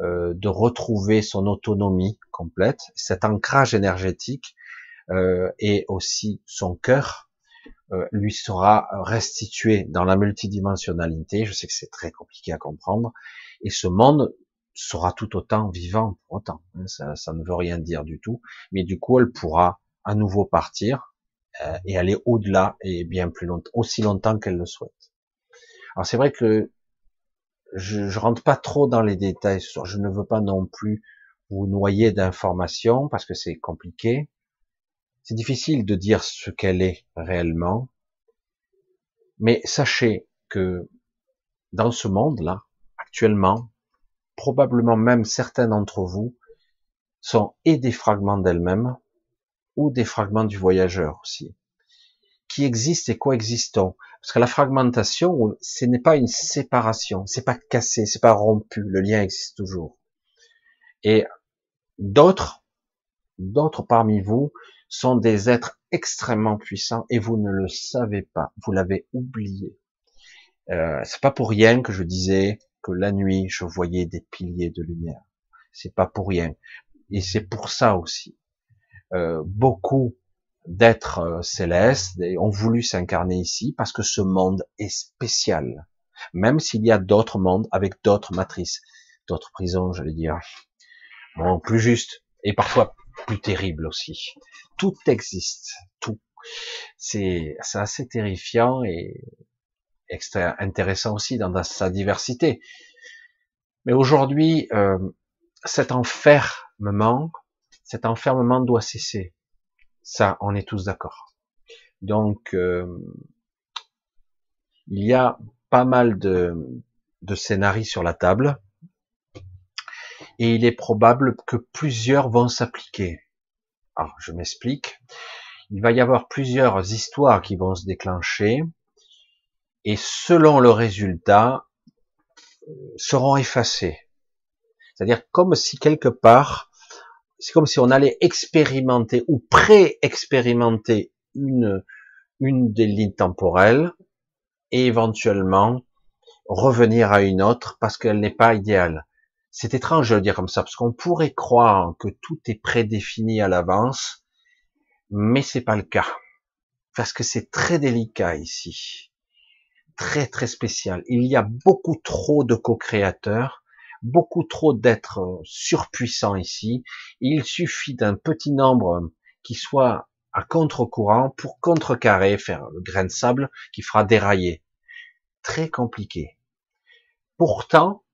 euh, de retrouver son autonomie complète, cet ancrage énergétique euh, et aussi son cœur lui sera restitué dans la multidimensionnalité. Je sais que c'est très compliqué à comprendre. Et ce monde sera tout autant vivant pour autant. Hein, ça, ça, ne veut rien dire du tout. Mais du coup, elle pourra à nouveau partir euh, et aller au-delà et bien plus longtemps, aussi longtemps qu'elle le souhaite. Alors c'est vrai que je, je rentre pas trop dans les détails. Je ne veux pas non plus vous noyer d'informations parce que c'est compliqué. C'est difficile de dire ce qu'elle est réellement, mais sachez que dans ce monde-là, actuellement, probablement même certains d'entre vous sont et des fragments d'elle-même ou des fragments du voyageur aussi, qui existent et coexistent. Parce que la fragmentation, ce n'est pas une séparation, c'est pas cassé, c'est pas rompu, le lien existe toujours. Et d'autres, d'autres parmi vous sont des êtres extrêmement puissants et vous ne le savez pas, vous l'avez oublié. Euh, c'est pas pour rien que je disais que la nuit je voyais des piliers de lumière. C'est pas pour rien. Et c'est pour ça aussi. Euh, beaucoup d'êtres euh, célestes ont voulu s'incarner ici parce que ce monde est spécial. Même s'il y a d'autres mondes avec d'autres matrices, d'autres prisons, j'allais dire. Bon, plus juste. Et parfois plus terrible aussi. Tout existe, tout. C'est assez terrifiant et extrêmement intéressant aussi dans sa diversité. Mais aujourd'hui, euh, cet enfermement, cet enfermement doit cesser. Ça, on est tous d'accord. Donc, euh, il y a pas mal de, de scénarios sur la table et il est probable que plusieurs vont s'appliquer. Alors, je m'explique. Il va y avoir plusieurs histoires qui vont se déclencher, et selon le résultat, euh, seront effacées. C'est-à-dire comme si quelque part, c'est comme si on allait expérimenter ou pré-expérimenter une, une des lignes temporelles et éventuellement revenir à une autre parce qu'elle n'est pas idéale. C'est étrange de le dire comme ça, parce qu'on pourrait croire que tout est prédéfini à l'avance, mais c'est pas le cas. Parce que c'est très délicat ici. Très, très spécial. Il y a beaucoup trop de co-créateurs, beaucoup trop d'êtres surpuissants ici. Il suffit d'un petit nombre qui soit à contre-courant pour contrecarrer, faire le grain de sable qui fera dérailler. Très compliqué. Pourtant,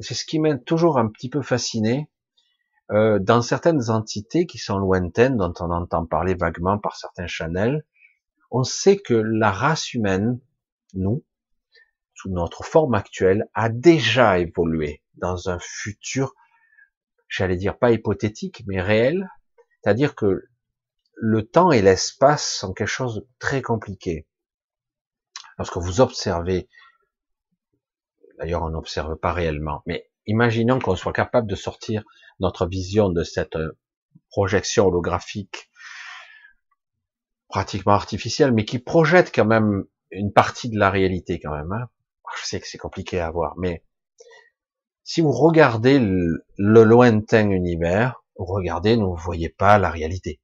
c'est ce qui m'a toujours un petit peu fasciné, euh, dans certaines entités qui sont lointaines, dont on entend parler vaguement par certains channels, on sait que la race humaine, nous, sous notre forme actuelle, a déjà évolué dans un futur, j'allais dire pas hypothétique, mais réel, c'est-à-dire que le temps et l'espace sont quelque chose de très compliqué. Lorsque vous observez, d'ailleurs on n'observe pas réellement, mais imaginons qu'on soit capable de sortir notre vision de cette projection holographique pratiquement artificielle, mais qui projette quand même une partie de la réalité quand même. Hein. Je sais que c'est compliqué à voir, mais si vous regardez le, lointain univers, vous regardez, vous ne voyez pas la réalité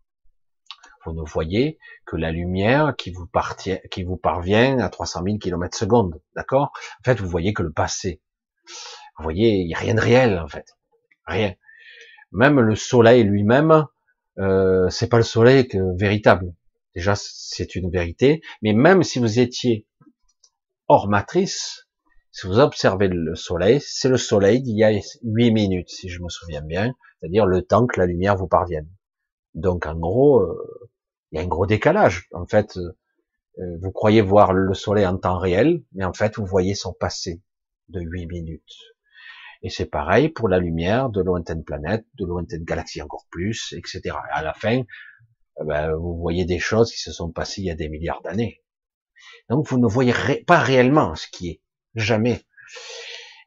vous ne voyez que la lumière qui vous, qui vous parvient à 300 000 km secondes, d'accord? En fait, vous voyez que le passé. Vous voyez, il n'y a rien de réel, en fait. Rien. Même le soleil lui-même, euh, c'est pas le soleil que véritable. Déjà, c'est une vérité. Mais même si vous étiez hors matrice, si vous observez le soleil, c'est le soleil d'il y a 8 minutes, si je me souviens bien, c'est-à-dire le temps que la lumière vous parvienne. Donc en gros, euh, il y a un gros décalage. En fait, euh, euh, vous croyez voir le soleil en temps réel, mais en fait, vous voyez son passé de 8 minutes. Et c'est pareil pour la lumière de lointaines planètes, de lointaines galaxies encore plus, etc. à la fin, euh, ben, vous voyez des choses qui se sont passées il y a des milliards d'années. Donc vous ne voyez pas réellement ce qui est, jamais.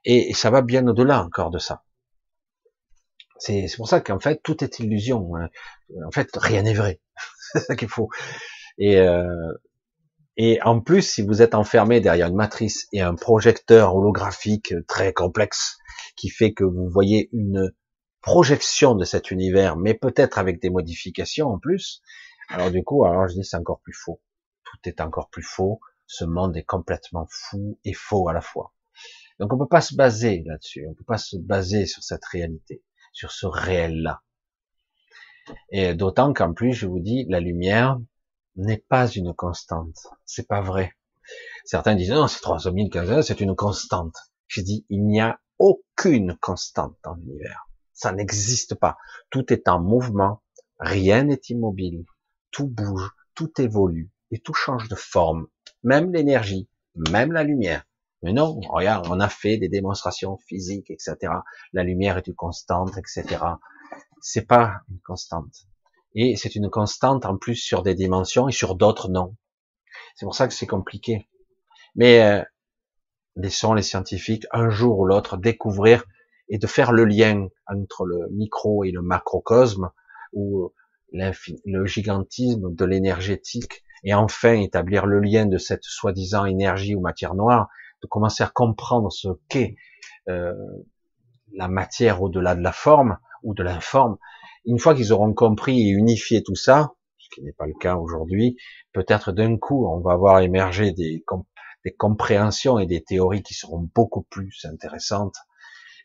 Et ça va bien au-delà encore de ça. C'est pour ça qu'en fait tout est illusion. Hein. En fait rien n'est vrai. c'est ça qu'il faut. Et, euh, et en plus, si vous êtes enfermé derrière une matrice et un projecteur holographique très complexe qui fait que vous voyez une projection de cet univers, mais peut-être avec des modifications en plus, alors du coup, alors je dis c'est encore plus faux. Tout est encore plus faux. Ce monde est complètement fou et faux à la fois. Donc on peut pas se baser là-dessus. On peut pas se baser sur cette réalité, sur ce réel-là. Et d'autant qu'en plus, je vous dis, la lumière n'est pas une constante. C'est pas vrai. Certains disent, non, c'est 300 015 c'est une constante. Je dis, il n'y a aucune constante dans l'univers. Ça n'existe pas. Tout est en mouvement. Rien n'est immobile. Tout bouge, tout évolue et tout change de forme. Même l'énergie, même la lumière. Mais non, regarde, on a fait des démonstrations physiques, etc. La lumière est une constante, etc c'est pas une constante. Et c'est une constante en plus sur des dimensions et sur d'autres non. C'est pour ça que c'est compliqué. Mais euh, laissons les scientifiques un jour ou l'autre découvrir et de faire le lien entre le micro et le macrocosme ou le gigantisme de l'énergétique et enfin établir le lien de cette soi-disant énergie ou matière noire, de commencer à comprendre ce qu'est euh, la matière au-delà de la forme, ou de l'informe. Une fois qu'ils auront compris et unifié tout ça, ce qui n'est pas le cas aujourd'hui, peut-être d'un coup on va voir émerger des, des compréhensions et des théories qui seront beaucoup plus intéressantes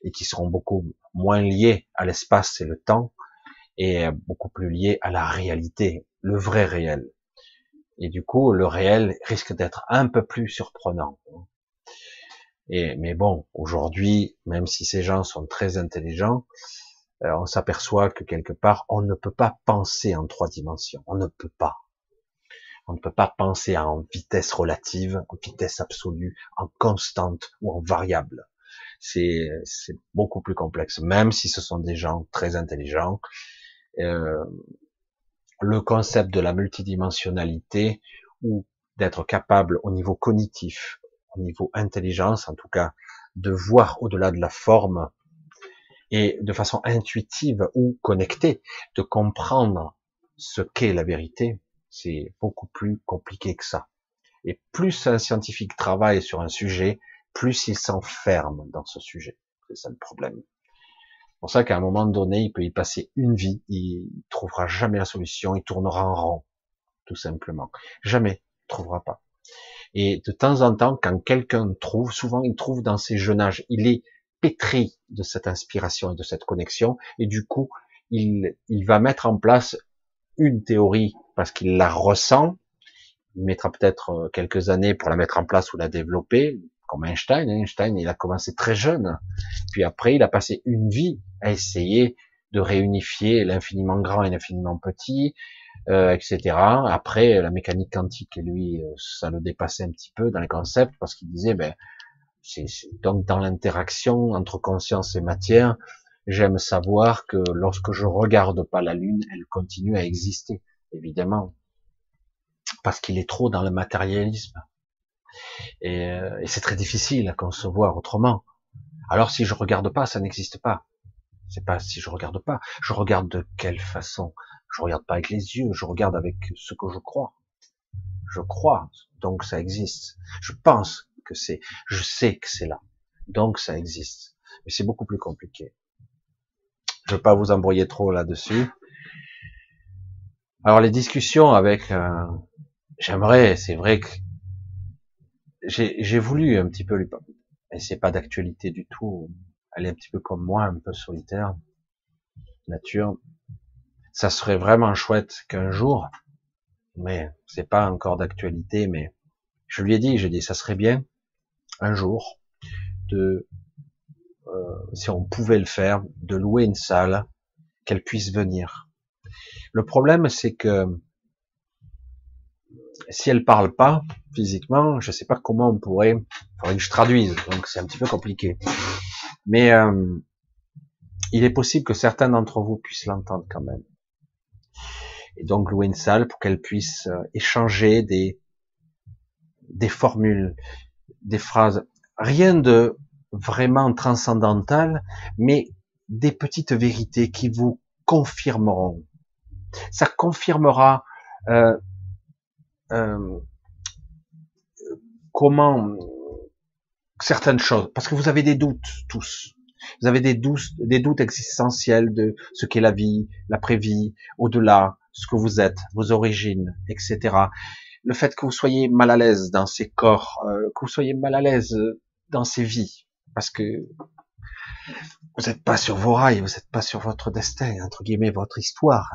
et qui seront beaucoup moins liées à l'espace et le temps et beaucoup plus liées à la réalité, le vrai réel. Et du coup, le réel risque d'être un peu plus surprenant. Et, mais bon, aujourd'hui, même si ces gens sont très intelligents, euh, on s'aperçoit que quelque part, on ne peut pas penser en trois dimensions. On ne peut pas. On ne peut pas penser en vitesse relative, en vitesse absolue, en constante ou en variable. C'est beaucoup plus complexe, même si ce sont des gens très intelligents. Euh, le concept de la multidimensionnalité ou d'être capable au niveau cognitif, au niveau intelligence en tout cas, de voir au-delà de la forme et de façon intuitive ou connectée, de comprendre ce qu'est la vérité, c'est beaucoup plus compliqué que ça. Et plus un scientifique travaille sur un sujet, plus il s'enferme dans ce sujet. C'est ça le problème. C'est pour ça qu'à un moment donné, il peut y passer une vie, il trouvera jamais la solution, il tournera en rond, tout simplement. Jamais, il trouvera pas. Et de temps en temps, quand quelqu'un trouve, souvent il trouve dans ses jeunes âges, il est pétri de cette inspiration et de cette connexion, et du coup, il, il va mettre en place une théorie parce qu'il la ressent. Il mettra peut-être euh, quelques années pour la mettre en place ou la développer, comme Einstein. Einstein, il a commencé très jeune. Puis après, il a passé une vie à essayer de réunifier l'infiniment grand et l'infiniment petit, euh, etc. Après, la mécanique quantique, lui, euh, ça le dépassait un petit peu dans les concepts parce qu'il disait, ben, c'est donc dans l'interaction entre conscience et matière, j'aime savoir que lorsque je regarde pas la lune, elle continue à exister, évidemment, parce qu'il est trop dans le matérialisme. Et, euh, et c'est très difficile à concevoir autrement. Alors si je regarde pas, ça n'existe pas. C'est pas si je regarde pas. Je regarde de quelle façon Je regarde pas avec les yeux, je regarde avec ce que je crois. Je crois, donc ça existe. Je pense que c'est, je sais que c'est là. Donc ça existe. Mais c'est beaucoup plus compliqué. Je vais pas vous embrouiller trop là-dessus. Alors les discussions avec, euh, j'aimerais, c'est vrai que j'ai voulu un petit peu lui parler, et c'est pas d'actualité du tout. Elle est un petit peu comme moi, un peu solitaire, nature. Ça serait vraiment chouette qu'un jour, mais c'est pas encore d'actualité, mais je lui ai dit, j'ai dit, ça serait bien un jour de euh, si on pouvait le faire, de louer une salle, qu'elle puisse venir. Le problème, c'est que si elle parle pas physiquement, je sais pas comment on pourrait, faudrait que je traduise, donc c'est un petit peu compliqué. Mais euh, il est possible que certains d'entre vous puissent l'entendre quand même. Et donc louer une salle pour qu'elle puisse euh, échanger des des formules, des phrases, rien de vraiment transcendantal, mais des petites vérités qui vous confirmeront. Ça confirmera euh, euh, comment certaines choses, parce que vous avez des doutes tous. Vous avez des doutes, des doutes existentiels de ce qu'est la vie, l'après-vie, au-delà, ce que vous êtes, vos origines, etc. Le fait que vous soyez mal à l'aise dans ces corps, euh, que vous soyez mal à l'aise dans ces vies, parce que vous n'êtes pas sur vos rails, vous n'êtes pas sur votre destin, entre guillemets, votre histoire.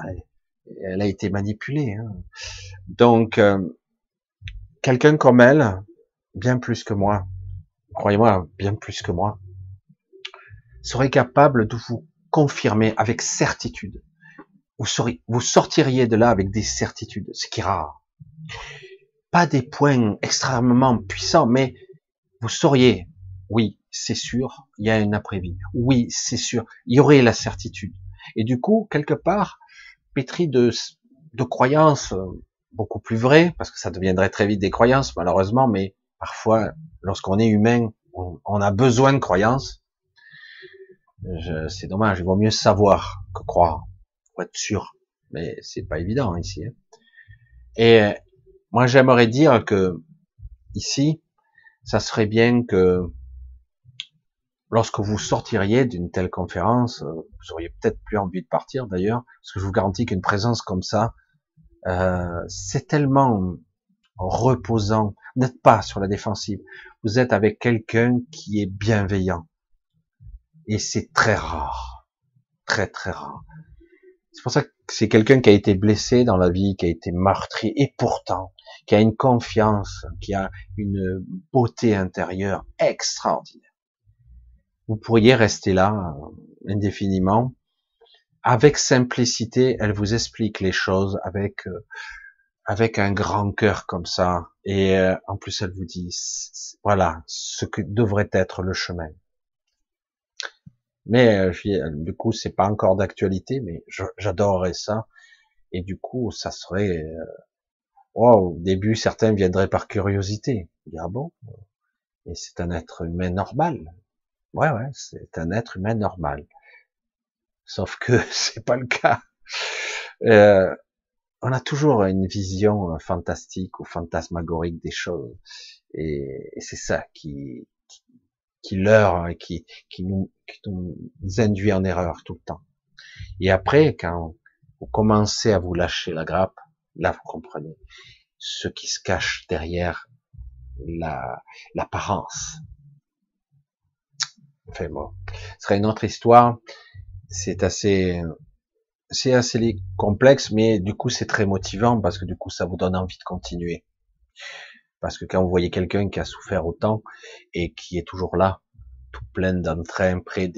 Elle, a été manipulée. Hein. Donc, euh, quelqu'un comme elle, bien plus que moi, croyez-moi, bien plus que moi, serait capable de vous confirmer avec certitude. Vous, vous sortiriez de là avec des certitudes, ce qui est rare. Pas des points extrêmement puissants, mais vous sauriez, oui, c'est sûr, il y a une après-vie. Oui, c'est sûr, il y aurait la certitude. Et du coup, quelque part, pétri de, de croyances euh, beaucoup plus vraies, parce que ça deviendrait très vite des croyances, malheureusement, mais parfois, lorsqu'on est humain, on, a besoin de croyances. C'est dommage, il vaut mieux savoir que croire, pour être sûr. Mais c'est pas évident ici. Hein. Et moi, j'aimerais dire que ici, ça serait bien que lorsque vous sortiriez d'une telle conférence, euh, vous auriez peut-être plus envie de partir d'ailleurs, parce que je vous garantis qu'une présence comme ça, euh, c'est tellement reposant. N'êtes pas sur la défensive. Vous êtes avec quelqu'un qui est bienveillant. Et c'est très rare. Très très rare. C'est pour ça que c'est quelqu'un qui a été blessé dans la vie, qui a été meurtri, et pourtant, qui a une confiance, qui a une beauté intérieure extraordinaire vous pourriez rester là euh, indéfiniment. Avec simplicité, elle vous explique les choses avec euh, avec un grand cœur comme ça. Et euh, en plus, elle vous dit voilà ce que devrait être le chemin. Mais du coup, c'est pas encore d'actualité, mais j'adorerais ça. Et du coup, ça serait au début, certains viendraient par curiosité. Ah bon? Et c'est un être humain normal. Ouais, ouais, c'est un être humain normal. sauf que c'est pas le cas. Euh, on a toujours une vision fantastique ou fantasmagorique des choses, et, c'est ça qui, qui, qui leurre et qui, qui, nous, qui nous induit en erreur tout le temps. Et après, quand vous commencez à vous lâcher la grappe, là vous comprenez ce qui se cache derrière la l'apparence. Enfin bon, ce serait une autre histoire. C'est assez c'est assez complexe, mais du coup c'est très motivant parce que du coup ça vous donne envie de continuer. Parce que quand vous voyez quelqu'un qui a souffert autant et qui est toujours là, tout plein d'entrain, prêt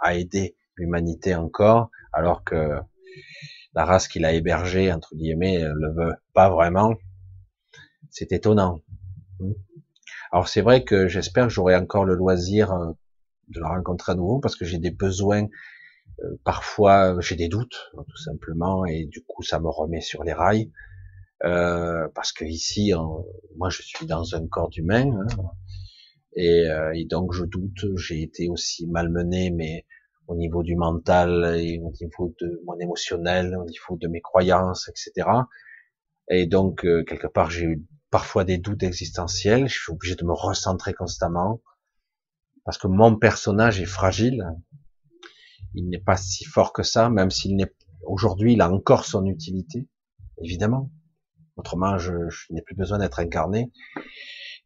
à aider l'humanité encore, alors que la race qu'il a hébergée, entre guillemets, le veut pas vraiment, c'est étonnant. Alors c'est vrai que j'espère que j'aurai encore le loisir euh, de la rencontrer à nouveau parce que j'ai des besoins, euh, parfois j'ai des doutes tout simplement et du coup ça me remet sur les rails. Euh, parce que ici, moi je suis dans un corps humain hein, et, et, donc je doute. J'ai été aussi malmené, mais au niveau du mental et au niveau de mon émotionnel, au niveau de mes croyances, etc. Et donc, euh, quelque part, j'ai eu parfois des doutes existentiels. Je suis obligé de me recentrer constamment parce que mon personnage est fragile. Il n'est pas si fort que ça, même s'il n'est aujourd'hui, il a encore son utilité, évidemment. Autrement, je, je n'ai plus besoin d'être incarné.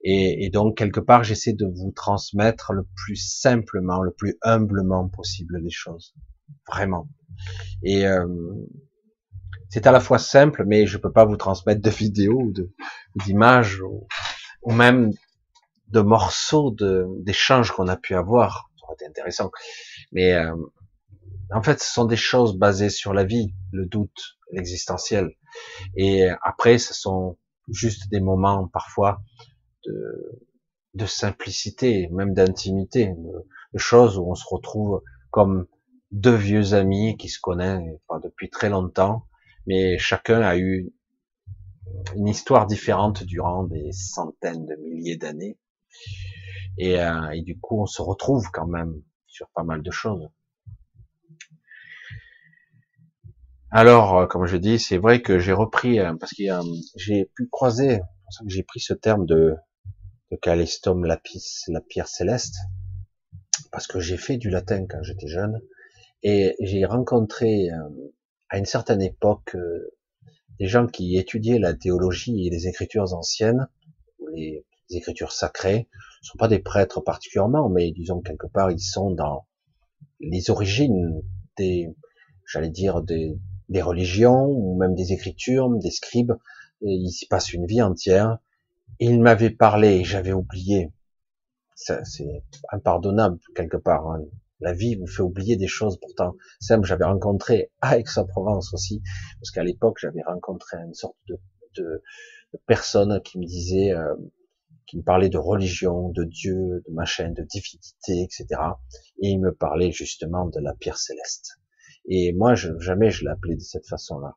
Et, et donc, quelque part, j'essaie de vous transmettre le plus simplement, le plus humblement possible les choses. Vraiment. Et euh, c'est à la fois simple, mais je peux pas vous transmettre de vidéos d'images ou, même de morceaux d'échanges qu'on a pu avoir. Ça aurait été intéressant. Mais euh, en fait, ce sont des choses basées sur la vie, le doute, l'existentiel. Et après, ce sont juste des moments parfois de, simplicité, même d'intimité, de, choses où on se retrouve comme deux vieux amis qui se connaissent pas depuis très longtemps, mais chacun a eu une histoire différente durant des centaines de milliers d'années. Et, euh, du coup, on se retrouve quand même sur pas mal de choses. Alors, euh, comme je dis, c'est vrai que j'ai repris, euh, parce que j'ai pu croiser, c'est pour ça que j'ai pris ce terme de de Calestum lapis, la pierre céleste, parce que j'ai fait du latin quand j'étais jeune, et j'ai rencontré euh, à une certaine époque euh, des gens qui étudiaient la théologie et les écritures anciennes, ou les, écritures sacrées, ne sont pas des prêtres particulièrement, mais disons quelque part ils sont dans les origines des, j'allais dire des, des religions ou même des écritures, des scribes. Et il s'y passe une vie entière il m'avait parlé et j'avais oublié. C'est impardonnable quelque part. Hein. La vie vous fait oublier des choses pourtant simples. J'avais rencontré à Aix-en-Provence aussi, parce qu'à l'époque j'avais rencontré une sorte de, de, de personne qui me disait, euh, qui me parlait de religion, de Dieu, de machin, de divinité, etc. Et il me parlait justement de la pierre céleste. Et moi, je, jamais je l'appelais de cette façon-là.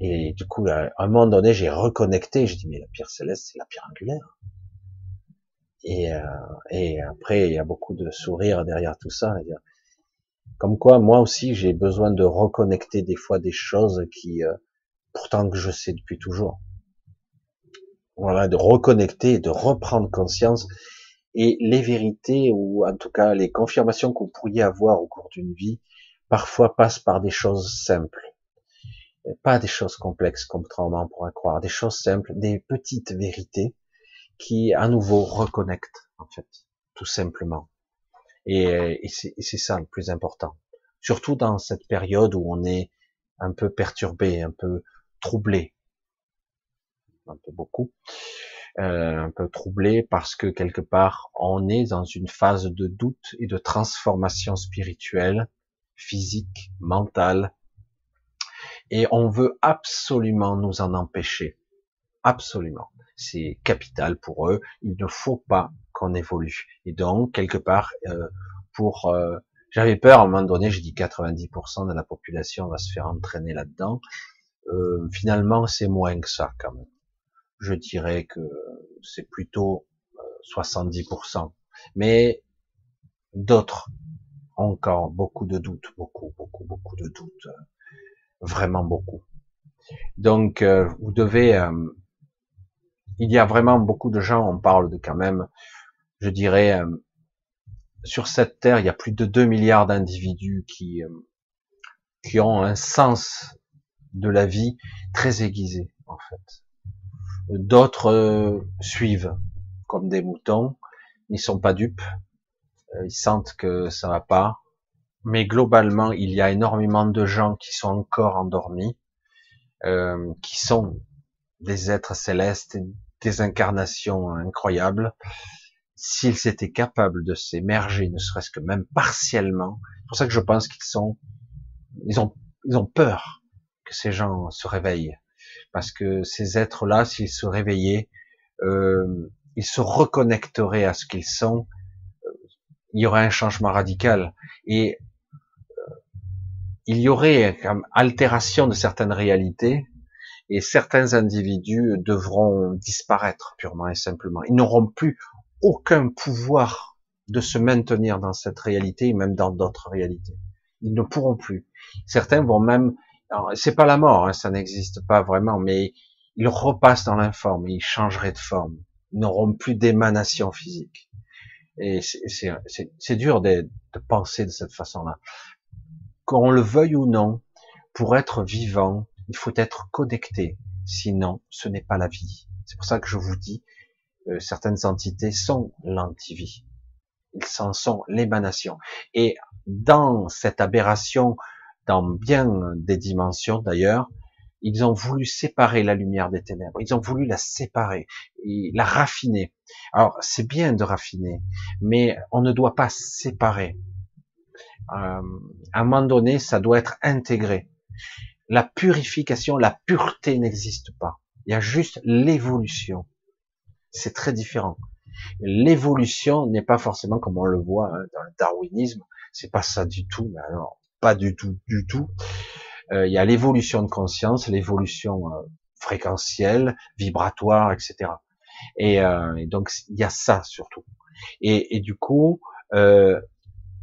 Et du coup, à un moment donné, j'ai reconnecté. Je dis mais la pierre céleste, c'est la pierre angulaire. Et, euh, et après, il y a beaucoup de sourires derrière tout ça. Comme quoi, moi aussi, j'ai besoin de reconnecter des fois des choses qui, euh, pourtant que je sais depuis toujours. Voilà, de reconnecter, de reprendre conscience. Et les vérités, ou en tout cas les confirmations que vous pourriez avoir au cours d'une vie, parfois passent par des choses simples pas des choses complexes contrairement on pourrait croire, des choses simples, des petites vérités qui à nouveau reconnectent en fait, tout simplement. Et, et c'est ça le plus important. Surtout dans cette période où on est un peu perturbé, un peu troublé, un peu beaucoup, euh, un peu troublé parce que quelque part on est dans une phase de doute et de transformation spirituelle, physique, mentale, et on veut absolument nous en empêcher. Absolument. C'est capital pour eux. Il ne faut pas qu'on évolue. Et donc, quelque part, euh, pour... Euh, j'avais peur, à un moment donné, j'ai dit 90% de la population va se faire entraîner là-dedans. Euh, finalement, c'est moins que ça, quand même. Je dirais que c'est plutôt 70%. Mais d'autres encore beaucoup de doutes, beaucoup, beaucoup, beaucoup de doutes, vraiment beaucoup. Donc, euh, vous devez, euh, il y a vraiment beaucoup de gens, on parle de quand même, je dirais, euh, sur cette terre, il y a plus de 2 milliards d'individus qui, qui ont un sens de la vie très aiguisé, en fait. D'autres suivent comme des moutons, ils sont pas dupes, ils sentent que ça va pas, mais globalement, il y a énormément de gens qui sont encore endormis, euh, qui sont des êtres célestes, des incarnations incroyables. S'ils étaient capables de s'émerger, ne serait-ce que même partiellement, c'est pour ça que je pense qu'ils sont, ils ont, ils ont peur que ces gens se réveillent, parce que ces êtres-là, s'ils se réveillaient, euh, ils se reconnecteraient à ce qu'ils sont, il y aurait un changement radical. Et euh, il y aurait comme altération de certaines réalités et certains individus devront disparaître purement et simplement. Ils n'auront plus aucun pouvoir de se maintenir dans cette réalité et même dans d'autres réalités. Ils ne pourront plus. Certains vont même, c'est pas la mort, hein, ça n'existe pas vraiment, mais ils repassent dans l'informe, ils changeraient de forme. Ils n'auront plus d'émanation physique. Et c'est dur de, de, penser de cette façon-là. Qu'on le veuille ou non, pour être vivant, il faut être connecté. Sinon, ce n'est pas la vie. C'est pour ça que je vous dis, euh, certaines entités sont l'antivie. Ils s'en sont l'émanation. Et dans cette aberration, dans bien des dimensions d'ailleurs, ils ont voulu séparer la lumière des ténèbres. Ils ont voulu la séparer et la raffiner. Alors, c'est bien de raffiner, mais on ne doit pas séparer. Euh, à un moment donné, ça doit être intégré. La purification, la pureté n'existe pas. Il y a juste l'évolution. C'est très différent. L'évolution n'est pas forcément comme on le voit hein, dans le darwinisme. C'est pas ça du tout. Mais alors, pas du tout, du tout. Euh, il y a l'évolution de conscience, l'évolution euh, fréquentielle, vibratoire, etc. Et, euh, donc il y a ça surtout. Et, et du coup,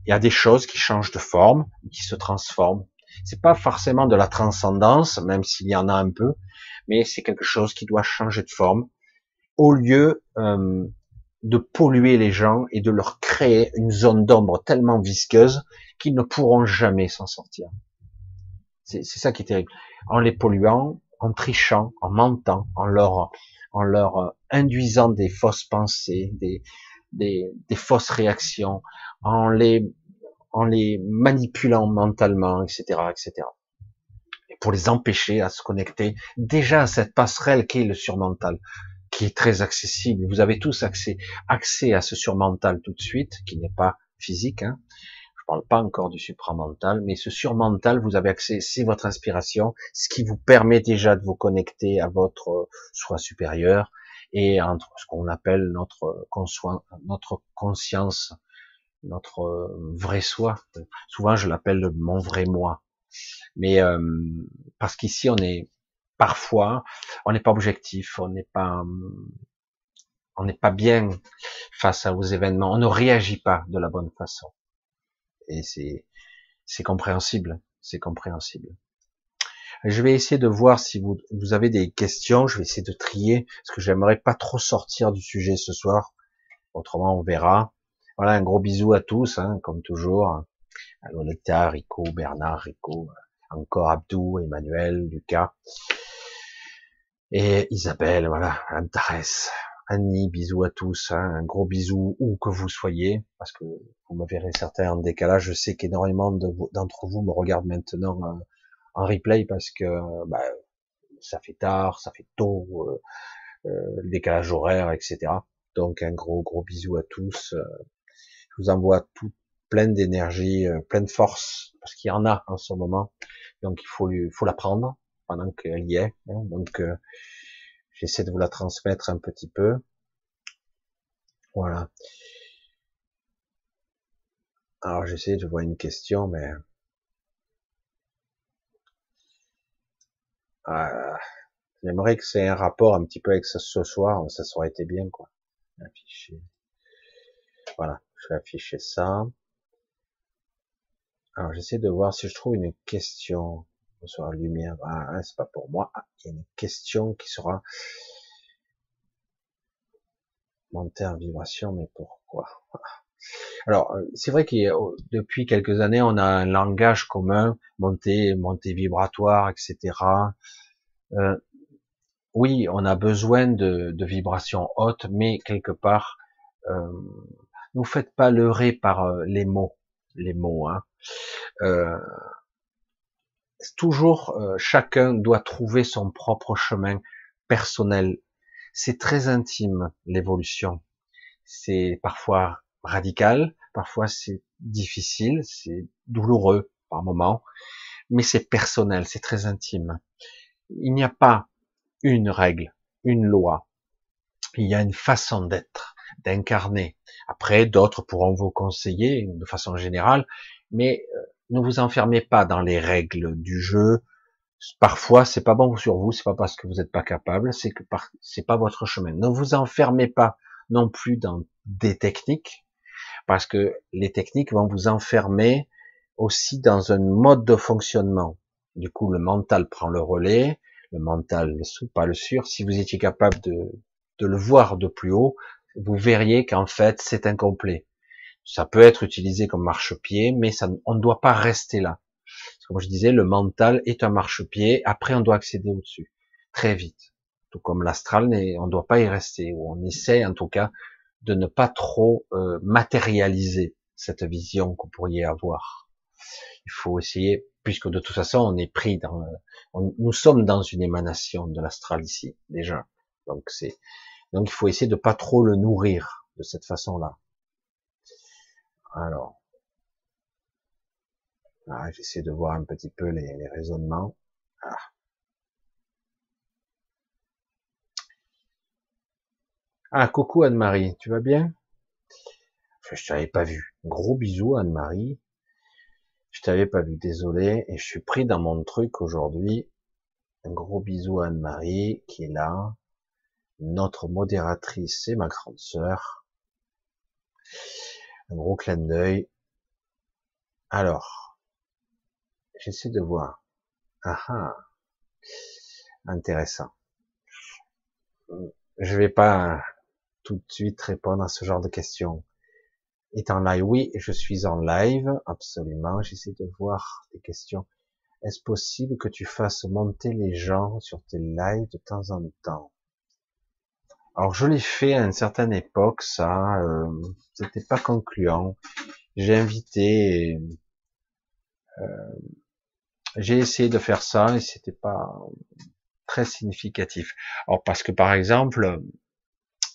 il y a des choses qui changent de forme, qui se transforment. C'est pas forcément de la transcendance, même s'il y en a un peu, mais c'est quelque chose qui doit changer de forme au lieu euh, de polluer les gens et de leur créer une zone d'ombre tellement visqueuse qu'ils ne pourront jamais s'en sortir. C'est ça qui est terrible. En les polluant, en trichant, en mentant, en leur, en leur euh, induisant des fausses pensées, des, des, des fausses réactions, en les, en les manipulant mentalement, etc., etc. Et pour les empêcher à se connecter déjà à cette passerelle qui est le surmental, qui est très accessible. Vous avez tous accès, accès à ce surmental tout de suite, qui n'est pas physique, hein, je parle pas encore du supramental, mais ce surmental, vous avez accès, c'est votre inspiration, ce qui vous permet déjà de vous connecter à votre soi supérieur et entre ce qu'on appelle notre, notre conscience, notre vrai soi. Souvent, je l'appelle mon vrai moi. Mais euh, parce qu'ici, on est parfois, on n'est pas objectif, on n'est pas, on n'est pas bien face aux événements, on ne réagit pas de la bonne façon et c'est c'est compréhensible, c'est compréhensible. Je vais essayer de voir si vous, vous avez des questions. Je vais essayer de trier parce que j'aimerais pas trop sortir du sujet ce soir. Autrement, on verra. Voilà, un gros bisou à tous, hein, comme toujours. À Rico, Bernard, Rico, encore Abdou, Emmanuel, Lucas et Isabelle. Voilà, Antares. Annie, bisous à tous, hein, un gros bisou où que vous soyez, parce que vous me verrez certains en décalage. Je sais qu'énormément d'entre vous me regardent maintenant euh, en replay parce que bah, ça fait tard, ça fait tôt, euh, euh, le décalage horaire, etc. Donc un gros gros bisou à tous. je vous envoie tout plein d'énergie, plein de force, parce qu'il y en a en ce moment. Donc il faut, faut la prendre pendant qu'elle y est. Hein. donc J'essaie de vous la transmettre un petit peu. Voilà. Alors j'essaie, je vois une question, mais ah, j'aimerais que c'est un rapport un petit peu avec ce, soir, ça aurait été bien quoi. Afficher. Voilà, je vais afficher ça. Alors j'essaie de voir si je trouve une question la lumière. Ah, hein, c'est pas pour moi. Ah, il y a une question qui sera monter en vibration, mais pourquoi? Alors euh, c'est vrai que depuis quelques années, on a un langage commun, montée, montée vibratoire, etc. Euh, oui, on a besoin de, de vibrations hautes, mais quelque part, euh, ne faites pas leurrer par euh, les mots, les mots. Hein. Euh, toujours, euh, chacun doit trouver son propre chemin personnel. C'est très intime l'évolution. C'est parfois radical, parfois c'est difficile, c'est douloureux par moments, mais c'est personnel, c'est très intime. Il n'y a pas une règle, une loi. Il y a une façon d'être, d'incarner. Après, d'autres pourront vous conseiller de façon générale, mais euh, ne vous enfermez pas dans les règles du jeu. Parfois, c'est pas bon sur vous, c'est pas parce que vous n'êtes pas capable, c'est que c'est pas votre chemin. Ne vous enfermez pas non plus dans des techniques, parce que les techniques vont vous enfermer aussi dans un mode de fonctionnement. Du coup, le mental prend le relais, le mental, le sous, pas le sûr. Si vous étiez capable de, le voir de plus haut, vous verriez qu'en fait, c'est incomplet. Ça peut être utilisé comme marchepied, mais ça, on ne doit pas rester là. Comme je disais, le mental est un marchepied. Après, on doit accéder au-dessus très vite. Tout comme l'astral, on ne doit pas y rester. Ou on essaie, en tout cas, de ne pas trop euh, matérialiser cette vision que vous pourriez avoir. Il faut essayer, puisque de toute façon, on est pris dans, nous sommes dans une émanation de l'astral ici déjà. Donc c'est, donc il faut essayer de pas trop le nourrir de cette façon-là. Alors, ah, j'essaie de voir un petit peu les, raisonnements. Ah. Ah. coucou Anne-Marie, tu vas bien? Je t'avais pas vu. Gros bisous Anne-Marie. Je t'avais pas vu, désolé. Et je suis pris dans mon truc aujourd'hui. Un gros bisou Anne-Marie qui est là. Notre modératrice, c'est ma grande sœur. Un gros clin d'œil. Alors, j'essaie de voir. Ah ah, intéressant. Je vais pas tout de suite répondre à ce genre de questions. Est en live Oui, je suis en live, absolument. J'essaie de voir des questions. Est-ce possible que tu fasses monter les gens sur tes lives de temps en temps? Alors je l'ai fait à une certaine époque, ça, euh, c'était pas concluant. J'ai invité, euh, j'ai essayé de faire ça et c'était pas très significatif. Alors parce que par exemple,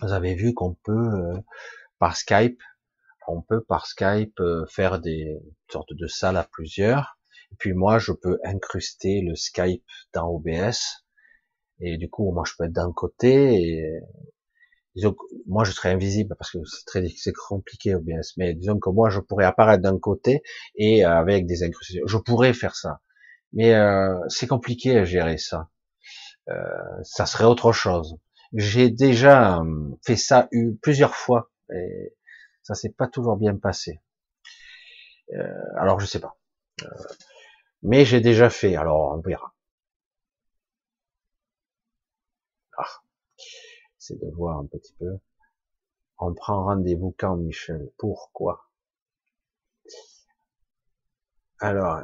vous avez vu qu'on peut euh, par Skype, on peut par Skype euh, faire des sortes de salles à plusieurs. Et puis moi, je peux incruster le Skype dans OBS et du coup, moi, je peux être d'un côté et disons que moi, je serais invisible parce que c'est très c'est compliqué OBS. Mais disons que moi, je pourrais apparaître d'un côté et euh, avec des incrustations. Je pourrais faire ça, mais euh, c'est compliqué à gérer ça. Euh, ça serait autre chose. J'ai déjà euh, fait ça eu, plusieurs fois et ça s'est pas toujours bien passé. Euh, alors je sais pas. mais j'ai déjà fait. Alors on verra. c'est de voir un petit peu. On prend rendez-vous quand, Michel? Pourquoi? Alors,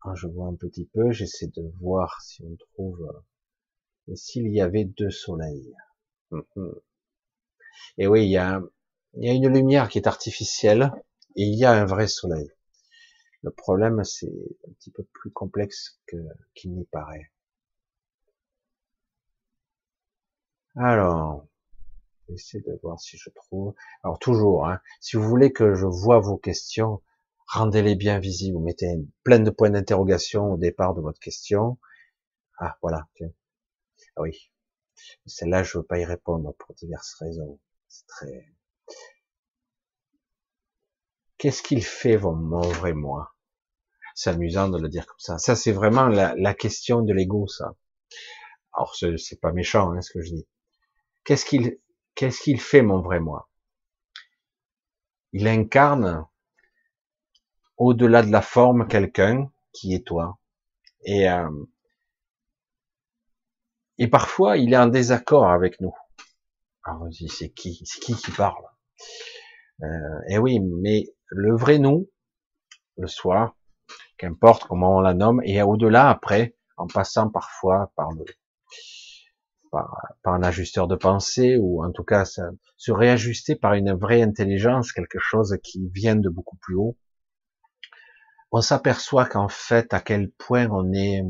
quand je vois un petit peu, j'essaie de voir si on trouve et s'il y avait deux soleils. Mhm. Et oui, il y a, il y a une lumière qui est artificielle et il y a un vrai soleil. Le problème, c'est un petit peu plus complexe que qu'il n'y paraît. Alors, j'essaie de voir si je trouve. Alors toujours, hein, si vous voulez que je vois vos questions, rendez-les bien visibles. Vous mettez plein de points d'interrogation au départ de votre question. Ah, voilà. Oui. Celle-là, je veux pas y répondre pour diverses raisons. C'est très. Qu'est-ce qu'il fait mon vrai moi? C'est amusant de le dire comme ça. Ça, c'est vraiment la, la, question de l'ego, ça. Alors, c'est pas méchant, hein, ce que je dis. Qu'est-ce qu'il, qu'est-ce qu'il fait, mon vrai moi? Il incarne au-delà de la forme quelqu'un qui est toi. Et, euh, et parfois, il est en désaccord avec nous. Alors, c'est qui, c'est qui qui parle? Euh, Et oui, mais le vrai nous, le soi, qu'importe comment on la nomme, et au-delà après, en passant parfois par le, par, un ajusteur de pensée ou en tout cas se réajuster par une vraie intelligence, quelque chose qui vient de beaucoup plus haut, on s'aperçoit qu'en fait à quel point on est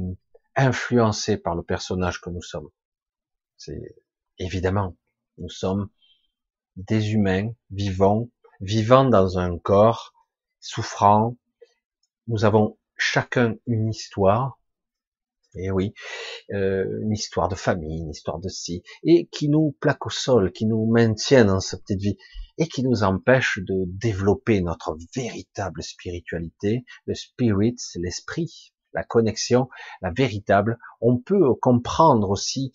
influencé par le personnage que nous sommes. C'est évidemment, nous sommes des humains vivants, vivant dans un corps, souffrant. Nous avons chacun une histoire, et oui, euh, une histoire de famille, une histoire de si, et qui nous plaque au sol, qui nous maintient dans cette petite vie, et qui nous empêche de développer notre véritable spiritualité, le spirit, l'esprit, la connexion, la véritable. On peut comprendre aussi,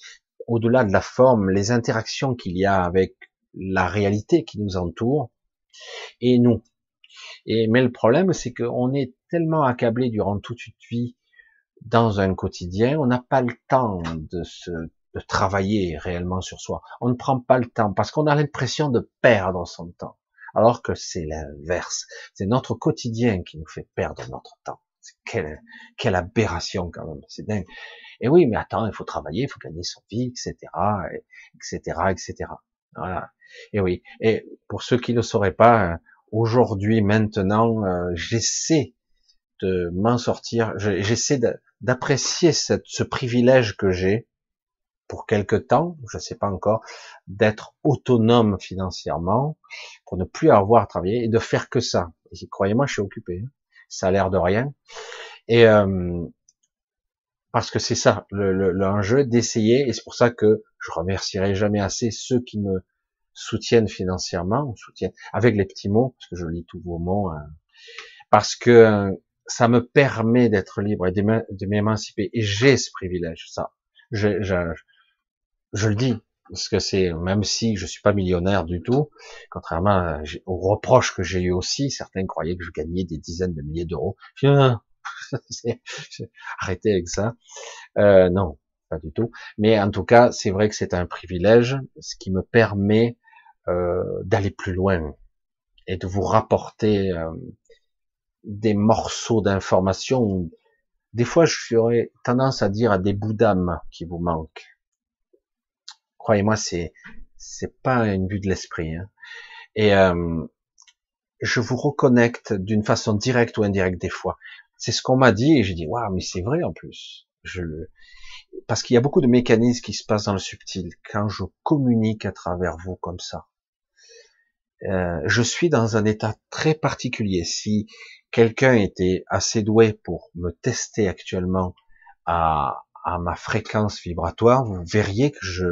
au-delà de la forme, les interactions qu'il y a avec la réalité qui nous entoure, et nous. Et, mais le problème, c'est qu'on est tellement accablé durant toute une vie dans un quotidien, on n'a pas le temps de se de travailler réellement sur soi. On ne prend pas le temps parce qu'on a l'impression de perdre son temps. Alors que c'est l'inverse. C'est notre quotidien qui nous fait perdre notre temps. Quelle, quelle aberration quand même. C'est dingue. Et oui, mais attends, il faut travailler, il faut gagner son vie, etc., etc., etc. Voilà. Et oui. Et pour ceux qui ne sauraient pas, aujourd'hui, maintenant, euh, j'essaie de m'en sortir. J'essaie d'apprécier ce privilège que j'ai pour quelque temps, je ne sais pas encore, d'être autonome financièrement, pour ne plus avoir à travailler et de faire que ça. Croyez-moi, je suis occupé. Ça a l'air de rien. Et euh, parce que c'est ça l'enjeu d'essayer, et c'est pour ça que je remercierai jamais assez ceux qui me soutiennent financièrement, soutiennent avec les petits mots, parce que je lis tous vos mots, hein. parce que euh, ça me permet d'être libre et de m'émanciper. Et j'ai ce privilège, ça. Je, je, je le dis, parce que c'est, même si je suis pas millionnaire du tout, contrairement aux reproches que j'ai eu aussi, certains croyaient que je gagnais des dizaines de milliers d'euros. Arrêtez avec ça. Euh, non, pas du tout. Mais en tout cas, c'est vrai que c'est un privilège, ce qui me permet euh, d'aller plus loin et de vous rapporter euh, des morceaux d'informations. Des fois, j'aurais tendance à dire à des bouts d'âme qui vous manquent Croyez-moi, c'est c'est pas une vue de l'esprit. Hein. Et euh, je vous reconnecte d'une façon directe ou indirecte des fois. C'est ce qu'on m'a dit et j'ai dit waouh, mais c'est vrai en plus. Je parce qu'il y a beaucoup de mécanismes qui se passent dans le subtil quand je communique à travers vous comme ça. Euh, je suis dans un état très particulier. Si quelqu'un était assez doué pour me tester actuellement à, à ma fréquence vibratoire, vous verriez que je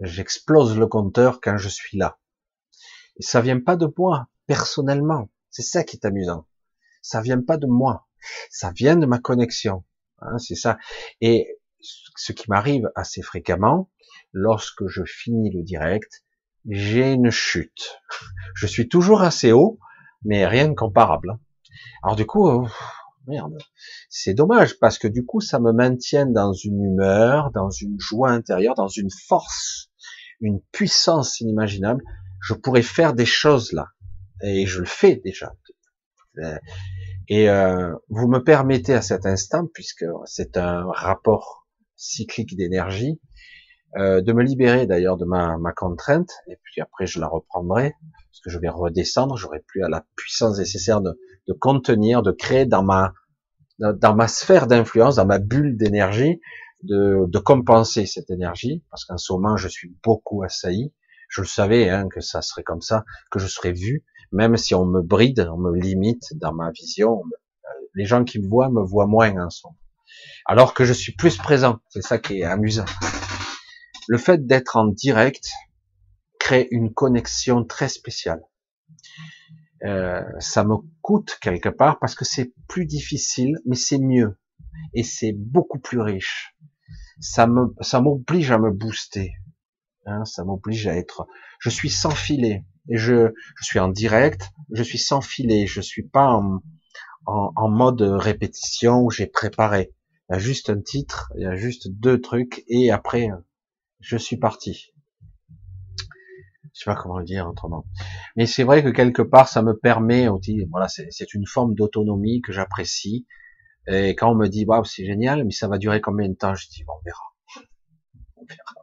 J'explose le compteur quand je suis là. Et ça vient pas de moi, personnellement. C'est ça qui est amusant. Ça vient pas de moi. Ça vient de ma connexion. Hein, c'est ça. Et ce qui m'arrive assez fréquemment, lorsque je finis le direct, j'ai une chute. Je suis toujours assez haut, mais rien de comparable. Alors du coup, merde, c'est dommage parce que du coup, ça me maintient dans une humeur, dans une joie intérieure, dans une force, une puissance inimaginable. Je pourrais faire des choses là, et je le fais déjà. Et euh, vous me permettez à cet instant, puisque c'est un rapport cyclique d'énergie, euh, de me libérer d'ailleurs de ma, ma contrainte, et puis après je la reprendrai, parce que je vais redescendre, j'aurai plus à la puissance nécessaire de, de contenir, de créer dans ma dans ma sphère d'influence, dans ma bulle d'énergie, de, compenser cette énergie, parce qu'en ce moment, je suis beaucoup assailli. Je le savais hein, que ça serait comme ça, que je serais vu, même si on me bride, on me limite dans ma vision. Les gens qui me voient me voient moins en ce. Alors que je suis plus présent, c'est ça qui est amusant. Le fait d'être en direct crée une connexion très spéciale. Euh, ça me coûte quelque part parce que c'est plus difficile, mais c'est mieux et c'est beaucoup plus riche. Ça me, ça m'oblige à me booster. Hein, ça m'oblige à être. Je suis sans filet et je, je suis en direct. Je suis sans filet. Je suis pas en, en, en mode répétition où j'ai préparé. Il y a juste un titre, il y a juste deux trucs, et après, je suis parti. Je sais pas comment le dire autrement. Mais c'est vrai que quelque part, ça me permet voilà, c'est une forme d'autonomie que j'apprécie. Et quand on me dit, waouh, c'est génial, mais ça va durer combien de temps? Je dis, bon, on verra. On verra.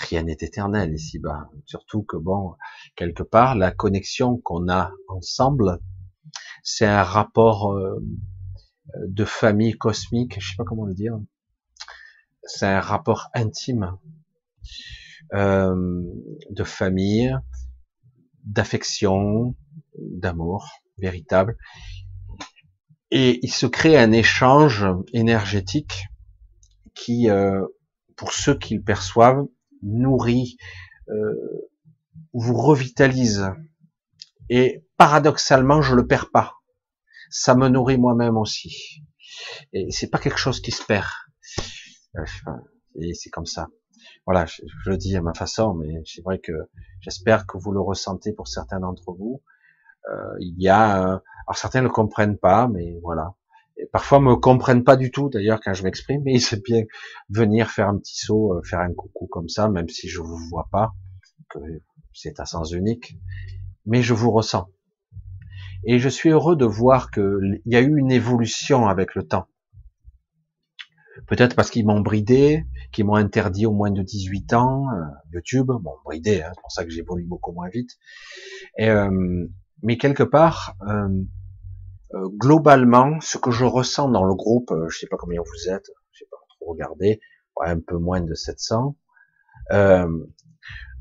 Rien n'est éternel ici-bas. Surtout que bon, quelque part, la connexion qu'on a ensemble, c'est un rapport euh, de famille cosmique, je sais pas comment le dire. C'est un rapport intime euh, de famille, d'affection, d'amour véritable. Et il se crée un échange énergétique qui, euh, pour ceux qui le perçoivent, nourrit, euh, vous revitalise. Et paradoxalement, je le perds pas. Ça me nourrit moi-même aussi. Et c'est pas quelque chose qui se perd. Et c'est comme ça. Voilà, je, le dis à ma façon, mais c'est vrai que j'espère que vous le ressentez pour certains d'entre vous. Euh, il y a, alors certains ne comprennent pas, mais voilà. Et parfois me comprennent pas du tout d'ailleurs quand je m'exprime, mais c'est bien venir faire un petit saut, euh, faire un coucou comme ça, même si je vous vois pas, que c'est à sens unique, mais je vous ressens. Et je suis heureux de voir qu'il y a eu une évolution avec le temps. Peut-être parce qu'ils m'ont bridé, qu'ils m'ont interdit au moins de 18 ans, euh, YouTube, bon, bridé, hein, c'est pour ça que j'évolue beaucoup moins vite. Et, euh, mais quelque part, euh, euh, globalement, ce que je ressens dans le groupe, euh, je sais pas combien vous êtes, je sais pas trop regarder, ouais, un peu moins de 700,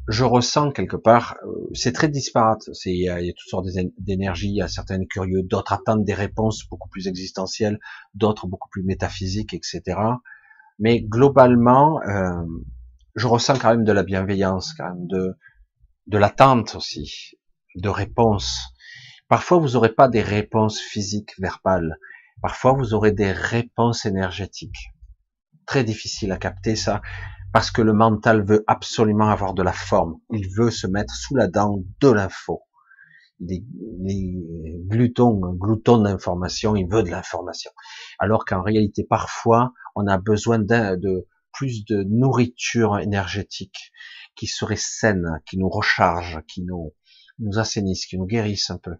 je ressens quelque part, c'est très disparate. Il y, a, toutes sortes d'énergies, il y a certaines curieux, d'autres attendent des réponses beaucoup plus existentielles, d'autres beaucoup plus métaphysiques, etc. Mais globalement, euh, je ressens quand même de la bienveillance, quand même de de l'attente aussi, de réponses. Parfois, vous n'aurez pas des réponses physiques, verbales. Parfois, vous aurez des réponses énergétiques. Très difficile à capter ça, parce que le mental veut absolument avoir de la forme. Il veut se mettre sous la dent de l'info. Les, les glutons, glouton d'information, il veut de l'information. Alors qu'en réalité, parfois, on a besoin de, plus de nourriture énergétique qui serait saine, qui nous recharge, qui nous, nous assainissent, qui nous guérissent un peu.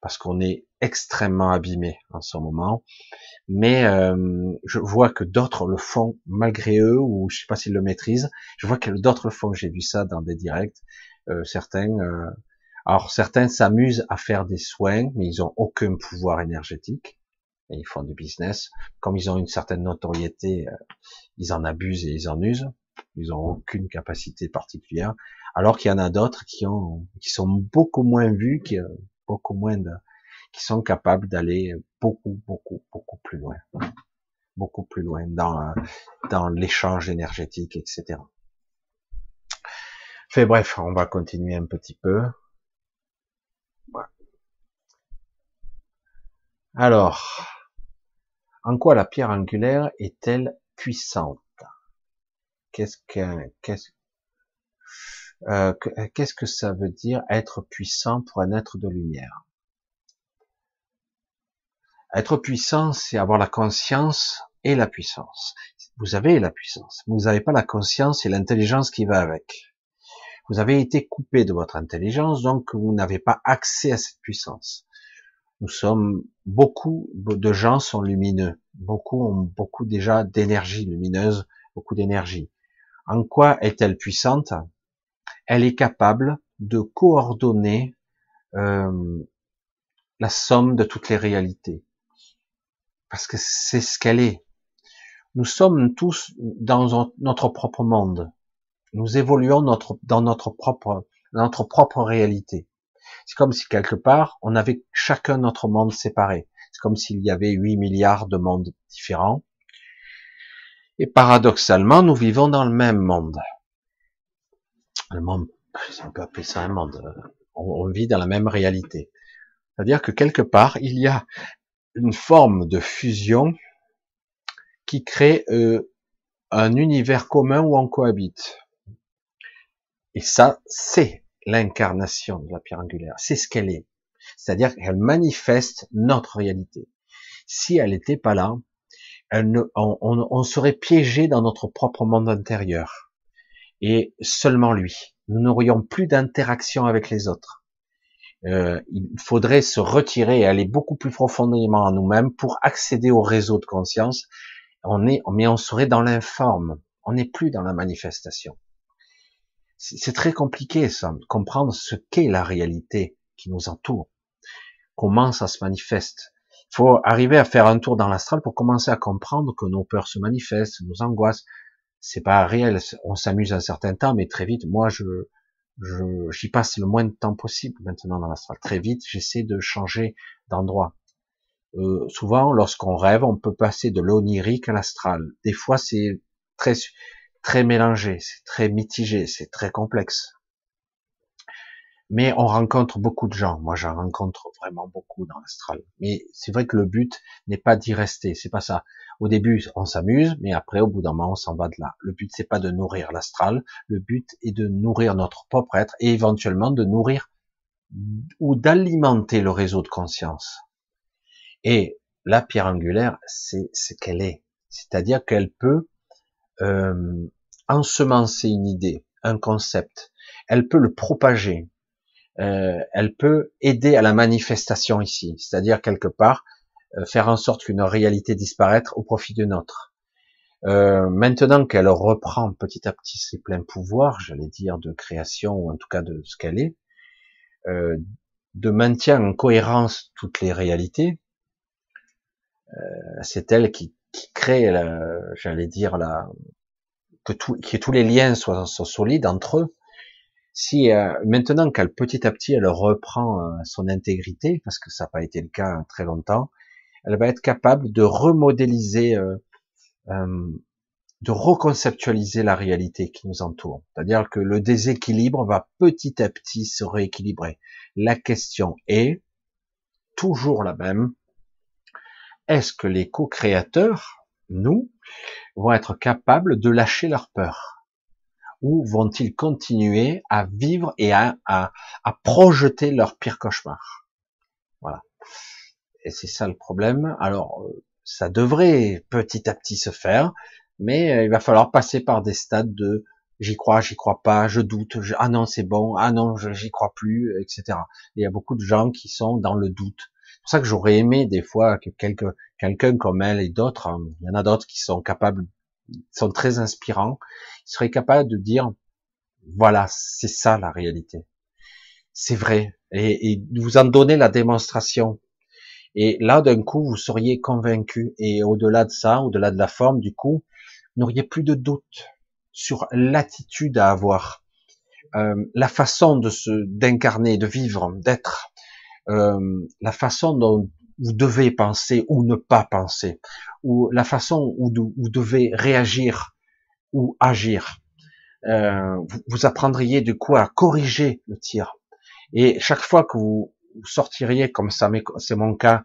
Parce qu'on est extrêmement abîmé en ce moment. Mais euh, je vois que d'autres le font malgré eux, ou je sais pas s'ils le maîtrisent. Je vois que d'autres le font. J'ai vu ça dans des directs. Euh, certains, euh, alors certains s'amusent à faire des soins, mais ils ont aucun pouvoir énergétique. Et ils font du business. Comme ils ont une certaine notoriété, euh, ils en abusent et ils en usent. Ils ont aucune capacité particulière alors qu'il y en a d'autres qui ont, qui sont beaucoup moins vus, qui, beaucoup moins de, qui sont capables d'aller beaucoup, beaucoup, beaucoup plus loin, beaucoup plus loin dans, dans l'échange énergétique, etc. Fait bref, on va continuer un petit peu. Alors, en quoi la pierre angulaire est-elle puissante? Qu'est-ce que, qu'est-ce, euh, qu'est-ce que ça veut dire être puissant pour un être de lumière? Être puissant, c'est avoir la conscience et la puissance. Vous avez la puissance, vous n'avez pas la conscience et l'intelligence qui va avec. Vous avez été coupé de votre intelligence, donc vous n'avez pas accès à cette puissance. Nous sommes beaucoup de gens sont lumineux, beaucoup ont beaucoup déjà d'énergie lumineuse, beaucoup d'énergie. En quoi est-elle puissante? Elle est capable de coordonner euh, la somme de toutes les réalités. Parce que c'est ce qu'elle est. Nous sommes tous dans notre propre monde. Nous évoluons notre, dans notre propre, notre propre réalité. C'est comme si quelque part, on avait chacun notre monde séparé. C'est comme s'il y avait 8 milliards de mondes différents. Et paradoxalement, nous vivons dans le même monde le monde, on peut appeler ça un monde, on, vit dans la même réalité. C'est-à-dire que quelque part, il y a une forme de fusion qui crée euh, un univers commun où on cohabite. Et ça, c'est l'incarnation de la pierre angulaire. C'est ce qu'elle est. C'est-à-dire qu'elle manifeste notre réalité. Si elle n'était pas là, on, serait piégé dans notre propre monde intérieur. Et seulement lui. Nous n'aurions plus d'interaction avec les autres. Euh, il faudrait se retirer et aller beaucoup plus profondément en nous-mêmes pour accéder au réseau de conscience. On est, mais on serait dans l'informe. On n'est plus dans la manifestation. C'est très compliqué, ça, de comprendre ce qu'est la réalité qui nous entoure. Comment ça se manifeste? Il faut arriver à faire un tour dans l'astral pour commencer à comprendre que nos peurs se manifestent, nos angoisses. C'est pas réel. On s'amuse un certain temps, mais très vite, moi, je, j'y passe le moins de temps possible maintenant dans l'astral. Très vite, j'essaie de changer d'endroit. Euh, souvent, lorsqu'on rêve, on peut passer de l'onirique à l'astral. Des fois, c'est très très mélangé, c'est très mitigé, c'est très complexe. Mais on rencontre beaucoup de gens. Moi, j'en rencontre vraiment beaucoup dans l'astral. Mais c'est vrai que le but n'est pas d'y rester. C'est pas ça. Au début, on s'amuse, mais après, au bout d'un moment, on s'en va de là. Le but, c'est pas de nourrir l'astral. Le but est de nourrir notre propre être et éventuellement de nourrir ou d'alimenter le réseau de conscience. Et la pierre angulaire, c'est ce qu'elle est. C'est-à-dire qu'elle peut euh, ensemencer une idée, un concept. Elle peut le propager. Euh, elle peut aider à la manifestation ici, c'est-à-dire quelque part euh, faire en sorte qu'une réalité disparaître au profit d'une autre. Euh, maintenant qu'elle reprend petit à petit ses pleins pouvoirs, j'allais dire de création ou en tout cas de ce qu'elle est, euh, de maintien en cohérence toutes les réalités, euh, c'est elle qui, qui crée, j'allais dire la, que, tout, que tous les liens soient, soient solides entre eux, si euh, maintenant qu'elle petit à petit elle reprend euh, son intégrité, parce que ça n'a pas été le cas très longtemps, elle va être capable de remodéliser, euh, de reconceptualiser la réalité qui nous entoure. C'est-à-dire que le déséquilibre va petit à petit se rééquilibrer. La question est toujours la même. Est-ce que les co-créateurs, nous, vont être capables de lâcher leur peur? Ou vont-ils continuer à vivre et à, à, projeter leur pire cauchemar? Voilà. Et c'est ça le problème. Alors, euh, ça devrait petit à petit se faire, mais euh, il va falloir passer par des stades de j'y crois, j'y crois pas, je doute, ah non c'est bon, ah non j'y crois plus, etc. il y a beaucoup de gens qui sont dans le doute. C'est pour ça que j'aurais aimé des fois que quelqu'un comme elle et d'autres, hein, il y en a d'autres qui sont capables sont très inspirants, ils seraient capables de dire, voilà, c'est ça la réalité. C'est vrai. Et, et vous en donner la démonstration. Et là, d'un coup, vous seriez convaincu. Et au-delà de ça, au-delà de la forme, du coup, n'auriez plus de doute sur l'attitude à avoir, euh, la façon de se d'incarner, de vivre, d'être, euh, la façon dont vous devez penser ou ne pas penser, ou la façon où vous devez réagir ou agir. Euh, vous, apprendriez coup à corriger le tir. Et chaque fois que vous, sortiriez, comme ça c'est mon cas,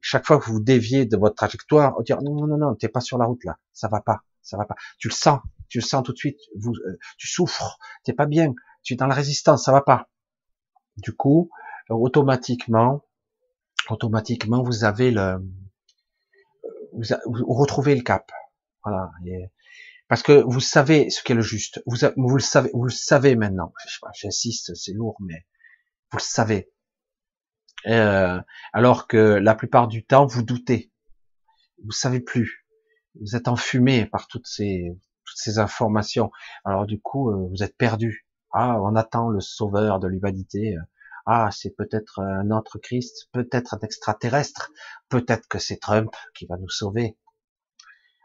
chaque fois que vous déviez de votre trajectoire, vous dire non non non non, t'es pas sur la route là, ça va pas, ça va pas. Tu le sens, tu le sens tout de suite. Vous, euh, tu souffres, t'es pas bien, tu es dans la résistance, ça va pas. Du coup, automatiquement, automatiquement vous avez le, vous, retrouvez le cap. Voilà. parce que vous savez ce qu'est le juste. Vous, vous le savez, vous le savez maintenant. J'insiste, c'est lourd, mais vous le savez. Euh, alors que la plupart du temps, vous doutez. Vous savez plus. Vous êtes enfumé par toutes ces, toutes ces informations. Alors du coup, euh, vous êtes perdu. Ah, on attend le sauveur de l'humanité. Ah, c'est peut-être un autre Christ, peut-être un extraterrestre, peut-être que c'est Trump qui va nous sauver.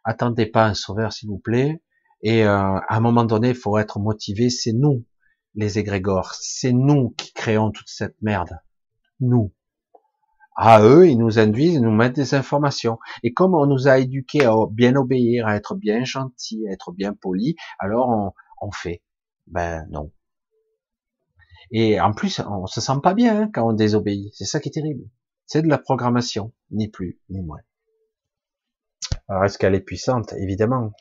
Attendez pas un sauveur, s'il vous plaît. Et euh, à un moment donné, il faut être motivé. C'est nous, les égrégores. C'est nous qui créons toute cette merde. Nous. À eux, ils nous induisent, ils nous mettent des informations. Et comme on nous a éduqués à bien obéir, à être bien gentil, à être bien poli, alors on, on fait. Ben non. Et en plus, on se sent pas bien hein, quand on désobéit. C'est ça qui est terrible. C'est de la programmation, ni plus, ni moins. Alors est-ce qu'elle est puissante? Évidemment.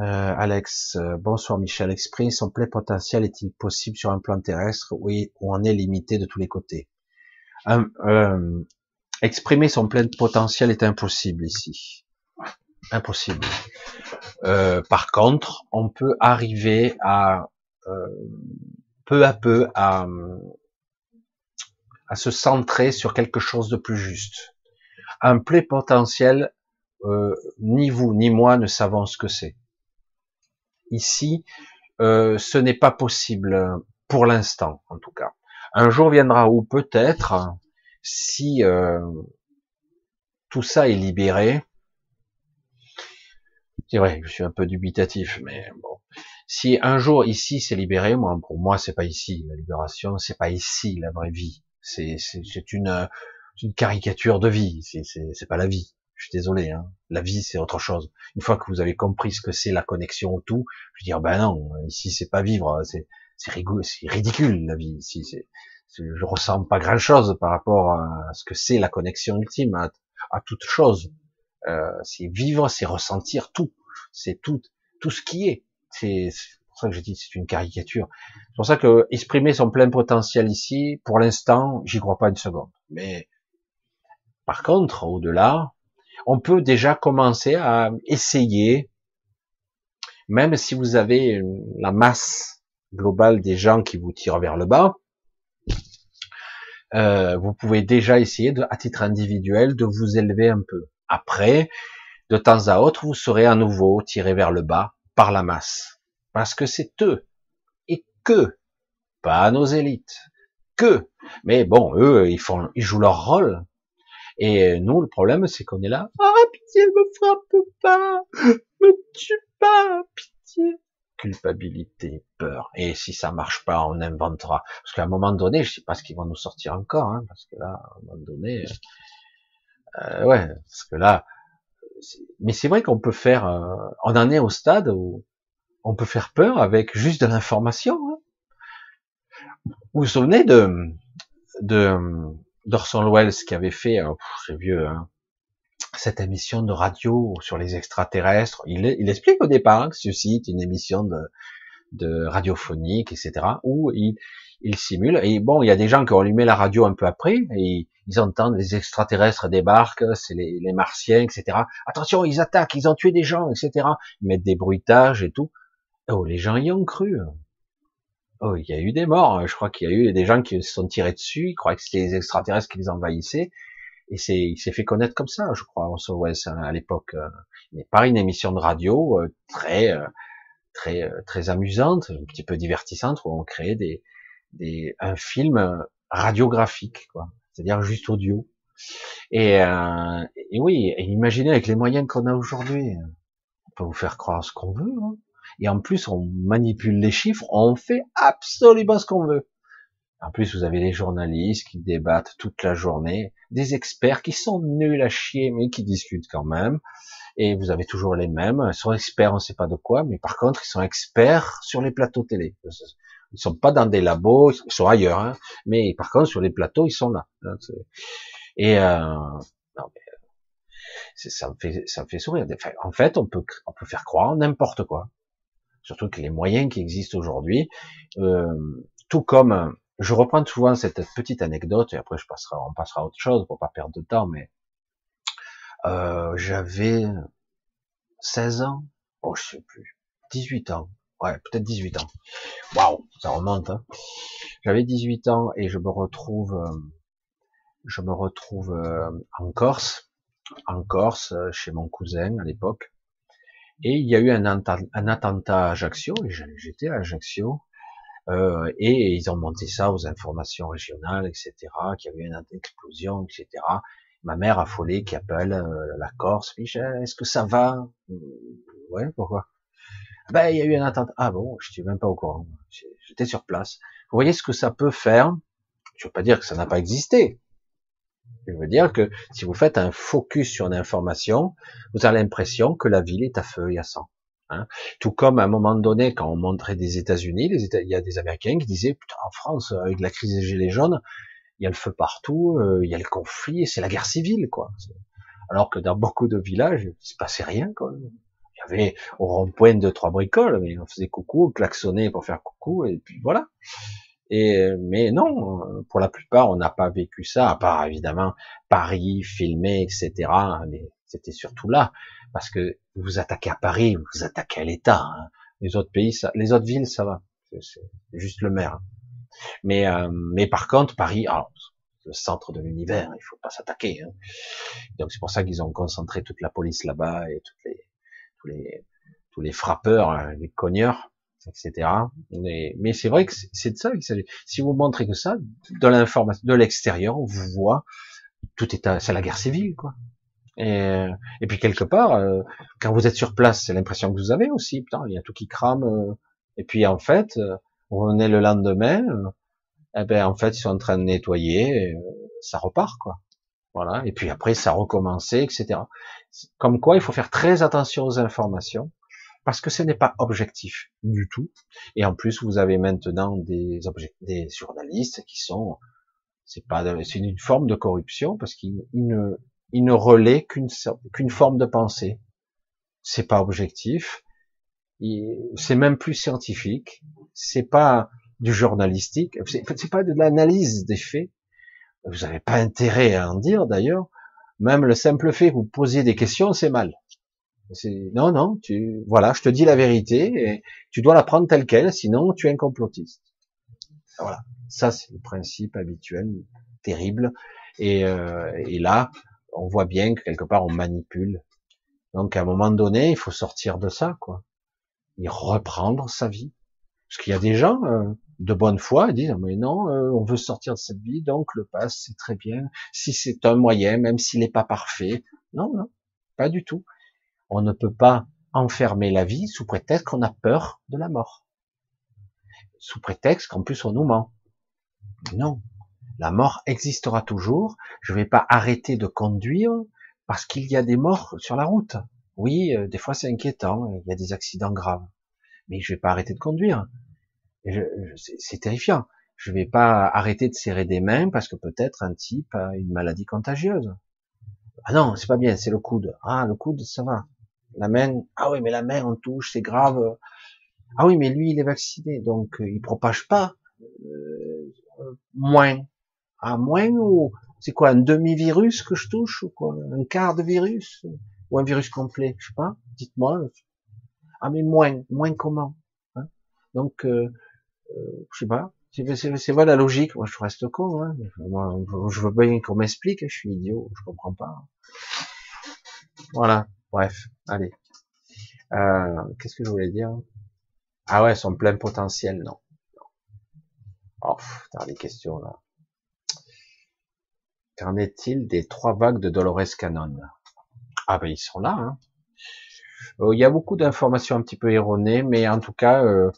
Euh, Alex, euh, bonsoir Michel. Exprimer son plein potentiel est-il possible sur un plan terrestre? Oui, ou on est limité de tous les côtés euh, Exprimer son plein potentiel est impossible ici. Impossible. par contre, on peut arriver à peu à peu à, se centrer sur quelque chose de plus juste. Un potentiel, ni vous ni moi ne savons ce que c'est ici, euh, ce n'est pas possible pour l'instant, en tout cas. Un jour viendra où peut-être, si euh, tout ça est libéré, c'est vrai, je suis un peu dubitatif, mais bon. Si un jour ici c'est libéré, moi pour moi c'est pas ici la libération, c'est pas ici la vraie vie. C'est c'est une une caricature de vie, c'est c'est pas la vie. Je suis désolé, hein. la vie c'est autre chose. Une fois que vous avez compris ce que c'est la connexion au tout, je veux dire ben non, ici c'est pas vivre, c'est c'est ridicule la vie ici. C'est, je ressens pas grand chose par rapport à ce que c'est la connexion ultime à, à toute chose. Euh, c'est vivre, c'est ressentir tout, c'est tout, tout ce qui est. C'est pour ça que je dis c'est une caricature. C'est pour ça que exprimer son plein potentiel ici, pour l'instant, j'y crois pas une seconde. Mais par contre, au-delà, on peut déjà commencer à essayer, même si vous avez la masse globale des gens qui vous tirent vers le bas, euh, vous pouvez déjà essayer, de, à titre individuel, de vous élever un peu. Après, de temps à autre, vous serez à nouveau tiré vers le bas par la masse. Parce que c'est eux. Et que, pas nos élites. Que. Mais bon, eux, ils font, ils jouent leur rôle. Et nous, le problème, c'est qu'on est là. Ah, pitié, me frappe pas, me tue pas, pitié. Culpabilité, peur. Et si ça marche pas, on inventera. Parce qu'à un moment donné, je sais pas ce qu'ils vont nous sortir encore, hein, parce que là, à un moment donné, euh, ouais, parce que là, mais c'est vrai qu'on peut faire, euh, on en est au stade où on peut faire peur avec juste de l'information. Hein. Vous vous souvenez de, de d'Orson Welles qui avait fait, euh, c'est vieux, hein, cette émission de radio sur les extraterrestres. Il, il explique au départ que ceci est une émission de, de radiophonique, etc., où il, il simule. Et bon, il y a des gens qui ont allumé la radio un peu après, et ils entendent les extraterrestres débarquent, c'est les, les, martiens, etc. Attention, ils attaquent, ils ont tué des gens, etc. Ils mettent des bruitages et tout. Oh, les gens y ont cru. Oh, il y a eu des morts. Je crois qu'il y a eu des gens qui se sont tirés dessus. Ils croyaient que c'était les extraterrestres qui les envahissaient. Et c'est, il s'est fait connaître comme ça, je crois, à l'époque. Euh, mais pas une émission de radio euh, très, euh, très, très amusante, un petit peu divertissante, où on créait des, des, un film radiographique, quoi. C'est-à-dire juste audio. Et, et oui, imaginez avec les moyens qu'on a aujourd'hui, on peut vous faire croire ce qu'on veut. Hein et en plus on manipule les chiffres, on fait absolument ce qu'on veut. En plus, vous avez les journalistes qui débattent toute la journée, des experts qui sont nuls à chier, mais qui discutent quand même. Et vous avez toujours les mêmes. Ils sont experts, on ne sait pas de quoi, mais par contre, ils sont experts sur les plateaux télé. Ils sont pas dans des labos, ils sont ailleurs, hein. mais par contre, sur les plateaux, ils sont là. Et euh, non, mais, ça me fait, ça me fait sourire. En fait, on peut, on peut faire croire n'importe quoi surtout que les moyens qui existent aujourd'hui, euh, tout comme, je reprends souvent cette petite anecdote, et après je passerai, on passera à autre chose pour pas perdre de temps, mais euh, j'avais 16 ans, oh je sais plus, 18 ans, ouais peut-être 18 ans, waouh, ça remonte, hein. j'avais 18 ans et je me retrouve, euh, je me retrouve euh, en Corse, en Corse, chez mon cousin à l'époque, et il y a eu un, attentat à Ajaccio, et j'étais à Ajaccio, euh, et ils ont monté ça aux informations régionales, etc., qu'il y avait une explosion, etc. Ma mère affolée qui appelle euh, la Corse, Michel, est-ce que ça va? Ouais, pourquoi? Ben, il y a eu un attentat. Ah bon, je suis même pas au courant. J'étais sur place. Vous voyez ce que ça peut faire? Je veux pas dire que ça n'a pas existé. Je veux dire que si vous faites un focus sur l'information, vous avez l'impression que la ville est à feu et à sang. Hein. Tout comme à un moment donné, quand on montrait des États-Unis, il y a des Américains qui disaient putain en France avec la crise des gilets jaunes, il y a le feu partout, euh, il y a le conflit, c'est la guerre civile quoi. Alors que dans beaucoup de villages, il se passait rien quoi. Avait au rond-point deux, trois bricoles, mais on faisait coucou, on klaxonnait pour faire coucou, et puis voilà. Et, mais non, pour la plupart, on n'a pas vécu ça, à part évidemment Paris, filmé, etc. Mais c'était surtout là, parce que vous attaquez à Paris, vous attaquez à l'État. Hein. Les autres pays, ça, les autres villes, ça va. C'est juste le maire. Mais, euh, mais par contre, Paris, alors, le centre de l'univers, il faut pas s'attaquer. Hein. Donc c'est pour ça qu'ils ont concentré toute la police là-bas et toutes les, tous les, tous les frappeurs, hein, les cogneurs, etc. Mais, mais c'est vrai que c'est de ça qu'il s'agit. Si vous montrez que ça, de l'information, de l'extérieur, on vous voit, tout est, c'est la guerre civile, quoi. Et, et puis quelque part, euh, quand vous êtes sur place, c'est l'impression que vous avez aussi. Putain, il y a tout qui crame. Euh. et puis en fait, euh, vous revenez le lendemain, eh ben en fait ils sont en train de nettoyer, ça repart quoi. Voilà. Et puis après ça a recommencé, etc. Comme quoi, il faut faire très attention aux informations parce que ce n'est pas objectif du tout. Et en plus, vous avez maintenant des, des journalistes qui sont, c'est pas, c'est une forme de corruption parce qu'ils ne, ils ne relaient qu'une qu'une forme de pensée. C'est pas objectif. C'est même plus scientifique. C'est pas du journalistique. C'est pas de l'analyse des faits. Vous n'avez pas intérêt à en dire d'ailleurs. Même le simple fait que vous posiez des questions, c'est mal. Non, non, tu, voilà, je te dis la vérité et tu dois la prendre telle quelle, sinon tu es un complotiste. Voilà, ça c'est le principe habituel, terrible. Et, euh, et là, on voit bien que quelque part on manipule. Donc à un moment donné, il faut sortir de ça, quoi, et reprendre sa vie. Parce qu'il y a des gens euh, de bonne foi disent mais non, euh, on veut sortir de cette vie, donc le pass c'est très bien. Si c'est un moyen, même s'il n'est pas parfait, non, non, pas du tout. On ne peut pas enfermer la vie sous prétexte qu'on a peur de la mort, sous prétexte qu'en plus on nous ment. Non, la mort existera toujours. Je ne vais pas arrêter de conduire parce qu'il y a des morts sur la route. Oui, euh, des fois c'est inquiétant, il y a des accidents graves. Mais je vais pas arrêter de conduire. C'est terrifiant. Je vais pas arrêter de serrer des mains parce que peut-être un type a une maladie contagieuse. Ah non, c'est pas bien, c'est le coude. Ah, le coude, ça va. La main, ah oui, mais la main, on touche, c'est grave. Ah oui, mais lui, il est vacciné, donc euh, il propage pas. Euh, moins. À moins ou c'est quoi un demi-virus que je touche ou quoi Un quart de virus ou un virus complet Je sais pas. Dites-moi. Ah mais moins, moins comment hein Donc euh, je sais pas. C'est voilà la logique. Moi je reste con. Hein Moi, je veux bien qu'on m'explique. Je suis idiot. Je comprends pas. Voilà. Bref. Allez. Euh, Qu'est-ce que je voulais dire? Ah ouais, son plein potentiel, non. Oh, t'as des questions là. Qu'en est-il des trois vagues de Dolores Cannon? Ah ben ils sont là. Hein. Euh, il y a beaucoup d'informations un petit peu erronées, mais en tout cas, euh,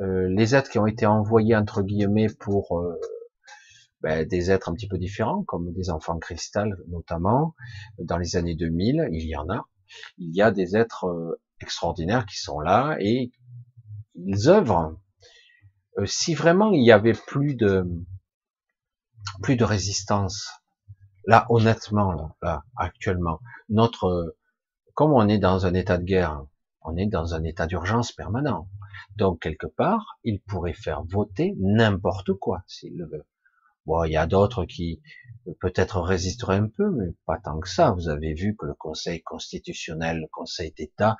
euh, les êtres qui ont été envoyés entre guillemets pour ben, des êtres un petit peu différents, comme des enfants cristal notamment, dans les années 2000, il y en a. Il y a des êtres extraordinaires qui sont là et ils œuvrent. si vraiment il y avait plus de plus de résistance Là, honnêtement, là, actuellement, notre, comme on est dans un état de guerre, on est dans un état d'urgence permanent. Donc, quelque part, il pourrait faire voter n'importe quoi, s'il le veut. Bon, il y a d'autres qui peut-être résisteraient un peu, mais pas tant que ça. Vous avez vu que le Conseil constitutionnel, le Conseil d'État,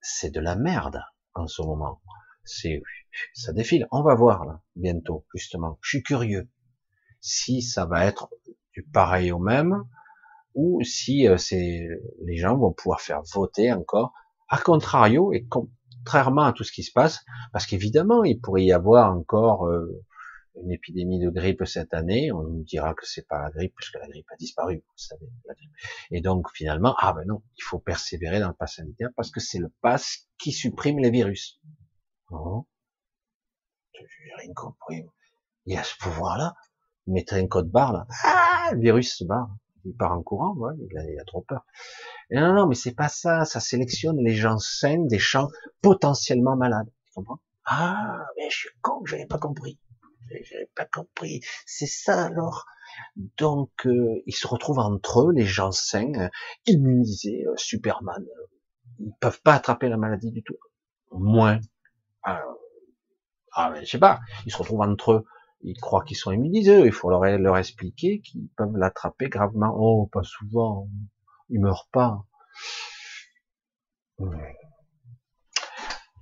c'est de la merde en ce moment. C'est, ça défile. On va voir là, bientôt, justement. Je suis curieux si ça va être du pareil au même, ou si euh, c'est les gens vont pouvoir faire voter encore, à contrario et contrairement à tout ce qui se passe, parce qu'évidemment il pourrait y avoir encore euh, une épidémie de grippe cette année, on nous dira que c'est pas la grippe puisque la grippe a disparu, vous savez. Et donc finalement, ah ben non, il faut persévérer dans le pass sanitaire parce que c'est le pass qui supprime les virus. Oh. J'ai rien compris. Il y a ce pouvoir-là mettrait un code barre là, ah, le virus se barre, il part en courant, il, a, trop peur. Non, non, mais c'est pas ça, ça sélectionne les gens sains des champs potentiellement malades. Tu comprends? Ah, mais je suis con, j'avais pas compris. J'avais pas compris. C'est ça alors. Donc, euh, ils se retrouvent entre eux, les gens sains, immunisés, euh, Superman. ils peuvent pas attraper la maladie du tout. Moins. Alors, ah, mais je sais pas, ils se retrouvent entre eux, ils croient qu'ils sont immunisés, il faut leur, expliquer qu'ils peuvent l'attraper gravement. Oh, pas souvent, ils meurent pas.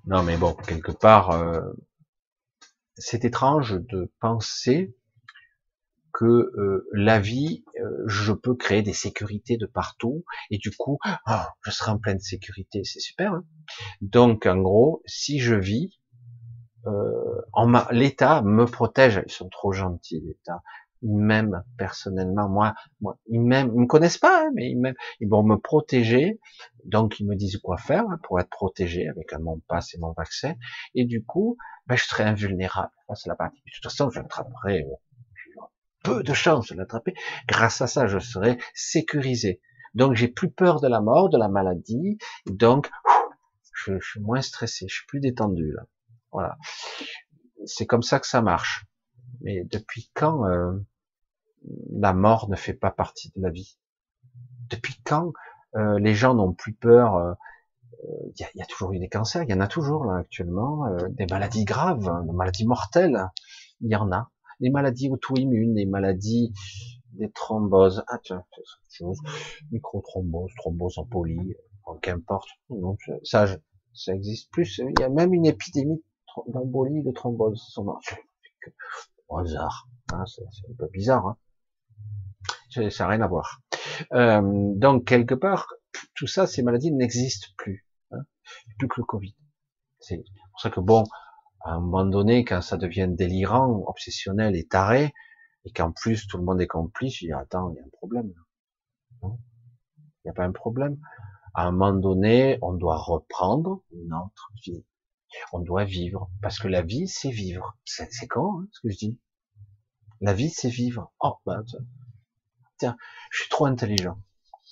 Non, mais bon, quelque part, euh, c'est étrange de penser que euh, la vie, euh, je peux créer des sécurités de partout, et du coup, ah, je serai en pleine sécurité, c'est super. Hein Donc, en gros, si je vis, euh, l'État me protège. Ils sont trop gentils, l'État. Ils m'aiment personnellement. Moi, moi, ils m'aiment. Ils me connaissent pas, hein, mais ils m'aiment. Ils vont me protéger. Donc, ils me disent quoi faire hein, pour être protégé avec mon passe et mon vaccin. Et du coup, ben, je serai invulnérable. c'est la partie. De toute façon, je l'attraperai. Euh, peu de chance de l'attraper. Grâce à ça, je serai sécurisé. Donc, j'ai plus peur de la mort, de la maladie. Donc, je, je suis moins stressé. Je suis plus détendu là. Voilà. C'est comme ça que ça marche. Mais depuis quand euh, la mort ne fait pas partie de la vie? Depuis quand euh, les gens n'ont plus peur Il euh, y, a, toujours eu des cancers, il y en a toujours là actuellement, des maladies graves, hein, des maladies mortelles, il y en a. Des maladies auto-immunes, des maladies, des thromboses, ah tiens, chose, microthrombose, thrombose en poly, qu'importe. Ça, ça existe plus. Il y a même une épidémie d'embolie, de thrombose sont morts. Au hasard. Hein, c'est un peu bizarre. Hein. Ça n'a rien à voir. Euh, donc, quelque part, tout ça, ces maladies n'existent plus. Hein, plus que le Covid. C'est pour ça que bon, à un moment donné, quand ça devient délirant, obsessionnel et taré, et qu'en plus tout le monde est complice, je dis attends, il y a un problème. Il n'y a pas un problème. À un moment donné, on doit reprendre notre vie. On doit vivre, parce que la vie, c'est vivre. C'est quand, hein, ce que je dis? La vie, c'est vivre. Oh, bah, tiens, je suis trop intelligent.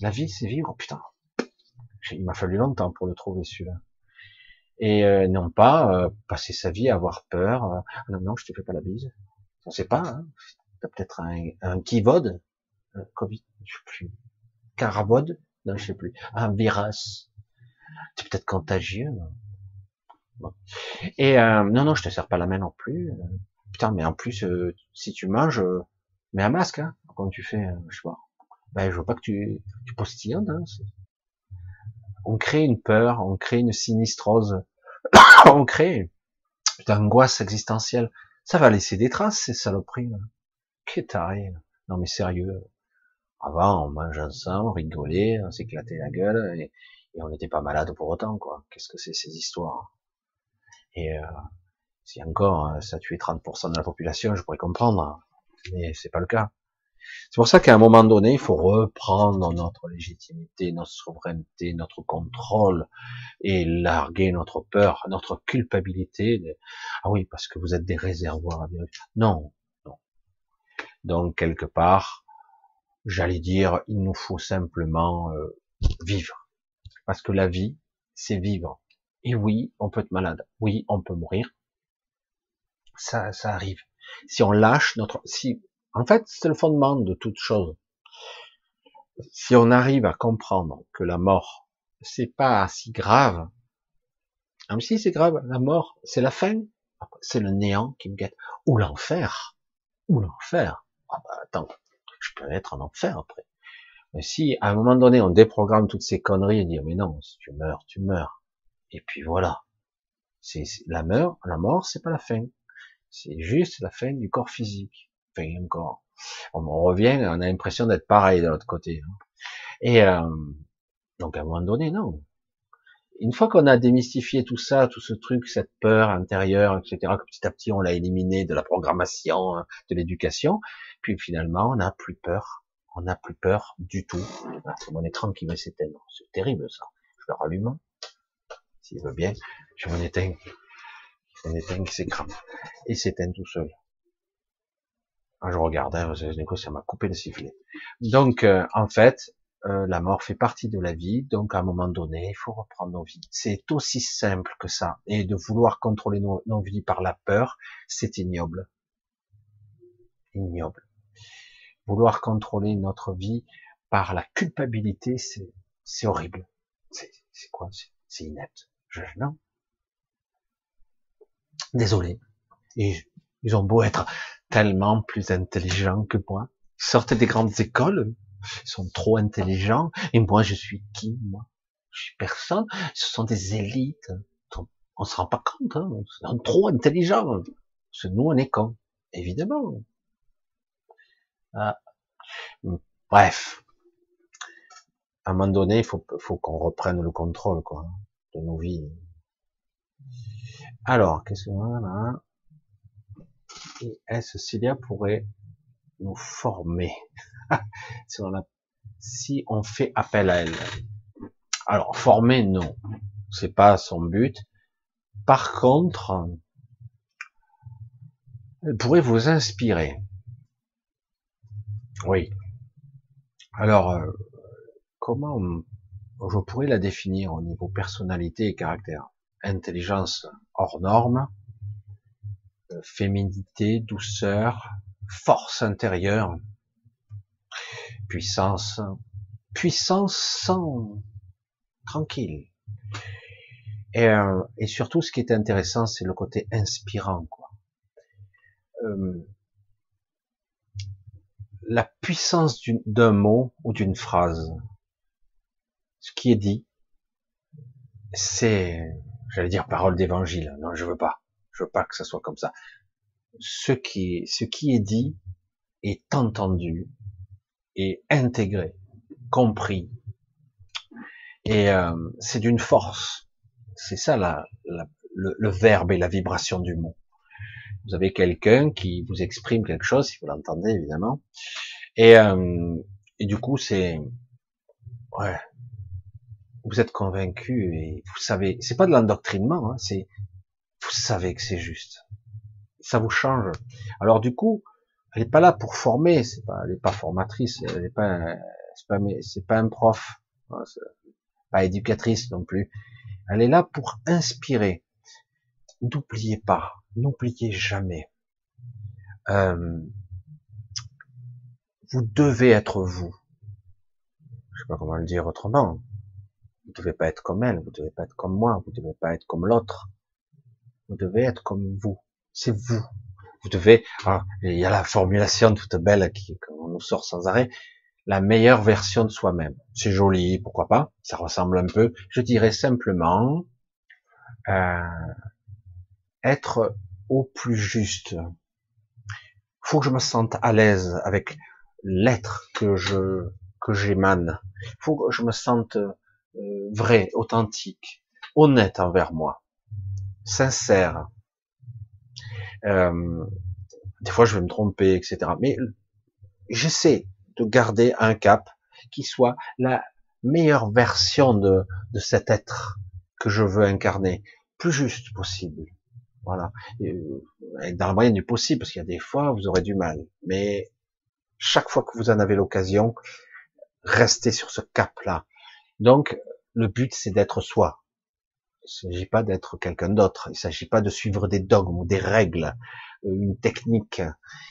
La vie, c'est vivre. putain, il m'a fallu longtemps pour le trouver celui-là. Et euh, non pas euh, passer sa vie à avoir peur. Euh, ah non, non, je te fais pas la bise. On sait pas. Hein. T'as peut-être un, un kivode, Covid, je sais plus. Caravode, non, je sais plus. Un virus. C'est peut-être contagieux. Et euh, non, non, je te sers pas la main non plus. putain, mais en plus, euh, si tu manges, euh, mets un masque hein, quand tu fais, je sais pas. Ben, je veux pas que tu, tu postillonnes. Hein, on crée une peur, on crée une sinistrose, on crée une angoisse existentielle. Ça va laisser des traces, ces saloperies. Qu'est-ce taré. Non mais sérieux. Avant, on mangeait ensemble, on rigolait, on s'éclatait la gueule, et, et on n'était pas malade pour autant, quoi. Qu'est-ce que c'est ces histoires? Et euh, si encore hein, ça tuait 30% de la population, je pourrais comprendre, mais c'est pas le cas. C'est pour ça qu'à un moment donné, il faut reprendre notre légitimité, notre souveraineté, notre contrôle et larguer notre peur, notre culpabilité. Ah oui, parce que vous êtes des réservoirs. Non, non. Donc quelque part, j'allais dire, il nous faut simplement euh, vivre, parce que la vie, c'est vivre. Et oui, on peut être malade. Oui, on peut mourir. Ça, ça arrive. Si on lâche notre, si, en fait, c'est le fondement de toute chose. Si on arrive à comprendre que la mort, c'est pas si grave, même si c'est grave, la mort, c'est la fin, c'est le néant qui me guette, ou l'enfer, ou l'enfer. Ah bah, attends, je peux être en enfer après. Mais si à un moment donné on déprogramme toutes ces conneries et dire mais non, si tu meurs, tu meurs. Et puis voilà. C'est la mort, la mort, c'est pas la fin. C'est juste la fin du corps physique. Enfin, encore. On, revient, on a l'impression d'être pareil de l'autre côté. Hein. Et euh, donc à un moment donné, non. Une fois qu'on a démystifié tout ça, tout ce truc, cette peur intérieure, etc., que petit à petit on l'a éliminé de la programmation, hein, de l'éducation, puis finalement on n'a plus peur. On n'a plus peur du tout. Écran qui va s'éteindre. C'est terrible ça. Je le rallume s'il veut bien, je m'en éteins. Je m'en éteins qui s'écrame. Et s'éteint tout seul. Ah, je regardais, hein, ça m'a coupé le sifflet. Donc, euh, en fait, euh, la mort fait partie de la vie, donc à un moment donné, il faut reprendre nos vies. C'est aussi simple que ça. Et de vouloir contrôler nos, nos vies par la peur, c'est ignoble. Ignoble. Vouloir contrôler notre vie par la culpabilité, c'est horrible. C'est quoi? C'est inepte. Non. Désolé. Ils ont beau être tellement plus intelligents que moi. Ils sortent des grandes écoles. Ils sont trop intelligents. Et moi, je suis qui, moi? Je suis personne. Ce sont des élites. On se rend pas compte, hein. Ils sont trop intelligents. Nous, on est cons. Évidemment. Ah. Bref. À un moment donné, il faut, faut qu'on reprenne le contrôle, quoi, nos vies. Alors, qu'est-ce qu'on a là Et est-ce Cilia pourrait nous former si, on si on fait appel à elle? Alors, former, non. C'est pas son but. Par contre, elle pourrait vous inspirer. Oui. Alors, euh, comment je pourrais la définir au niveau personnalité et caractère Intelligence hors norme, euh, féminité, douceur, force intérieure, puissance, puissance sans tranquille. Et, euh, et surtout, ce qui est intéressant, c'est le côté inspirant, quoi. Euh, la puissance d'un mot ou d'une phrase. Ce qui est dit, c'est, j'allais dire parole d'évangile. Non, je veux pas. Je veux pas que ça soit comme ça. Ce qui, ce qui est dit est entendu et intégré, compris. Et euh, c'est d'une force. C'est ça la, le, le, verbe et la vibration du mot. Vous avez quelqu'un qui vous exprime quelque chose, si vous l'entendez évidemment, et, euh, et du coup c'est, ouais, vous êtes convaincu et vous savez, c'est pas de l'endoctrinement, hein, c'est, vous savez que c'est juste, ça vous change. Alors du coup, elle est pas là pour former, c'est pas, elle est pas formatrice, elle est pas, c'est pas, c'est pas un prof, hein, pas éducatrice non plus. Elle est là pour inspirer. N'oubliez pas, n'oubliez jamais, euh, vous devez être vous. Je sais pas comment le dire autrement. Vous devez pas être comme elle, vous devez pas être comme moi, vous devez pas être comme l'autre. Vous devez être comme vous. C'est vous. Vous devez, ah, il y a la formulation toute belle qui, qu'on nous sort sans arrêt, la meilleure version de soi-même. C'est joli, pourquoi pas, ça ressemble un peu. Je dirais simplement, euh, être au plus juste. Faut que je me sente à l'aise avec l'être que je que j'émane. Faut que je me sente vrai, authentique, honnête envers moi, sincère. Euh, des fois, je vais me tromper, etc. Mais j'essaie de garder un cap qui soit la meilleure version de, de cet être que je veux incarner, plus juste possible. Voilà. Euh, dans la moyenne du possible, parce qu'il y a des fois, vous aurez du mal. Mais chaque fois que vous en avez l'occasion, restez sur ce cap-là. Donc, le but, c'est d'être soi. Il ne s'agit pas d'être quelqu'un d'autre. Il ne s'agit pas de suivre des dogmes des règles, euh, une technique.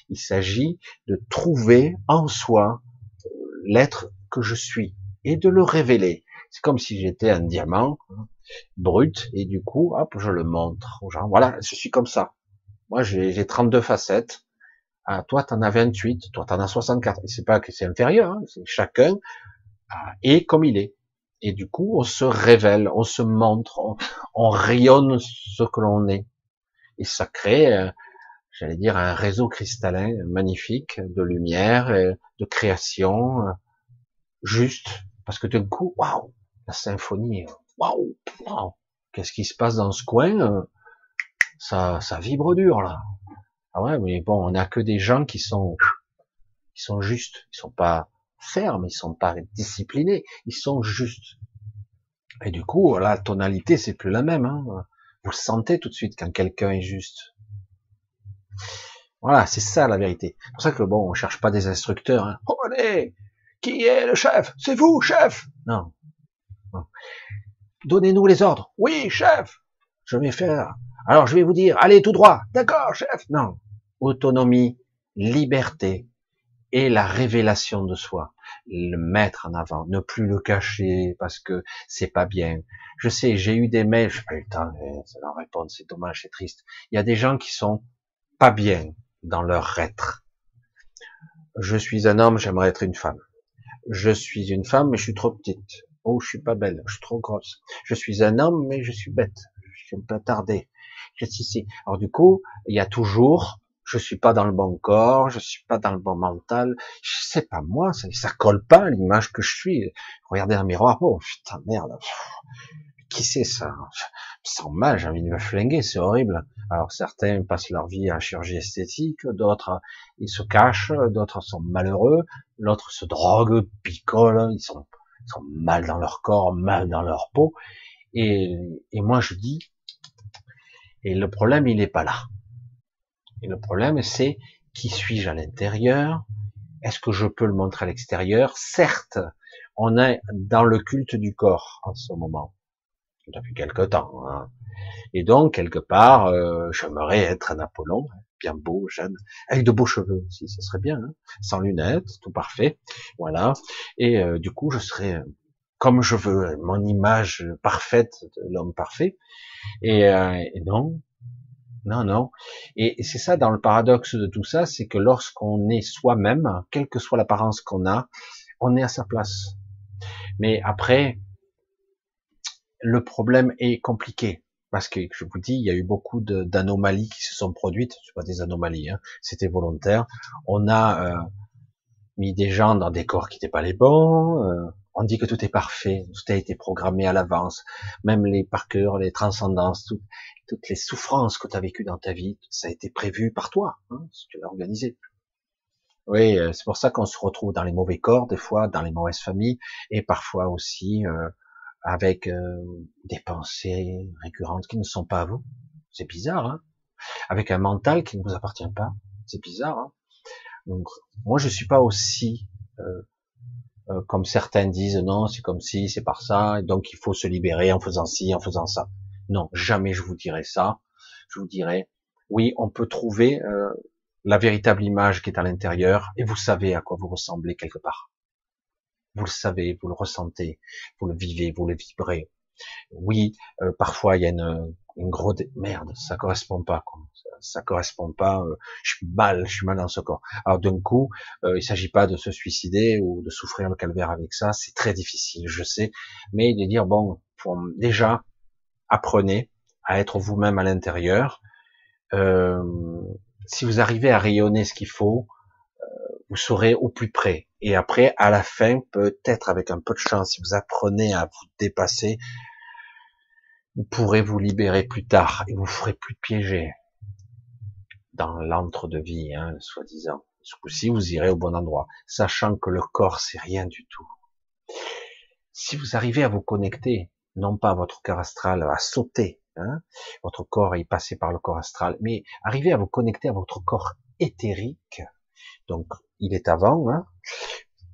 Il s'agit de trouver en soi euh, l'être que je suis et de le révéler. C'est comme si j'étais un diamant brut et du coup, hop, je le montre aux gens. Voilà, je suis comme ça. Moi, j'ai 32 facettes. Ah, toi, t'en as 28, toi, t'en as 64. Et c'est pas que c'est inférieur, hein, chacun ah, est comme il est. Et du coup, on se révèle, on se montre, on, rayonne ce que l'on est. Et ça crée, euh, j'allais dire, un réseau cristallin magnifique de lumière, de création, euh, juste, parce que d'un coup, waouh, la symphonie, waouh, waouh, qu'est-ce qui se passe dans ce coin euh, Ça, ça vibre dur là. Ah ouais, mais bon, on n'a que des gens qui sont, qui sont justes, ils sont pas fermes, ils sont pas disciplinés, ils sont justes. Et du coup, la tonalité, c'est plus la même. Hein. Vous sentez tout de suite quand quelqu'un est juste. Voilà, c'est ça la vérité. C'est pour ça que bon, on cherche pas des instructeurs. Hein. Oh, allez, qui est le chef? C'est vous, chef Non. Donnez-nous les ordres. Oui, chef. Je vais faire. Alors je vais vous dire, allez tout droit. D'accord, chef. Non. Autonomie, liberté et la révélation de soi. le mettre en avant, ne plus le cacher parce que c'est pas bien. Je sais, j'ai eu des mails, j'ai pas eu le temps de leur répondre, c'est dommage, c'est triste. Il y a des gens qui sont pas bien dans leur être. Je suis un homme, j'aimerais être une femme. Je suis une femme, mais je suis trop petite. Oh, je suis pas belle, je suis trop grosse. Je suis un homme, mais je suis bête. Je suis un peu tardé. Je suis ici. Alors du coup, il y a toujours je suis pas dans le bon corps, je suis pas dans le bon mental, sais pas moi, ça, ça colle pas à l'image que je suis. Regardez un miroir, oh putain merde, qui c'est ça? Je sens mal, j'ai envie de me flinguer, c'est horrible. Alors certains passent leur vie à chirurgie esthétique, d'autres ils se cachent, d'autres sont malheureux, l'autre se drogue, picole, ils sont, ils sont mal dans leur corps, mal dans leur peau. Et, et moi je dis, et le problème il est pas là. Et le problème, c'est qui suis-je à l'intérieur? Est-ce que je peux le montrer à l'extérieur? Certes, on est dans le culte du corps en ce moment, depuis quelque temps. Hein. Et donc, quelque part, euh, j'aimerais être un Apollon, bien beau, jeune, avec de beaux cheveux aussi, ce serait bien, hein sans lunettes, tout parfait, voilà. Et euh, du coup, je serais euh, comme je veux, mon image parfaite de l'homme parfait. Et, et non, non, non. Et c'est ça dans le paradoxe de tout ça, c'est que lorsqu'on est soi-même, quelle que soit l'apparence qu'on a, on est à sa place. Mais après, le problème est compliqué. Parce que je vous dis, il y a eu beaucoup d'anomalies qui se sont produites. Ce pas des anomalies, hein, c'était volontaire. On a euh, mis des gens dans des corps qui n'étaient pas les bons. Euh, on dit que tout est parfait, tout a été programmé à l'avance, même les parcours, les transcendances, tout, toutes les souffrances que tu as vécues dans ta vie, ça a été prévu par toi, hein, si tu l'as organisé. Oui, euh, c'est pour ça qu'on se retrouve dans les mauvais corps, des fois, dans les mauvaises familles, et parfois aussi euh, avec euh, des pensées récurrentes qui ne sont pas à vous. C'est bizarre, hein Avec un mental qui ne vous appartient pas. C'est bizarre, hein Donc, moi, je suis pas aussi comme certains disent, non, c'est comme si, c'est par ça, donc il faut se libérer en faisant ci, en faisant ça. Non, jamais je vous dirai ça. Je vous dirai, oui, on peut trouver euh, la véritable image qui est à l'intérieur, et vous savez à quoi vous ressemblez quelque part. Vous le savez, vous le ressentez, vous le vivez, vous le vibrez. Oui, euh, parfois il y a une, une grosse merde, ça correspond pas, quoi. Ça, correspond pas. Euh, je suis mal, je suis mal dans ce corps. Alors d'un coup, il s'agit pas de se suicider ou de souffrir le calvaire avec ça, c'est très difficile, je sais, mais de dire bon, pour, déjà apprenez à être vous-même à l'intérieur. Euh, si vous arrivez à rayonner ce qu'il faut, euh, vous serez au plus près. Et après, à la fin, peut-être avec un peu de chance, si vous apprenez à vous dépasser, vous pourrez vous libérer plus tard et vous ferez plus piéger dans l'antre de vie, hein, soi-disant. Ce coup-ci, vous irez au bon endroit, sachant que le corps, c'est rien du tout. Si vous arrivez à vous connecter non pas votre corps astral à sauter, hein, votre corps est passé par le corps astral, mais arriver à vous connecter à votre corps éthérique, donc il est avant, hein,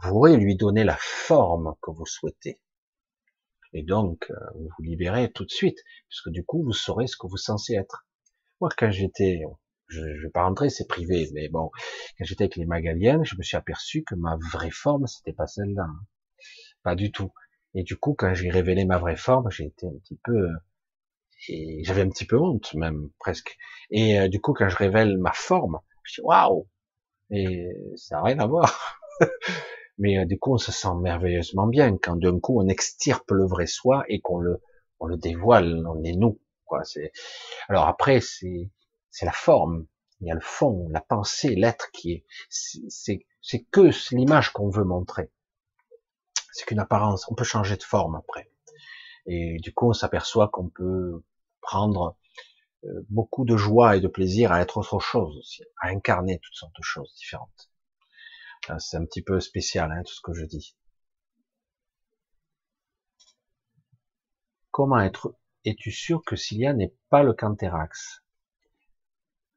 vous pourrez lui donner la forme que vous souhaitez. Et donc, euh, vous vous libérez tout de suite, puisque du coup, vous saurez ce que vous censez être. Moi, quand j'étais, je ne vais pas rentrer, c'est privé, mais bon, quand j'étais avec les Magaliennes, je me suis aperçu que ma vraie forme, c'était pas celle-là. Hein. Pas du tout. Et du coup, quand j'ai révélé ma vraie forme, j'ai été un petit peu, j'avais un petit peu honte même presque. Et euh, du coup, quand je révèle ma forme, je dis waouh, et ça n'a rien à voir. Mais euh, du coup, on se sent merveilleusement bien quand d'un coup on extirpe le vrai soi et qu'on le, on le dévoile, on est nous. Quoi. C'est... Alors après, c'est, c'est la forme, il y a le fond, la pensée, l'être qui est, c'est, c'est que l'image qu'on veut montrer c'est qu'une apparence. On peut changer de forme après. Et du coup, on s'aperçoit qu'on peut prendre euh, beaucoup de joie et de plaisir à être autre chose aussi, à incarner toutes sortes de choses différentes. C'est un petit peu spécial, hein, tout ce que je dis. Comment être Es-tu sûr que Cilia n'est pas le Canthérax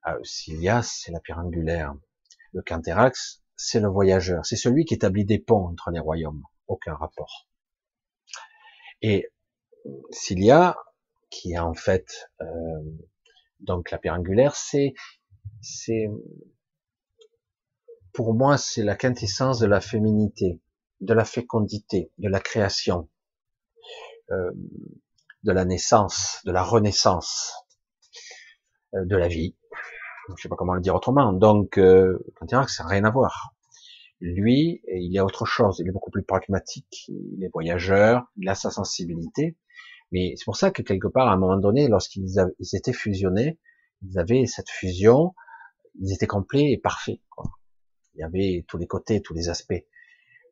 ah, Cilia, c'est la pierre angulaire. Le Canthérax, c'est le voyageur. C'est celui qui établit des ponts entre les royaumes aucun rapport. Et s'il y a, qui est en fait euh, donc la pierre angulaire, c'est c'est pour moi c'est la quintessence de la féminité. de la fécondité, de la création, euh, de la naissance, de la renaissance, euh, de la vie. Je sais pas comment le dire autrement. Donc, euh, on dira que ça n'a rien à voir. Lui, il a autre chose. Il est beaucoup plus pragmatique. Il est voyageur. Il a sa sensibilité. Mais c'est pour ça que quelque part, à un moment donné, lorsqu'ils étaient fusionnés, ils avaient cette fusion, ils étaient complets et parfaits. Quoi. Il y avait tous les côtés, tous les aspects.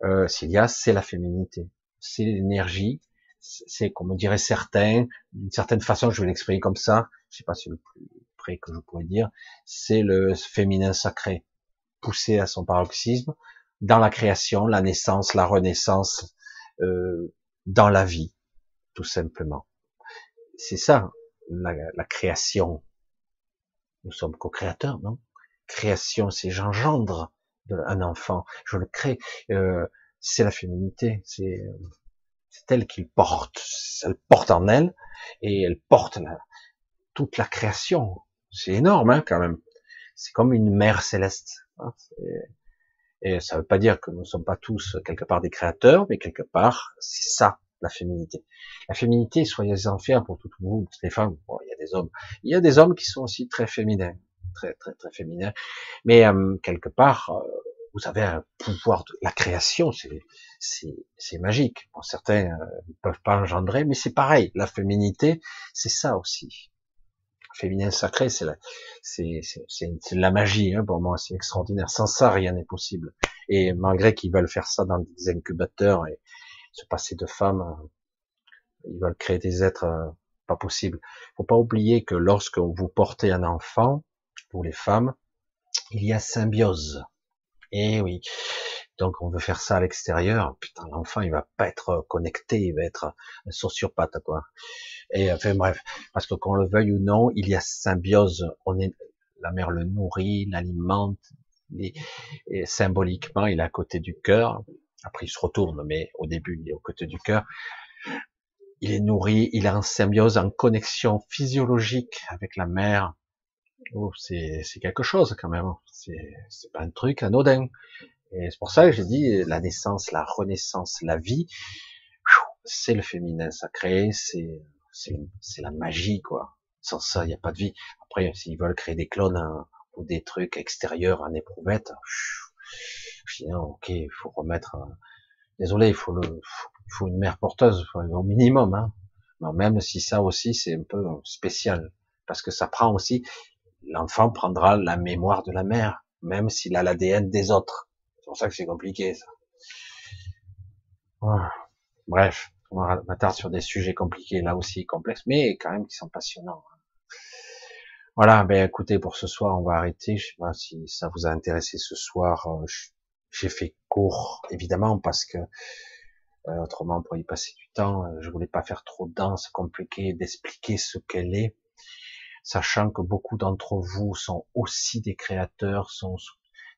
Euh, c'est la féminité, c'est l'énergie, c'est comme dirait certains, d'une certaine façon, je vais l'exprimer comme ça, je sais pas si le plus près que je pourrais dire, c'est le féminin sacré, poussé à son paroxysme, dans la création, la naissance, la renaissance, euh, dans la vie, tout simplement. C'est ça, la, la création. Nous sommes co-créateurs, non? Création, c'est j'engendre un enfant, je le crée. Euh, c'est la féminité, c'est elle qu'il porte, elle porte en elle et elle porte la, toute la création. C'est énorme hein, quand même. C'est comme une mère céleste. Hein, et ça veut pas dire que nous ne sommes pas tous quelque part des créateurs, mais quelque part c'est ça la féminité. La féminité, soyez en fiers pour toutes vous, les femmes. Bon, il y a des hommes, il y a des hommes qui sont aussi très féminins très très très féminin. Mais euh, quelque part, euh, vous avez un pouvoir de la création, c'est magique. Bon, certains euh, ne peuvent pas engendrer, mais c'est pareil. La féminité, c'est ça aussi. Féminin sacré, c'est la c'est la magie. Hein, pour moi, c'est extraordinaire. Sans ça, rien n'est possible. Et malgré qu'ils veulent faire ça dans des incubateurs et se passer de femmes, ils veulent créer des êtres pas possibles. Faut pas oublier que lorsque vous portez un enfant, pour les femmes, il y a symbiose. Et eh oui. Donc on veut faire ça à l'extérieur. Putain, l'enfant il va pas être connecté, il va être un sociopathe quoi. Et enfin bref, parce que qu'on le veuille ou non, il y a symbiose. On est, la mère le nourrit, l'alimente, et, symboliquement il est à côté du cœur. Après il se retourne, mais au début il est au côté du cœur. Il est nourri, il est en symbiose, en connexion physiologique avec la mère, Oh, c'est quelque chose quand même. C'est pas un truc anodin. Et c'est pour ça que j'ai dit la naissance, la renaissance, la vie, c'est le féminin sacré, c'est c'est la magie quoi. Sans ça, il n'y a pas de vie. Après, s'ils veulent créer des clones hein, ou des trucs extérieurs en éprouvette, je dis non, ok, il faut remettre. Désolé, il faut le, faut une mère porteuse au minimum. Hein. même si ça aussi c'est un peu spécial, parce que ça prend aussi l'enfant prendra la mémoire de la mère, même s'il a l'ADN des autres. C'est pour ça que c'est compliqué, ça. Bref, on m'attarde sur des sujets compliqués, là aussi complexes, mais quand même qui sont passionnants. Voilà, ben écoutez, pour ce soir, on va arrêter. Je sais pas si ça vous a intéressé ce soir. Euh, j'ai fait court, évidemment, parce que euh, autrement, pour y passer du temps, euh, je voulais pas faire trop dense, compliqué, d'expliquer ce qu'elle est sachant que beaucoup d'entre vous sont aussi des créateurs, sont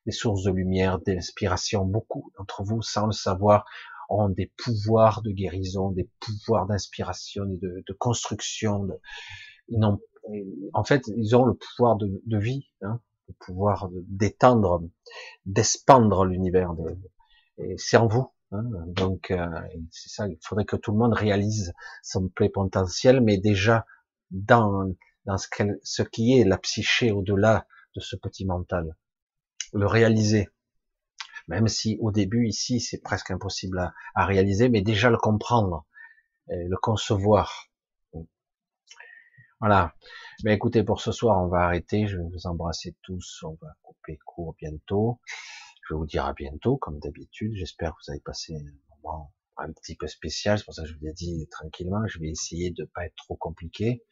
des sources de lumière, d'inspiration. Beaucoup d'entre vous, sans le savoir, ont des pouvoirs de guérison, des pouvoirs d'inspiration de, de construction. En fait, ils ont le pouvoir de, vie, hein, le pouvoir d'étendre, d'expandre l'univers. et c'est en vous. Hein, donc, euh, c'est ça. Il faudrait que tout le monde réalise son plein potentiel, mais déjà dans dans ce, ce qui est la psyché au-delà de ce petit mental. Le réaliser. Même si au début ici c'est presque impossible à, réaliser, mais déjà le comprendre, le concevoir. Voilà. Mais écoutez, pour ce soir, on va arrêter. Je vais vous embrasser tous. On va couper court bientôt. Je vous dire à bientôt, comme d'habitude. J'espère que vous avez passé un moment un petit peu spécial. C'est pour ça que je vous ai dit tranquillement. Je vais essayer de pas être trop compliqué.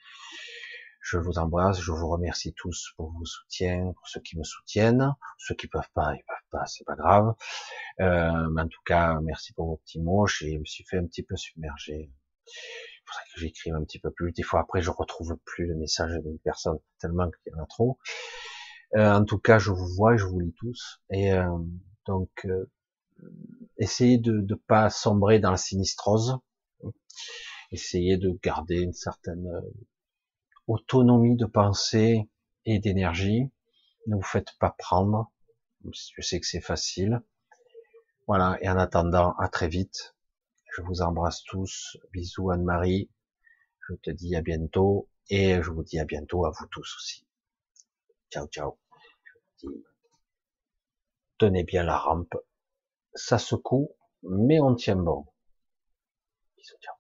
Je vous embrasse, je vous remercie tous pour vos soutiens, pour ceux qui me soutiennent, ceux qui peuvent pas, ils peuvent pas, c'est pas grave. Euh, mais en tout cas, merci pour vos petits mots. Je me suis fait un petit peu submerger. Il faudrait que j'écrive un petit peu plus. Des fois après, je retrouve plus le message d'une personne tellement qu'il y en a trop. Euh, en tout cas, je vous vois, je vous lis tous. Et euh, donc, euh, essayez de ne pas sombrer dans la sinistrose. Essayez de garder une certaine autonomie de pensée et d'énergie. Ne vous faites pas prendre. Je sais que c'est facile. Voilà, et en attendant, à très vite. Je vous embrasse tous. Bisous Anne-Marie. Je te dis à bientôt et je vous dis à bientôt à vous tous aussi. Ciao, ciao. Tenez bien la rampe. Ça secoue, mais on tient bon. Bisous, ciao.